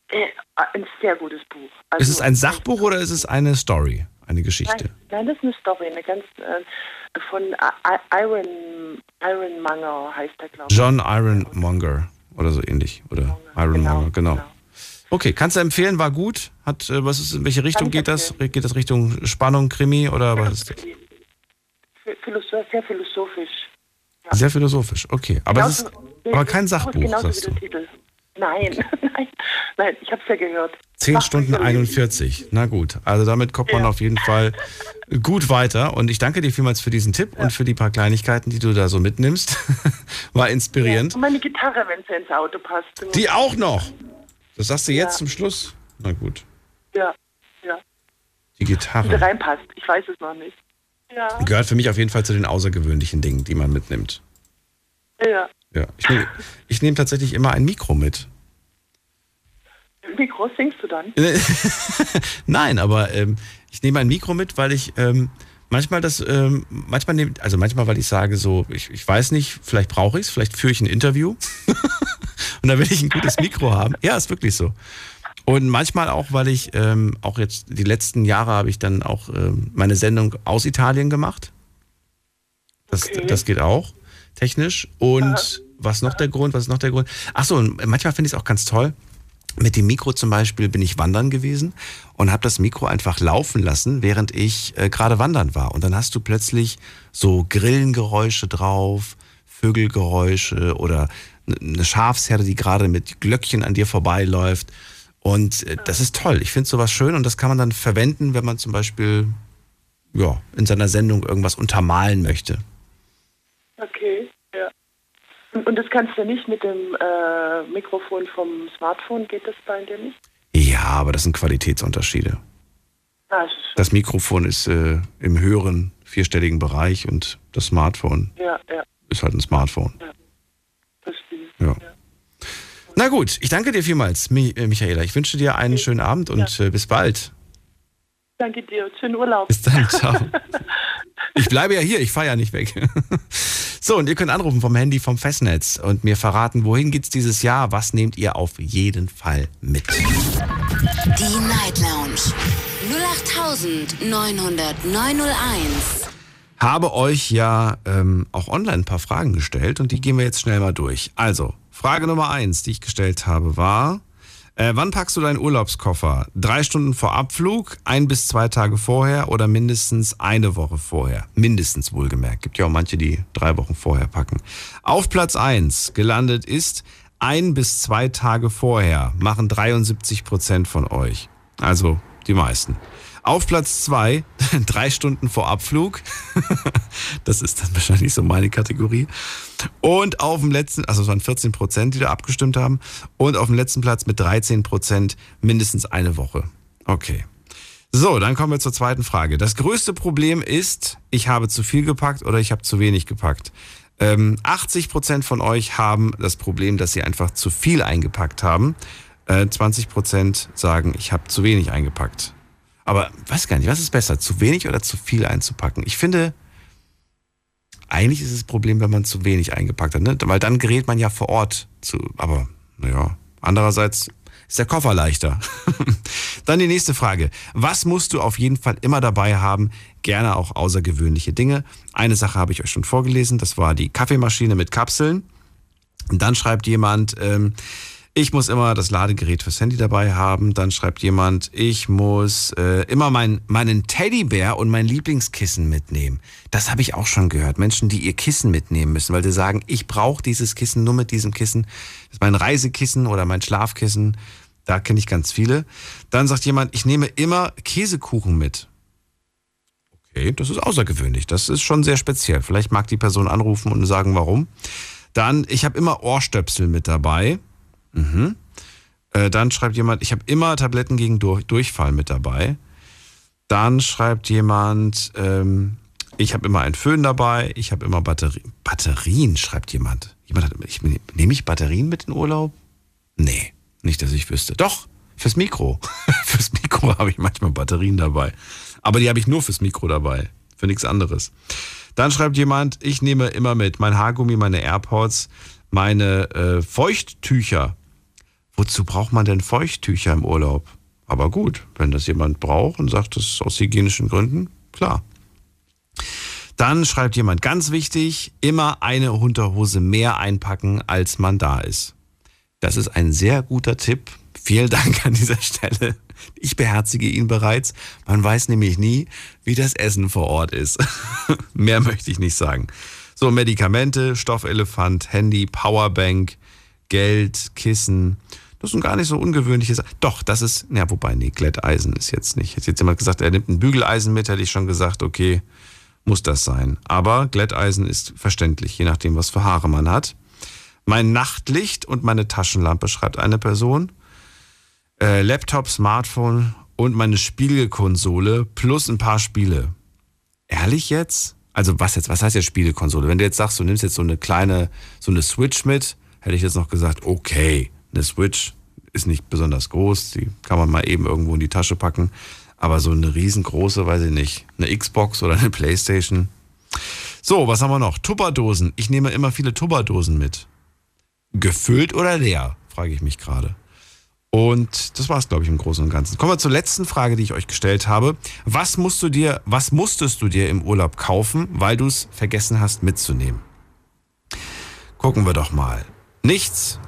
Äh, ein sehr gutes Buch. ist es ein Sachbuch oder ist es eine Story? Eine Geschichte. Nein, nein, das ist eine Story, eine ganz äh, von Iron Ironmonger heißt der, glaube ich. John Ironmonger oder so ähnlich. Oder Ironmonger, genau. Okay, kannst du empfehlen, war gut? Hat, äh, was ist, in welche Richtung geht das? Geht das Richtung Spannung, Krimi oder was ist das? Philosoph sehr philosophisch. Sehr philosophisch, okay. Aber, es ist, aber kein Sachbuch, genauso sagst wie du. der Titel. Nein, nein, nein, ich habe es ja gehört. 10 Stunden 41. Na gut, also damit kommt man auf jeden Fall gut weiter. Und ich danke dir vielmals für diesen Tipp und für die paar Kleinigkeiten, die du da so mitnimmst. War inspirierend. Und meine Gitarre, wenn sie ins Auto passt. Die auch noch. Das sagst du jetzt Ja. zum Schluss? Na gut, Ja, ja. die Wie sie Gitarre reinpasst, ich weiß es noch nicht. Ja, gehört für mich auf jeden Fall zu den außergewöhnlichen Dingen, die man mitnimmt. ja. Ja, ich nehme nehm tatsächlich immer ein Mikro mit. Wie groß singst du dann? Nein, aber ähm, ich nehme ein Mikro mit, weil ich ähm, manchmal das, ähm, manchmal nehm, also manchmal, weil ich sage so, ich, ich weiß nicht, vielleicht brauche ich es, vielleicht führe ich ein Interview und da will ich ein gutes Mikro haben. Ja, ist wirklich so. Und manchmal auch, weil ich ähm, auch jetzt die letzten Jahre habe ich dann auch ähm, meine Sendung aus Italien gemacht. Das, das geht auch technisch. Und was noch der Grund? Was ist noch der Grund? Ach so, und manchmal finde ich es auch ganz toll. Mit dem Mikro zum Beispiel bin ich wandern gewesen und habe das Mikro einfach laufen lassen, während ich äh, gerade wandern war. Und dann hast du plötzlich so Grillengeräusche drauf, Vögelgeräusche oder eine Schafsherde, die gerade mit Glöckchen an dir vorbeiläuft. Und äh, das ist toll. Ich finde sowas schön und das kann man dann verwenden, wenn man zum Beispiel ja, in seiner Sendung irgendwas untermalen möchte. Okay, ja. Und, und das kannst du nicht mit dem äh, Mikrofon vom Smartphone, geht das bei dir nicht? Ja, aber das sind Qualitätsunterschiede. Ah, es ist- Das Mikrofon ist äh, im höheren vierstelligen Bereich und das Smartphone ja, ja, ist halt ein Smartphone. verstehe. Ja. Na gut, ich danke dir vielmals, Mi äh, Michaela. Ich wünsche dir einen schönen Abend und äh, bis bald. Danke dir, schönen Urlaub. Bis dann, ciao. Ich bleibe ja hier, ich fahre ja nicht weg. So, und ihr könnt anrufen vom Handy vom Festnetz und mir verraten, wohin geht's dieses Jahr? Was nehmt ihr auf jeden Fall mit? Die Night Lounge 0890901. habe euch ja ähm, auch online ein paar Fragen gestellt und die gehen wir jetzt schnell mal durch. Also, Frage Nummer eins, die ich gestellt habe, war, äh, wann packst du deinen Urlaubskoffer? Drei Stunden vor Abflug, ein bis zwei Tage vorher oder mindestens eine Woche vorher? Mindestens wohlgemerkt. Gibt ja auch manche, die drei Wochen vorher packen. Auf Platz eins gelandet ist ein bis zwei Tage vorher, machen 73 Prozent von euch. Also die meisten. Auf Platz zwei drei Stunden vor Abflug. das ist dann wahrscheinlich so meine Kategorie. Und auf dem letzten, also es waren 14 Prozent, die da abgestimmt haben. Und auf dem letzten Platz mit 13 Prozent mindestens eine Woche. Okay. So, dann kommen wir zur zweiten Frage. Das größte Problem ist, ich habe zu viel gepackt oder ich habe zu wenig gepackt. Ähm, 80 Prozent von euch haben das Problem, dass sie einfach zu viel eingepackt haben. Äh, 20 Prozent sagen, ich habe zu wenig eingepackt. Aber weiß gar nicht, was ist besser, zu wenig oder zu viel einzupacken? Ich finde, eigentlich ist das Problem, wenn man zu wenig eingepackt hat, ne? weil dann gerät man ja vor Ort zu. Aber naja, andererseits ist der Koffer leichter. dann die nächste Frage. Was musst du auf jeden Fall immer dabei haben? Gerne auch außergewöhnliche Dinge. Eine Sache habe ich euch schon vorgelesen, das war die Kaffeemaschine mit Kapseln. Und dann schreibt jemand, ähm, ich muss immer das Ladegerät fürs Handy dabei haben. Dann schreibt jemand, ich muss äh, immer mein, meinen Teddybär und mein Lieblingskissen mitnehmen. Das habe ich auch schon gehört. Menschen, die ihr Kissen mitnehmen müssen, weil sie sagen, ich brauche dieses Kissen nur mit diesem Kissen. Das ist mein Reisekissen oder mein Schlafkissen. Da kenne ich ganz viele. Dann sagt jemand, ich nehme immer Käsekuchen mit. Okay, das ist außergewöhnlich. Das ist schon sehr speziell. Vielleicht mag die Person anrufen und sagen, warum. Dann, ich habe immer Ohrstöpsel mit dabei. Mhm. Äh, dann schreibt jemand, ich habe immer Tabletten gegen Dur Durchfall mit dabei. Dann schreibt jemand, ähm, ich habe immer einen Föhn dabei. Ich habe immer Batterien. Batterien, schreibt jemand. jemand hat, ich, nehme ich Batterien mit in Urlaub? Nee, nicht, dass ich wüsste. Doch, fürs Mikro. fürs Mikro habe ich manchmal Batterien dabei. Aber die habe ich nur fürs Mikro dabei. Für nichts anderes. Dann schreibt jemand, ich nehme immer mit mein Haargummi, meine AirPods, meine äh, Feuchttücher. Wozu braucht man denn Feuchttücher im Urlaub? Aber gut, wenn das jemand braucht und sagt, ist aus hygienischen Gründen, klar. Dann schreibt jemand ganz wichtig, immer eine Unterhose mehr einpacken, als man da ist. Das ist ein sehr guter Tipp. Vielen Dank an dieser Stelle. Ich beherzige ihn bereits. Man weiß nämlich nie, wie das Essen vor Ort ist. Mehr möchte ich nicht sagen. So, Medikamente, Stoffelefant, Handy, Powerbank, Geld, Kissen. Das sind gar nicht so ungewöhnliche Sachen. Doch, das ist, na, wobei, nee, Glätteisen ist jetzt nicht. Hätte jetzt jemand gesagt, er nimmt ein Bügeleisen mit, hätte ich schon gesagt, okay, muss das sein. Aber Glätteisen ist verständlich, je nachdem, was für Haare man hat. Mein Nachtlicht und meine Taschenlampe, schreibt eine Person. Äh, Laptop, Smartphone und meine Spielekonsole plus ein paar Spiele. Ehrlich jetzt? Also was jetzt? Was heißt jetzt Spielekonsole? Wenn du jetzt sagst, du nimmst jetzt so eine kleine, so eine Switch mit, hätte ich jetzt noch gesagt, okay, eine Switch ist nicht besonders groß, die kann man mal eben irgendwo in die Tasche packen. Aber so eine riesengroße, weiß ich nicht, eine Xbox oder eine Playstation. So, was haben wir noch? Tupperdosen. Ich nehme immer viele Tupperdosen mit. Gefüllt oder leer, frage ich mich gerade. Und das war es, glaube ich, im Großen und Ganzen. Kommen wir zur letzten Frage, die ich euch gestellt habe. Was musst du dir, was musstest du dir im Urlaub kaufen, weil du es vergessen hast mitzunehmen? Gucken wir doch mal. Nichts.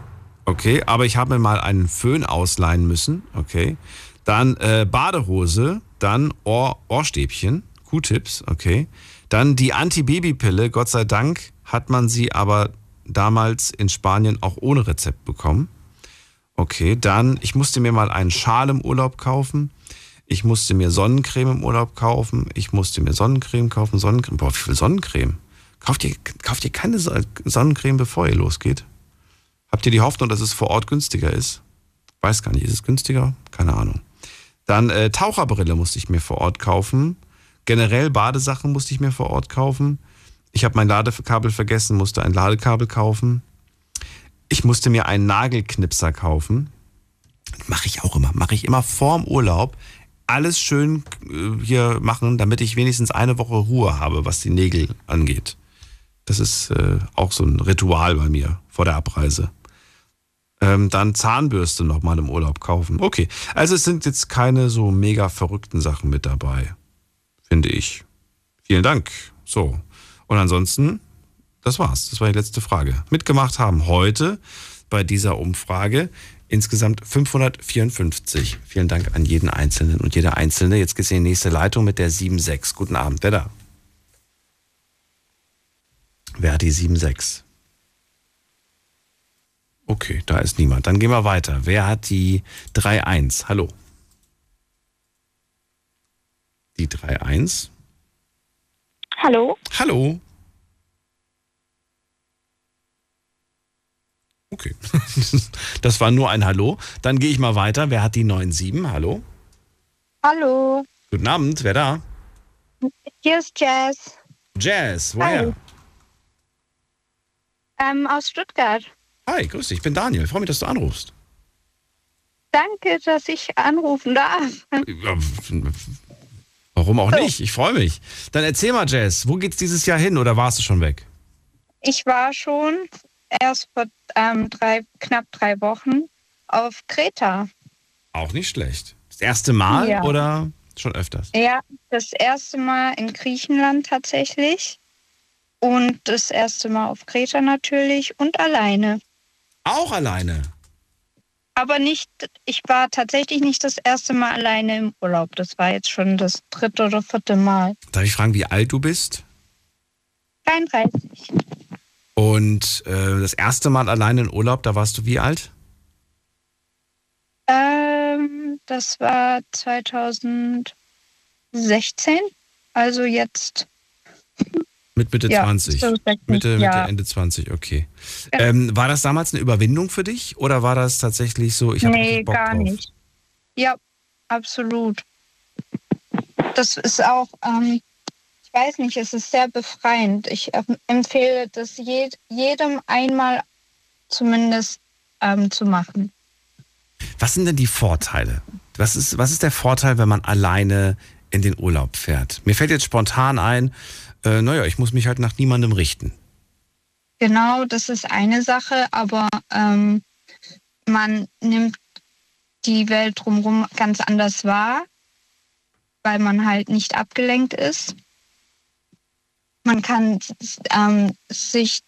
Okay, aber ich habe mir mal einen Föhn ausleihen müssen. Okay. Dann äh, Badehose, dann Ohr, Ohrstäbchen, Q-Tips, okay. Dann die Anti-Baby-Pille, Gott sei Dank hat man sie aber damals in Spanien auch ohne Rezept bekommen. Okay, dann, ich musste mir mal einen Schal im Urlaub kaufen. Ich musste mir Sonnencreme im Urlaub kaufen. Ich musste mir Sonnencreme kaufen. Sonnencreme. Boah, wie viel Sonnencreme? Kauft ihr, kauft ihr keine Sonnencreme, bevor ihr losgeht? Habt ihr die Hoffnung, dass es vor Ort günstiger ist? Weiß gar nicht, ist es günstiger? Keine Ahnung. Dann äh, Taucherbrille musste ich mir vor Ort kaufen. Generell Badesachen musste ich mir vor Ort kaufen. Ich habe mein Ladekabel vergessen, musste ein Ladekabel kaufen. Ich musste mir einen Nagelknipser kaufen. Mache ich auch immer. Mache ich immer vorm Urlaub. Alles schön äh, hier machen, damit ich wenigstens eine Woche Ruhe habe, was die Nägel angeht. Das ist äh, auch so ein Ritual bei mir vor der Abreise ähm, dann Zahnbürste nochmal im Urlaub kaufen. Okay, also es sind jetzt keine so mega verrückten Sachen mit dabei, finde ich. Vielen Dank. So. Und ansonsten, das war's. Das war die letzte Frage. Mitgemacht haben heute bei dieser Umfrage insgesamt 554. Vielen Dank an jeden Einzelnen und jede Einzelne. Jetzt geht's in die nächste Leitung mit der 76. Guten Abend, wer da? Wer hat die 76? Okay, da ist niemand. Dann gehen wir weiter. Wer hat die 3-1? Hallo. Die 3-1. Hallo. Hallo. Okay. Das war nur ein Hallo. Dann gehe ich mal weiter. Wer hat die 9-7? Hallo. Hallo. Guten Abend. Wer da? Hier ist Jazz. Jazz, woher? Ähm, aus Stuttgart. Hi, grüß dich, ich bin Daniel. Freue mich, dass du anrufst. Danke, dass ich anrufen darf. Warum auch nicht? Ich freue mich. Dann erzähl mal, Jess, wo geht's dieses Jahr hin oder warst du schon weg? Ich war schon erst vor ähm, drei, knapp drei Wochen auf Kreta. Auch nicht schlecht. Das erste Mal Ja. oder schon öfters? Ja, das erste Mal in Griechenland tatsächlich. Und das erste Mal auf Kreta natürlich und alleine. Auch alleine? Aber nicht, ich war tatsächlich nicht das erste Mal alleine im Urlaub. Das war jetzt schon das dritte oder vierte Mal. Darf ich fragen, wie alt du bist? 33. Und äh, das erste Mal alleine in Urlaub, da warst du wie alt? Ähm, das war 2016. Also jetzt. Mit Mitte Ja, 20. so sechzehn, Mitte, Mitte, ja. Ende 20, okay. Ähm, war das damals eine Überwindung für dich oder war das tatsächlich so, ich habe nee, Bock gar drauf? nicht. Ja, absolut. Das ist auch, ähm, ich weiß nicht, es ist sehr befreiend. Ich ähm, empfehle das jed jedem einmal zumindest ähm, zu machen. Was sind denn die Vorteile? Was ist, was ist der Vorteil, wenn man alleine in den Urlaub fährt? Mir fällt jetzt spontan ein, äh, naja, ich muss mich halt nach niemandem richten. Genau, das ist eine Sache, aber ähm, man nimmt die Welt drumherum ganz anders wahr, weil man halt nicht abgelenkt ist. Man kann ähm, sich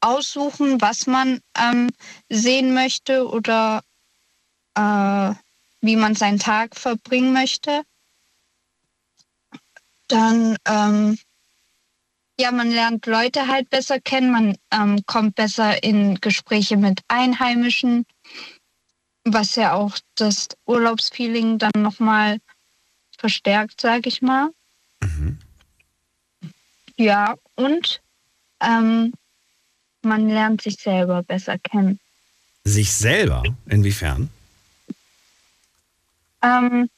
aussuchen, was man ähm, sehen möchte oder äh, wie man seinen Tag verbringen möchte. Dann, ähm, ja, man lernt Leute halt besser kennen, man ähm, kommt besser in Gespräche mit Einheimischen, was ja auch das Urlaubsfeeling dann nochmal verstärkt, sage ich mal. Mhm. Ja, und ähm, man lernt sich selber besser kennen. Sich selber? Inwiefern? Ähm,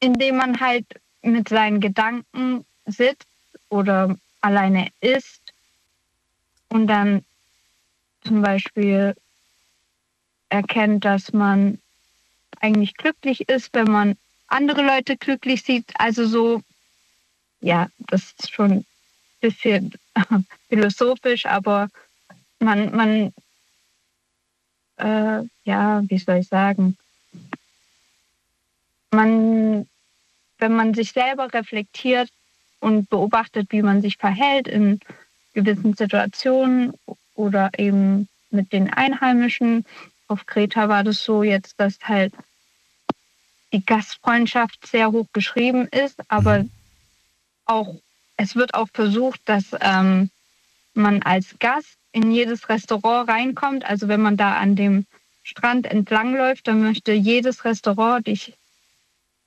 indem man halt mit seinen Gedanken sitzt oder alleine ist und dann zum Beispiel erkennt, dass man eigentlich glücklich ist, wenn man andere Leute glücklich sieht. Also so, ja, das ist schon ein bisschen philosophisch, aber man, man, äh, ja, wie soll ich sagen, man, wenn man sich selber reflektiert und beobachtet, wie man sich verhält in gewissen Situationen oder eben mit den Einheimischen. Auf Kreta war das so jetzt, dass halt die Gastfreundschaft sehr hoch geschrieben ist, aber mhm. auch es wird auch versucht, dass ähm, man als Gast in jedes Restaurant reinkommt. Also wenn man da an dem Strand entlangläuft, dann möchte jedes Restaurant dich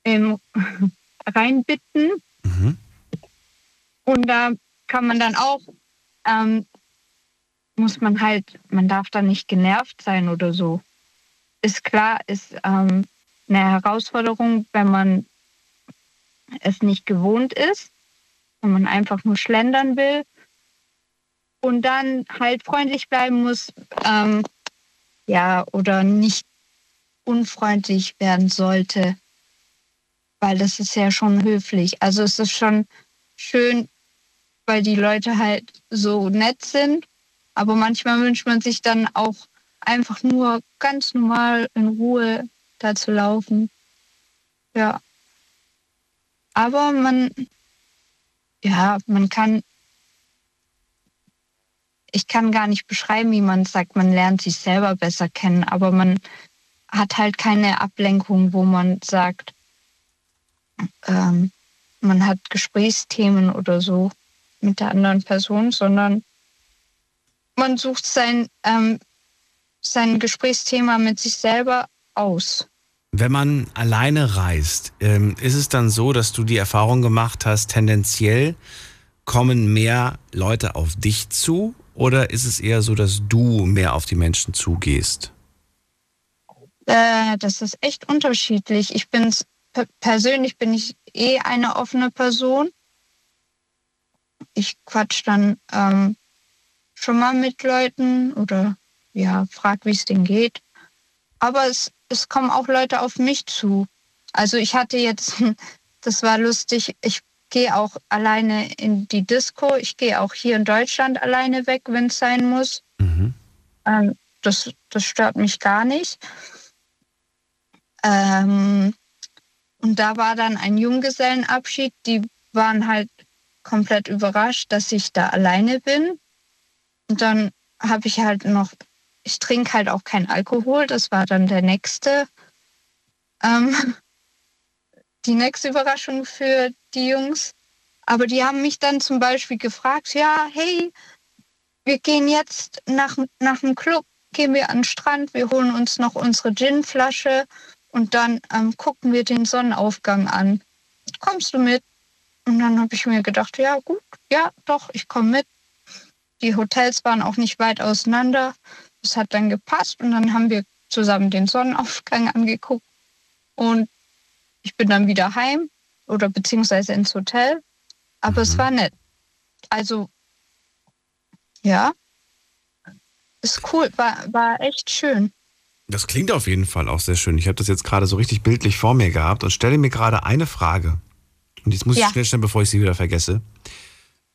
ähm, reinbitten. Mhm. Und da kann man dann auch, ähm, muss man halt, man darf da nicht genervt sein oder so. Ist klar, ist ähm, eine Herausforderung, wenn man es nicht gewohnt ist, wenn man einfach nur schlendern will und dann halt freundlich bleiben muss, ähm, ja, oder nicht unfreundlich werden sollte weil das ist ja schon höflich. Also es ist schon schön, weil die Leute halt so nett sind. Aber manchmal wünscht man sich dann auch einfach nur ganz normal in Ruhe da zu laufen. Ja. Aber man, ja, man kann, ich kann gar nicht beschreiben, wie man sagt, man lernt sich selber besser kennen, aber man hat halt keine Ablenkung, wo man sagt, ähm, man hat Gesprächsthemen oder so mit der anderen Person, sondern man sucht sein, ähm, sein Gesprächsthema mit sich selber aus. Wenn man alleine reist, ähm, ist es dann so, dass du die Erfahrung gemacht hast, tendenziell kommen mehr Leute auf dich zu oder ist es eher so, dass du mehr auf die Menschen zugehst? Äh, das ist echt unterschiedlich. Ich bin persönlich bin ich eh eine offene Person. Ich quatsch dann ähm, schon mal mit Leuten oder ja, frag, wie es denen geht. Aber es, es kommen auch Leute auf mich zu. Also ich hatte jetzt, das war lustig, ich gehe auch alleine in die Disco. Ich gehe auch hier in Deutschland alleine weg, wenn es sein muss. Mhm. Ähm, das, das stört mich gar nicht. Ähm, und da war dann ein Junggesellenabschied. Die waren halt komplett überrascht, dass ich da alleine bin. Und dann habe ich halt noch, ich trinke halt auch kein Alkohol. Das war dann der nächste, ähm, die nächste Überraschung für die Jungs. Aber die haben mich dann zum Beispiel gefragt, ja, hey, wir gehen jetzt nach, nach dem Club, gehen wir an den Strand, wir holen uns noch unsere Ginflasche und dann ähm, gucken wir den Sonnenaufgang an. Kommst du mit? Und dann habe ich mir gedacht, ja gut, ja doch, ich komme mit. Die Hotels waren auch nicht weit auseinander. Es hat dann gepasst und dann haben wir zusammen den Sonnenaufgang angeguckt. Und ich bin dann wieder heim oder beziehungsweise ins Hotel. Aber mhm. es war nett. Also, ja, ist cool, war, war echt schön. Das klingt auf jeden Fall auch sehr schön. Ich habe das jetzt gerade so richtig bildlich vor mir gehabt und stelle mir gerade eine Frage. Und jetzt muss ja. ich schnell stellen, bevor ich sie wieder vergesse,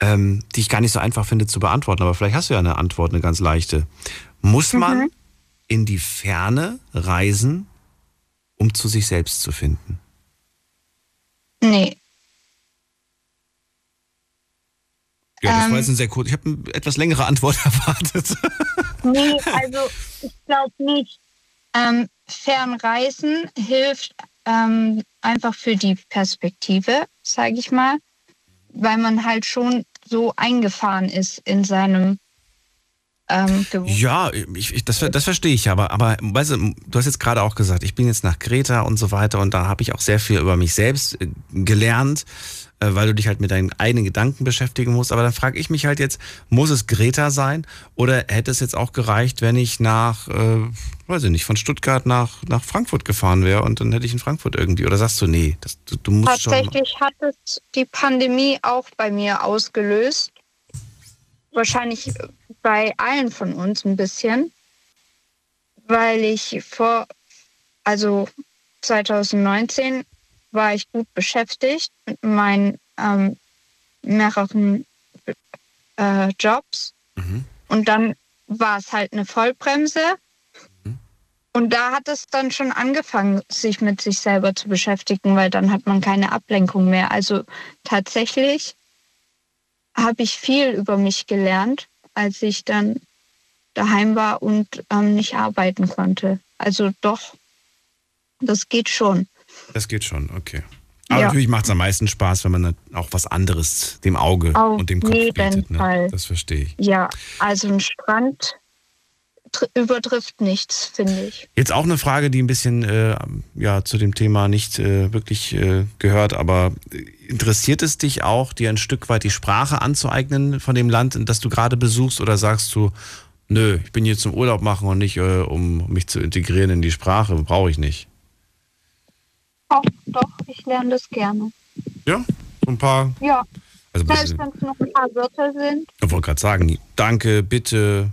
ähm, die ich gar nicht so einfach finde zu beantworten. Aber vielleicht hast du ja eine Antwort, eine ganz leichte. Muss man, in die Ferne reisen, um zu sich selbst zu finden? Nee. Ja, das war Ähm. jetzt ein sehr kurz. Ich habe eine etwas längere Antwort erwartet. Nee, also ich glaube nicht. Ähm, Fernreisen hilft ähm, einfach für die Perspektive, sage ich mal, weil man halt schon so eingefahren ist in seinem ähm, Ja, ich, ich, das, das verstehe ich aber. Aber weißt du, du hast jetzt gerade auch gesagt, ich bin jetzt nach Kreta und so weiter und da habe ich auch sehr viel über mich selbst äh, gelernt, weil du dich halt mit deinen eigenen Gedanken beschäftigen musst. Aber dann frage ich mich halt jetzt, muss es Greta sein oder hätte es jetzt auch gereicht, wenn ich nach, äh, weiß ich nicht, von Stuttgart nach, nach Frankfurt gefahren wäre und dann hätte ich in Frankfurt irgendwie. Oder sagst du, nee, das, du, du musst schon. Tatsächlich hat es die Pandemie auch bei mir ausgelöst. Wahrscheinlich bei allen von uns ein bisschen, weil ich vor, also 2019 war ich gut beschäftigt mit meinen ähm, mehreren äh, Jobs. Und dann war es halt eine Vollbremse. Und da hat es dann schon angefangen, sich mit sich selber zu beschäftigen, weil dann hat man keine Ablenkung mehr. Also tatsächlich habe ich viel über mich gelernt, als ich dann daheim war und ähm, nicht arbeiten konnte. Also doch, das geht schon. Das geht schon, okay. Aber Ja. natürlich macht es am meisten Spaß, wenn man dann auch was anderes dem Auge Auf und dem Kopf jeden bietet. Ne? Fall. Das verstehe ich. Ja, also ein Strand tr- übertrifft nichts, finde ich. Jetzt auch eine Frage, die ein bisschen äh, ja, zu dem Thema nicht äh, wirklich äh, gehört, aber interessiert es dich auch, dir ein Stück weit die Sprache anzueignen von dem Land, das du gerade besuchst, oder sagst du, nö, ich bin hier zum Urlaub machen und nicht, äh, um mich zu integrieren in die Sprache, brauche ich nicht. Auch doch, ich lerne das gerne. Ja, so ein paar, Ja, also selbst wenn es noch ein paar Wörter sind. ich wollte gerade sagen, danke, bitte,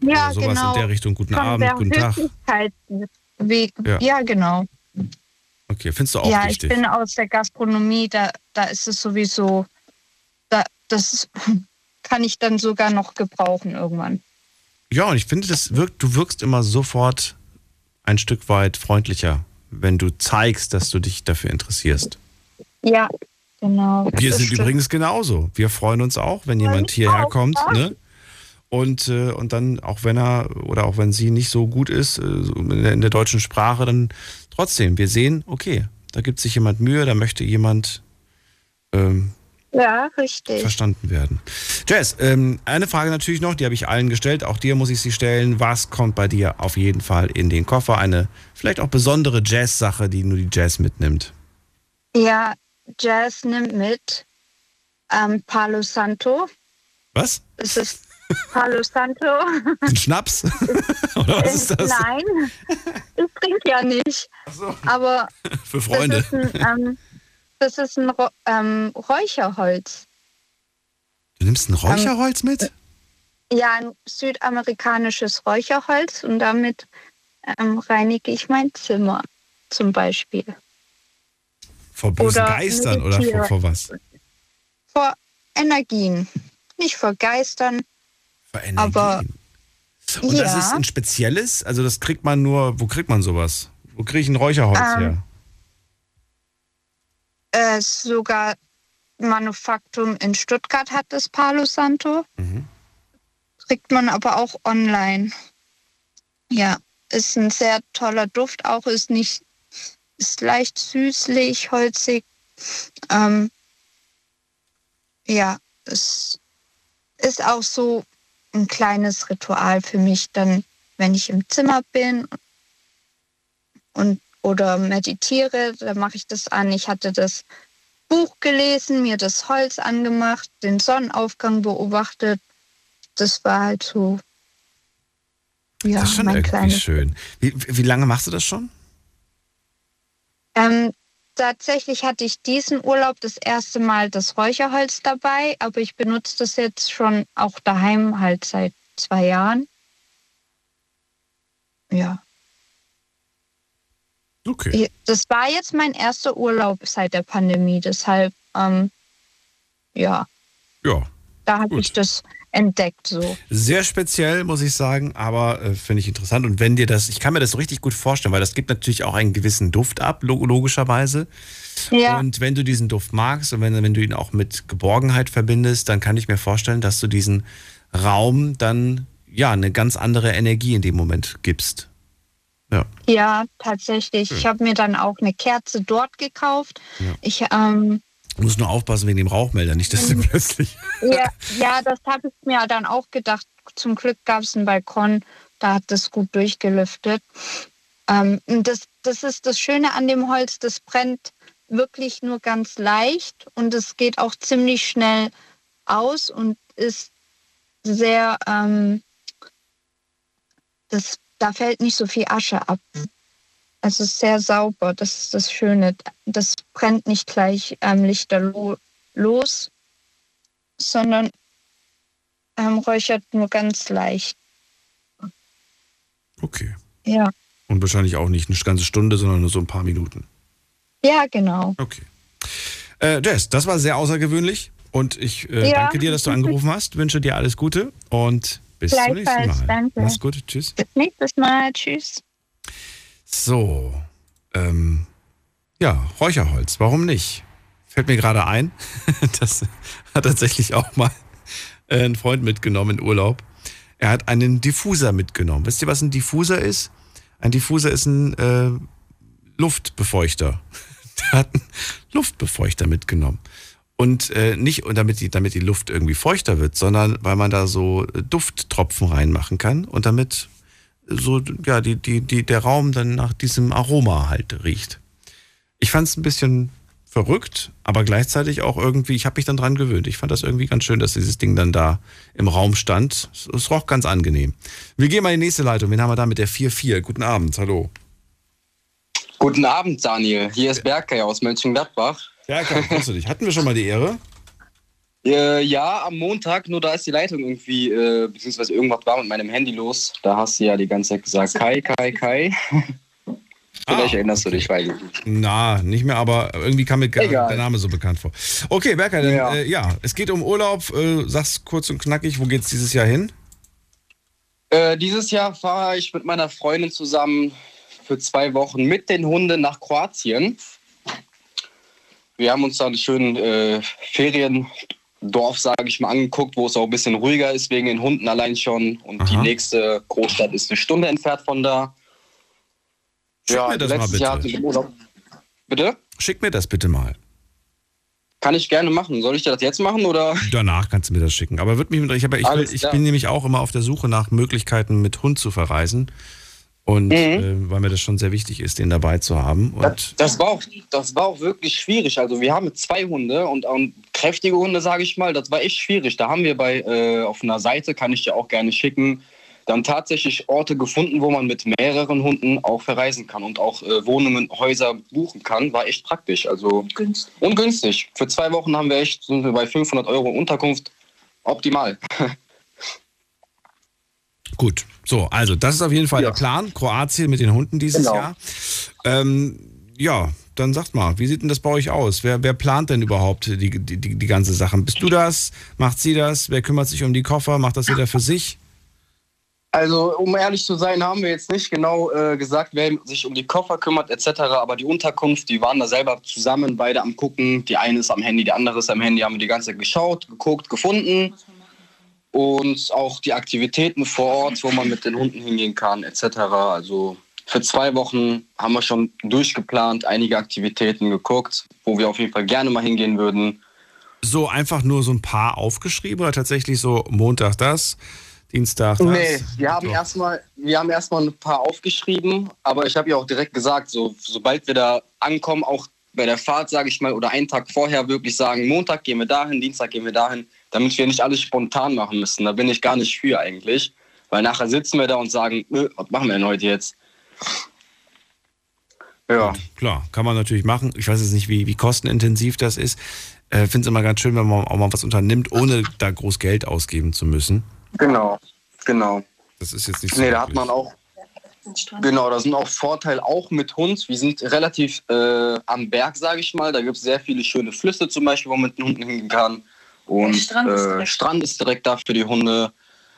Ja, oder sowas genau. in der Richtung, guten Von Abend, guten Tag. Wie, Ja. ja. genau. Okay, findest du auch ja, wichtig? ich bin aus der Gastronomie, da, da ist es sowieso, da, das kann ich dann sogar noch gebrauchen irgendwann. Ja, und ich finde, das wirkt, du wirkst immer sofort ein Stück weit freundlicher, wenn du zeigst, dass du dich dafür interessierst. Ja, genau. Wir sind stimmt. übrigens genauso. Wir freuen uns auch, wenn jemand hierher kommt, ne? Und, äh, und dann, auch wenn er oder auch wenn sie nicht so gut ist äh, so in, der, in der deutschen Sprache, dann trotzdem, wir sehen, okay, da gibt sich jemand Mühe, da möchte jemand ähm, Ja, richtig. verstanden werden. Jess, ähm, eine Frage natürlich noch, die habe ich allen gestellt, auch dir muss ich sie stellen. Was kommt bei dir auf jeden Fall in den Koffer? Eine vielleicht auch besondere Jazz-Sache, die nur die Jazz mitnimmt. Ja, Jazz nimmt mit ähm, Palo Santo. Was? Es ist Palo Santo. Ein Schnaps? Oder was ist das? Nein, ich trinke ja nicht. Aber Für Freunde. ein, ähm, das ist ein ähm, Räucherholz. Du nimmst ein Räucherholz mit? Ja, ein südamerikanisches Räucherholz und damit ähm, reinige ich mein Zimmer zum Beispiel. Vor bösen oder Geistern oder vor, vor was? Vor Energien. Nicht vor Geistern, Vor Energien. aber Und das ja. ist ein spezielles, also das kriegt man nur, wo kriegt man sowas? Wo kriege ich ein Räucherholz Ähm, her? Äh, sogar Manufaktum in Stuttgart hat das Palo Santo. Mhm. Kriegt man aber auch online. Ja, ist ein sehr toller Duft, auch ist nicht, ist leicht süßlich, holzig. Ähm, ja, es ist auch so ein kleines Ritual für mich, dann, wenn ich im Zimmer bin und oder meditiere, dann mache ich das an. Ich hatte das Buch gelesen, mir das Holz angemacht, den Sonnenaufgang beobachtet. Das war halt so. Ja, das ist schon mein irgendwie kleines. schön. Wie, wie lange machst du das schon? Ähm, tatsächlich hatte ich diesen Urlaub das erste Mal das Räucherholz dabei, aber ich benutze das jetzt schon auch daheim halt seit zwei Jahren. Ja. Okay. Das war jetzt mein erster Urlaub seit der Pandemie, deshalb, ähm, ja, Ja. da habe ich das entdeckt. So. Sehr speziell, muss ich sagen, aber äh, finde ich interessant. Und wenn dir das, ich kann mir das so richtig gut vorstellen, weil das gibt natürlich auch einen gewissen Duft ab, log logischerweise. Ja. Und wenn du diesen Duft magst und wenn, wenn du ihn auch mit Geborgenheit verbindest, dann kann ich mir vorstellen, dass du diesen Raum dann ja eine ganz andere Energie in dem Moment gibst. Ja. Ja, tatsächlich. Ich habe mir dann auch eine Kerze dort gekauft. Ja. Ich, ähm, Du musst nur aufpassen wegen dem Rauchmelder, nicht, dass du plötzlich. ja, ja, das habe ich mir dann auch gedacht. Zum Glück gab es einen Balkon, da hat das gut durchgelüftet. Ähm, und das, das ist das Schöne an dem Holz, das brennt wirklich nur ganz leicht und es geht auch ziemlich schnell aus und ist sehr, ähm, das, da fällt nicht so viel Asche ab. Es ist sehr sauber, das ist das Schöne. Das brennt nicht gleich ähm, lichterloh los, sondern ähm, räuchert nur ganz leicht. Okay. Ja, Und wahrscheinlich auch nicht eine ganze Stunde, sondern nur so ein paar Minuten. ja genau. Okay. Äh, Jess, das war sehr außergewöhnlich und ich äh, Ja. danke dir, dass du angerufen hast. Wünsche dir alles Gute und bis zum nächsten Mal. danke. Mach's gut. Tschüss. Bis nächstes Mal. Tschüss. So, ähm, ja, Räucherholz, warum nicht? Fällt mir gerade ein, das hat tatsächlich auch mal ein Freund mitgenommen in Urlaub. Er hat einen Diffuser mitgenommen. Wisst ihr, was ein Diffuser ist? Ein Diffuser ist ein äh, Luftbefeuchter. Der hat einen Luftbefeuchter mitgenommen. Und äh, nicht und damit die, damit die Luft irgendwie feuchter wird, sondern weil man da so Dufttropfen reinmachen kann und damit so ja die, die, die, der Raum dann nach diesem Aroma halt riecht. Ich fand es ein bisschen verrückt, aber gleichzeitig auch irgendwie, ich habe mich dann dran gewöhnt. Ich fand das irgendwie ganz schön, dass dieses Ding dann da im Raum stand. Es, es roch ganz angenehm. Wir gehen mal in die nächste Leitung. Wen haben wir da mit der 4-4? Guten Abend, hallo. Guten Abend, Daniel. Hier ist Berkay aus Mönchengladbach. Berkay, grüße dich. Hatten wir schon mal die Ehre? Äh, ja, am Montag, nur da ist die Leitung irgendwie, äh, beziehungsweise irgendwas war mit meinem Handy los. Da hast du ja die ganze Zeit gesagt, Kai, Kai, Kai. Vielleicht erinnerst du dich, weil Na, nicht mehr, aber irgendwie kam mir der Name so bekannt vor. Okay, dann, Ja. Äh, ja, es geht um Urlaub. Äh, sag's kurz und knackig, wo geht's dieses Jahr hin? Äh, dieses Jahr fahre ich mit meiner Freundin zusammen für zwei Wochen mit den Hunden nach Kroatien. Wir haben uns da einen schönen äh, Feriendorf, sage ich mal, angeguckt, wo es auch ein bisschen ruhiger ist wegen den Hunden allein schon. Und die nächste Großstadt ist eine Stunde entfernt von da. Schick ja, mir das mal bitte. Bitte? Schick mir das bitte mal. Kann ich gerne machen. Soll ich dir das jetzt machen oder? Danach kannst du mir das schicken. Aber wird mich, ich, hab, ich, will, ich bin nämlich auch immer auf der Suche nach Möglichkeiten, mit Hund zu verreisen. Und Mhm. äh, weil mir das schon sehr wichtig ist, den dabei zu haben. Und Das war, auch, das war auch wirklich schwierig. Also wir haben zwei Hunde und, und kräftige Hunde, sage ich mal. Das war echt schwierig. Da haben wir bei äh, auf einer Seite, kann ich dir auch gerne schicken, dann tatsächlich Orte gefunden, wo man mit mehreren Hunden auch verreisen kann und auch äh, Wohnungen, Häuser buchen kann. War echt praktisch. Also günstig. Und günstig. Für zwei Wochen haben wir echt sind wir bei 500 Euro Unterkunft. Optimal. gut. So, also das ist auf jeden Fall der Plan. Kroatien mit den Hunden dieses Genau. Jahr. Ähm, ja, dann sagt mal, wie sieht denn das bei euch aus? Wer, wer plant denn überhaupt die, die, die, die ganze Sachen? Bist du das? Macht sie das? Wer kümmert sich um die Koffer? Macht das jeder für sich? Also, um ehrlich zu sein, haben wir jetzt nicht genau äh, gesagt, wer sich um die Koffer kümmert etc. Aber die Unterkunft, die waren da selber zusammen, beide am gucken. Die eine ist am Handy, die andere ist am Handy. Haben wir die ganze Zeit geschaut, geguckt, gefunden. Und auch die Aktivitäten vor Ort, wo man mit den Hunden hingehen kann etc. Also für zwei Wochen haben wir schon durchgeplant, einige Aktivitäten geguckt, wo wir auf jeden Fall gerne mal hingehen würden. So einfach nur so ein paar aufgeschrieben oder tatsächlich so Montag das, Dienstag das? Nee, wir haben erstmal, wir haben erstmal ein paar aufgeschrieben, aber ich habe ja auch direkt gesagt, so, sobald wir da ankommen, auch bei der Fahrt, sage ich mal, oder einen Tag vorher wirklich sagen, Montag gehen wir dahin, Dienstag gehen wir dahin, damit wir nicht alles spontan machen müssen. Da bin ich gar nicht für eigentlich, weil nachher sitzen wir da und sagen, "Nö, was machen wir denn heute jetzt? Ja. Klar, kann man natürlich machen. Ich weiß jetzt nicht, wie, wie kostenintensiv das ist. Äh, Finde es immer ganz schön, wenn man auch mal was unternimmt, ohne da groß Geld ausgeben zu müssen. Genau, genau. Das ist jetzt nicht so. Nee, da hat man auch. Genau, da sind auch Vorteile auch mit Hund. Wir sind relativ äh, am Berg, sage ich mal. Da gibt es sehr viele schöne Flüsse zum Beispiel, wo man mit den Hunden hingehen kann. Und Strand ist äh, direkt. Strand ist direkt da für die Hunde.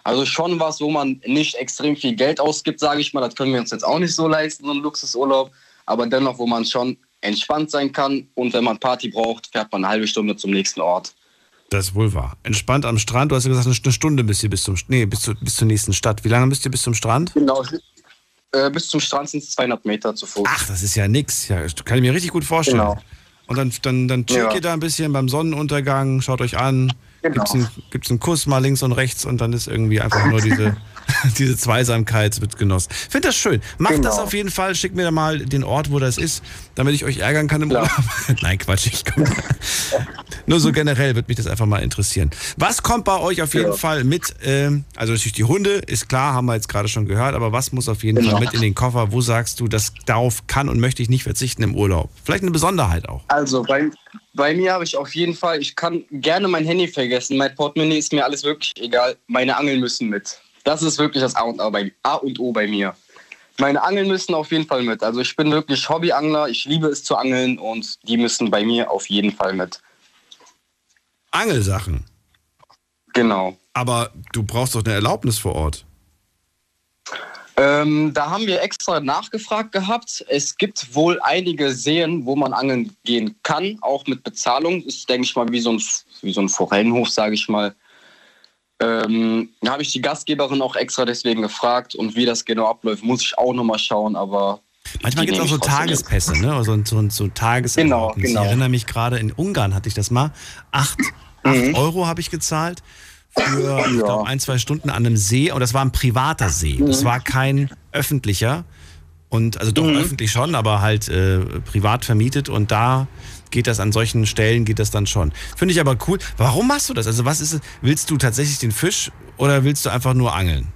Also schon was, wo man nicht extrem viel Geld ausgibt, sage ich mal. Das können wir uns jetzt auch nicht so leisten, so einen Luxusurlaub. Aber dennoch, wo man schon entspannt sein kann. Und wenn man Party braucht, fährt man eine halbe Stunde zum nächsten Ort. Das ist wohl wahr. Entspannt am Strand. Du hast ja gesagt, eine Stunde bis ihr bis zum nee, bis, zu, bis zur nächsten Stadt. Wie lange bist ihr bis zum Strand? Genau. Äh, bis zum Strand sind es 200 Meter zu Fuß. Ach, das ist ja nix. Ja, kann ich mir richtig gut vorstellen. Genau. Und dann, dann, dann chillt Ja. ihr da ein bisschen beim Sonnenuntergang, schaut euch an, Genau. gibt's, einen, gibt's einen Kuss mal links und rechts und dann ist irgendwie einfach nur diese, diese Zweisamkeit wird genossen. Finde das schön. Macht Genau. das auf jeden Fall. Schickt mir da mal den Ort, wo das ist, damit ich euch ärgern kann im Urlaub. Nein, Quatsch, ich komme. Nur so generell wird mich das einfach mal interessieren. Was kommt bei euch auf jeden Ja. Fall mit? Ähm, also natürlich die Hunde, ist klar, haben wir jetzt gerade schon gehört, aber was muss auf jeden Genau. Fall mit in den Koffer? Wo sagst du, das darauf kann und möchte ich nicht verzichten im Urlaub? Vielleicht eine Besonderheit auch. Also bei, bei mir habe ich auf jeden Fall, ich kann gerne mein Handy vergessen. Mein Portemonnaie ist mir alles wirklich egal. Meine Angeln müssen mit. Das ist wirklich das A und, A, bei, A und O bei mir. Meine Angeln müssen auf jeden Fall mit. Also ich bin wirklich Hobbyangler. Ich liebe es zu angeln und die müssen bei mir auf jeden Fall mit. Angelsachen. Genau. Aber du brauchst doch eine Erlaubnis vor Ort. Ähm, da haben wir extra nachgefragt gehabt. Es gibt wohl einige Seen, wo man angeln gehen kann, auch mit Bezahlung. Ist, denke ich mal, wie so ein, wie so ein Forellenhof, sage ich mal. Ähm, da habe ich die Gastgeberin auch extra deswegen gefragt und wie das genau abläuft, muss ich auch nochmal schauen, aber. Manchmal gibt es auch so. Tagespässe, ne? So, so, so Tageserlaubnis. Genau, genau. Ich erinnere mich gerade, in Ungarn hatte ich das mal. Acht, Mhm. acht Euro habe ich gezahlt für ich glaub, ein, zwei Stunden an einem See. Und das war ein privater See. Das Mhm. war kein öffentlicher. Und also doch Mhm. öffentlich schon, aber halt äh, privat vermietet. Und da geht das an solchen Stellen geht das dann schon. Finde ich aber cool. Warum machst du das? Also was ist es? Willst du tatsächlich den Fisch oder willst du einfach nur angeln?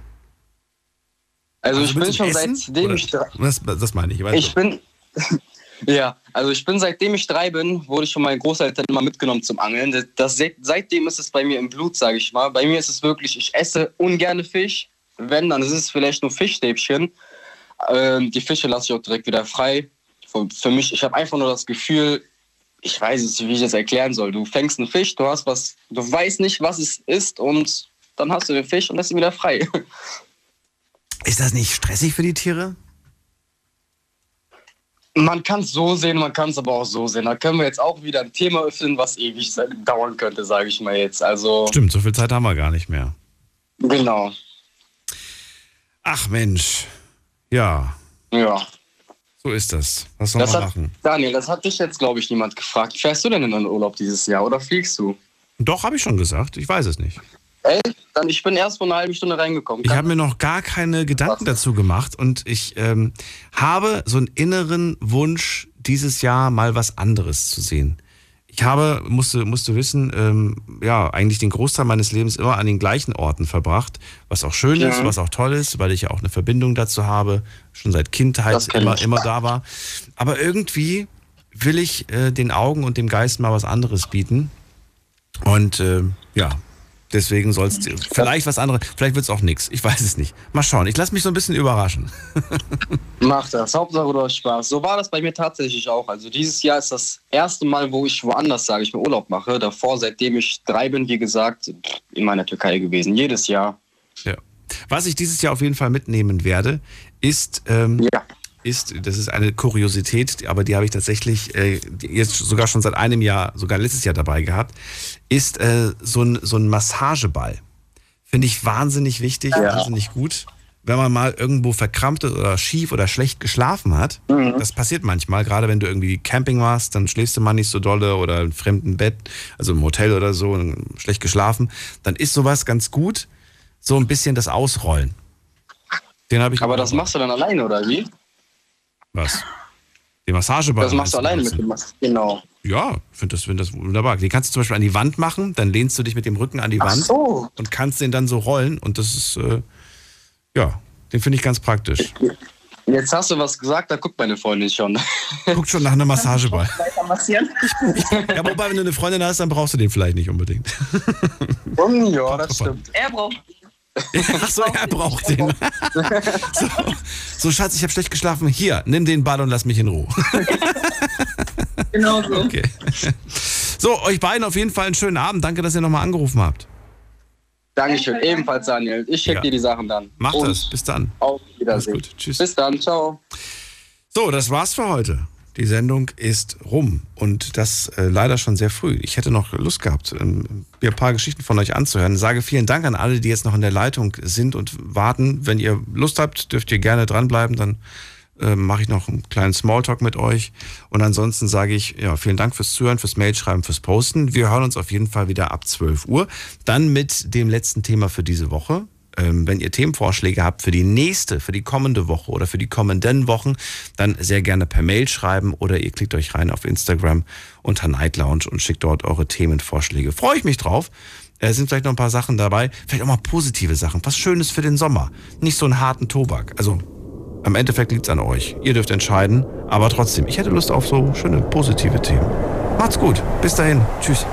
Also, ich bin schon essen? seitdem Oder- ich drei, Das, das meine ich. ich du? bin ja, also ich bin seitdem ich drei bin, wurde ich von meinen Großeltern immer mitgenommen zum Angeln. Das, das, seitdem ist es bei mir im Blut, sage ich mal. Bei mir ist es wirklich, ich esse ungerne Fisch. Wenn, dann ist es vielleicht nur Fischstäbchen. Ähm, die Fische lasse ich auch direkt wieder frei. Für, für mich, ich habe einfach nur das Gefühl, ich weiß nicht, wie ich das erklären soll. Du fängst einen Fisch, du hast was, du weißt nicht, was es ist und dann hast du den Fisch und lässt ihn wieder frei. Ist das nicht stressig für die Tiere? Man kann es so sehen, man kann es aber auch so sehen. Da können wir jetzt auch wieder ein Thema öffnen, was ewig dauern könnte, sage ich mal jetzt. Also Stimmt, so viel Zeit haben wir gar nicht mehr. genau. Ach Mensch. Ja, Ja. So ist das. Was soll Das man hat, machen? Daniel, das hat dich jetzt, glaube ich, niemand gefragt. Fährst du denn in den Urlaub dieses Jahr oder fliegst du? Doch, habe ich schon gesagt. Ich weiß es nicht. Ey, dann ich bin erst vor einer halben Stunde reingekommen. Ich habe mir noch gar keine Gedanken dazu gemacht und ich ähm, habe so einen inneren Wunsch, dieses Jahr mal was anderes zu sehen. Ich habe, musste, musste wissen, ähm, ja, eigentlich den Großteil meines Lebens immer an den gleichen Orten verbracht, was auch schön ist, Ja. was auch toll ist, weil ich ja auch eine Verbindung dazu habe, schon seit Kindheit immer, ich. immer da war. Aber irgendwie will ich äh, den Augen und dem Geist mal was anderes bieten. Und äh, ja, deswegen soll es vielleicht was anderes, vielleicht wird es auch nichts. Ich weiß es nicht. Mal schauen. Ich lasse mich so ein bisschen überraschen. Mach das. Hauptsache du hast Spaß. So war das bei mir tatsächlich auch. Also dieses Jahr ist das erste Mal, wo ich woanders, sage ich, mir Urlaub mache. Davor, seitdem ich drei bin, wie gesagt, in meiner Türkei gewesen. Jedes Jahr. Ja. Was ich dieses Jahr auf jeden Fall mitnehmen werde, ist, ähm, Ja. Ist, das ist eine Kuriosität, aber die habe ich tatsächlich äh, jetzt sogar schon seit einem Jahr, sogar letztes Jahr dabei gehabt, ist äh, so, ein, so ein Massageball. Finde ich wahnsinnig wichtig, Ja. wahnsinnig gut. Wenn man mal irgendwo verkrampft ist oder schief oder schlecht geschlafen hat, Mhm. das passiert manchmal, gerade wenn du irgendwie Camping warst, dann schläfst du mal nicht so dolle oder im fremden Bett, also im Hotel oder so, und schlecht geschlafen, dann ist sowas ganz gut, so ein bisschen das Ausrollen. Den habe ich Aber das machst du dann alleine, oder wie? Was? Den Massageball. Das machst du alleine mit dem Mas Genau. Ja, ich finde das, find das wunderbar. Den kannst du zum Beispiel an die Wand machen, dann lehnst du dich mit dem Rücken an die Ach Wand so. und kannst den dann so rollen und das ist, äh, ja, den finde ich ganz praktisch. Jetzt hast du was gesagt, da guckt meine Freundin schon. Guckt schon nach einem Massageball. Weiter massieren. Ja, wobei, wenn du eine Freundin hast, dann brauchst du den vielleicht nicht unbedingt. ja, das stimmt. Er braucht. Ach so, er braucht den. so, so, Schatz, ich habe schlecht geschlafen. Hier, nimm den Ball und lass mich in Ruhe. Genau so. Okay. So, euch beiden auf jeden Fall einen schönen Abend. Danke, dass ihr nochmal angerufen habt. Dankeschön. Ebenfalls, Daniel. Ich schicke Ja. dir die Sachen dann. Macht Und das. Bis dann. Auf Wiedersehen. Tschüss. Bis dann. Ciao. So, das war's für heute. Die Sendung ist rum und das äh, leider schon sehr früh. Ich hätte noch Lust gehabt, ähm, mir ein paar Geschichten von euch anzuhören. Sage vielen Dank an alle, die jetzt noch in der Leitung sind und warten. Wenn ihr Lust habt, dürft ihr gerne dranbleiben. Dann äh, mache ich noch einen kleinen Smalltalk mit euch. Und ansonsten sage ich ja, vielen Dank fürs Zuhören, fürs Mailschreiben, fürs Posten. Wir hören uns auf jeden Fall wieder ab 12 Uhr. Dann mit dem letzten Thema für diese Woche. Ähm, wenn ihr Themenvorschläge habt für die nächste, für die kommende Woche oder für die kommenden Wochen, dann sehr gerne per Mail schreiben oder ihr klickt euch rein auf Instagram unter Night Lounge und schickt dort eure Themenvorschläge. Freue ich mich drauf. Es sind vielleicht noch ein paar Sachen dabei, vielleicht auch mal positive Sachen, was Schönes für den Sommer. Nicht so einen harten Tobak. Also am Endeffekt liegt es an euch. Ihr dürft entscheiden, aber trotzdem, ich hätte Lust auf so schöne positive Themen. Macht's gut. Bis dahin. Tschüss.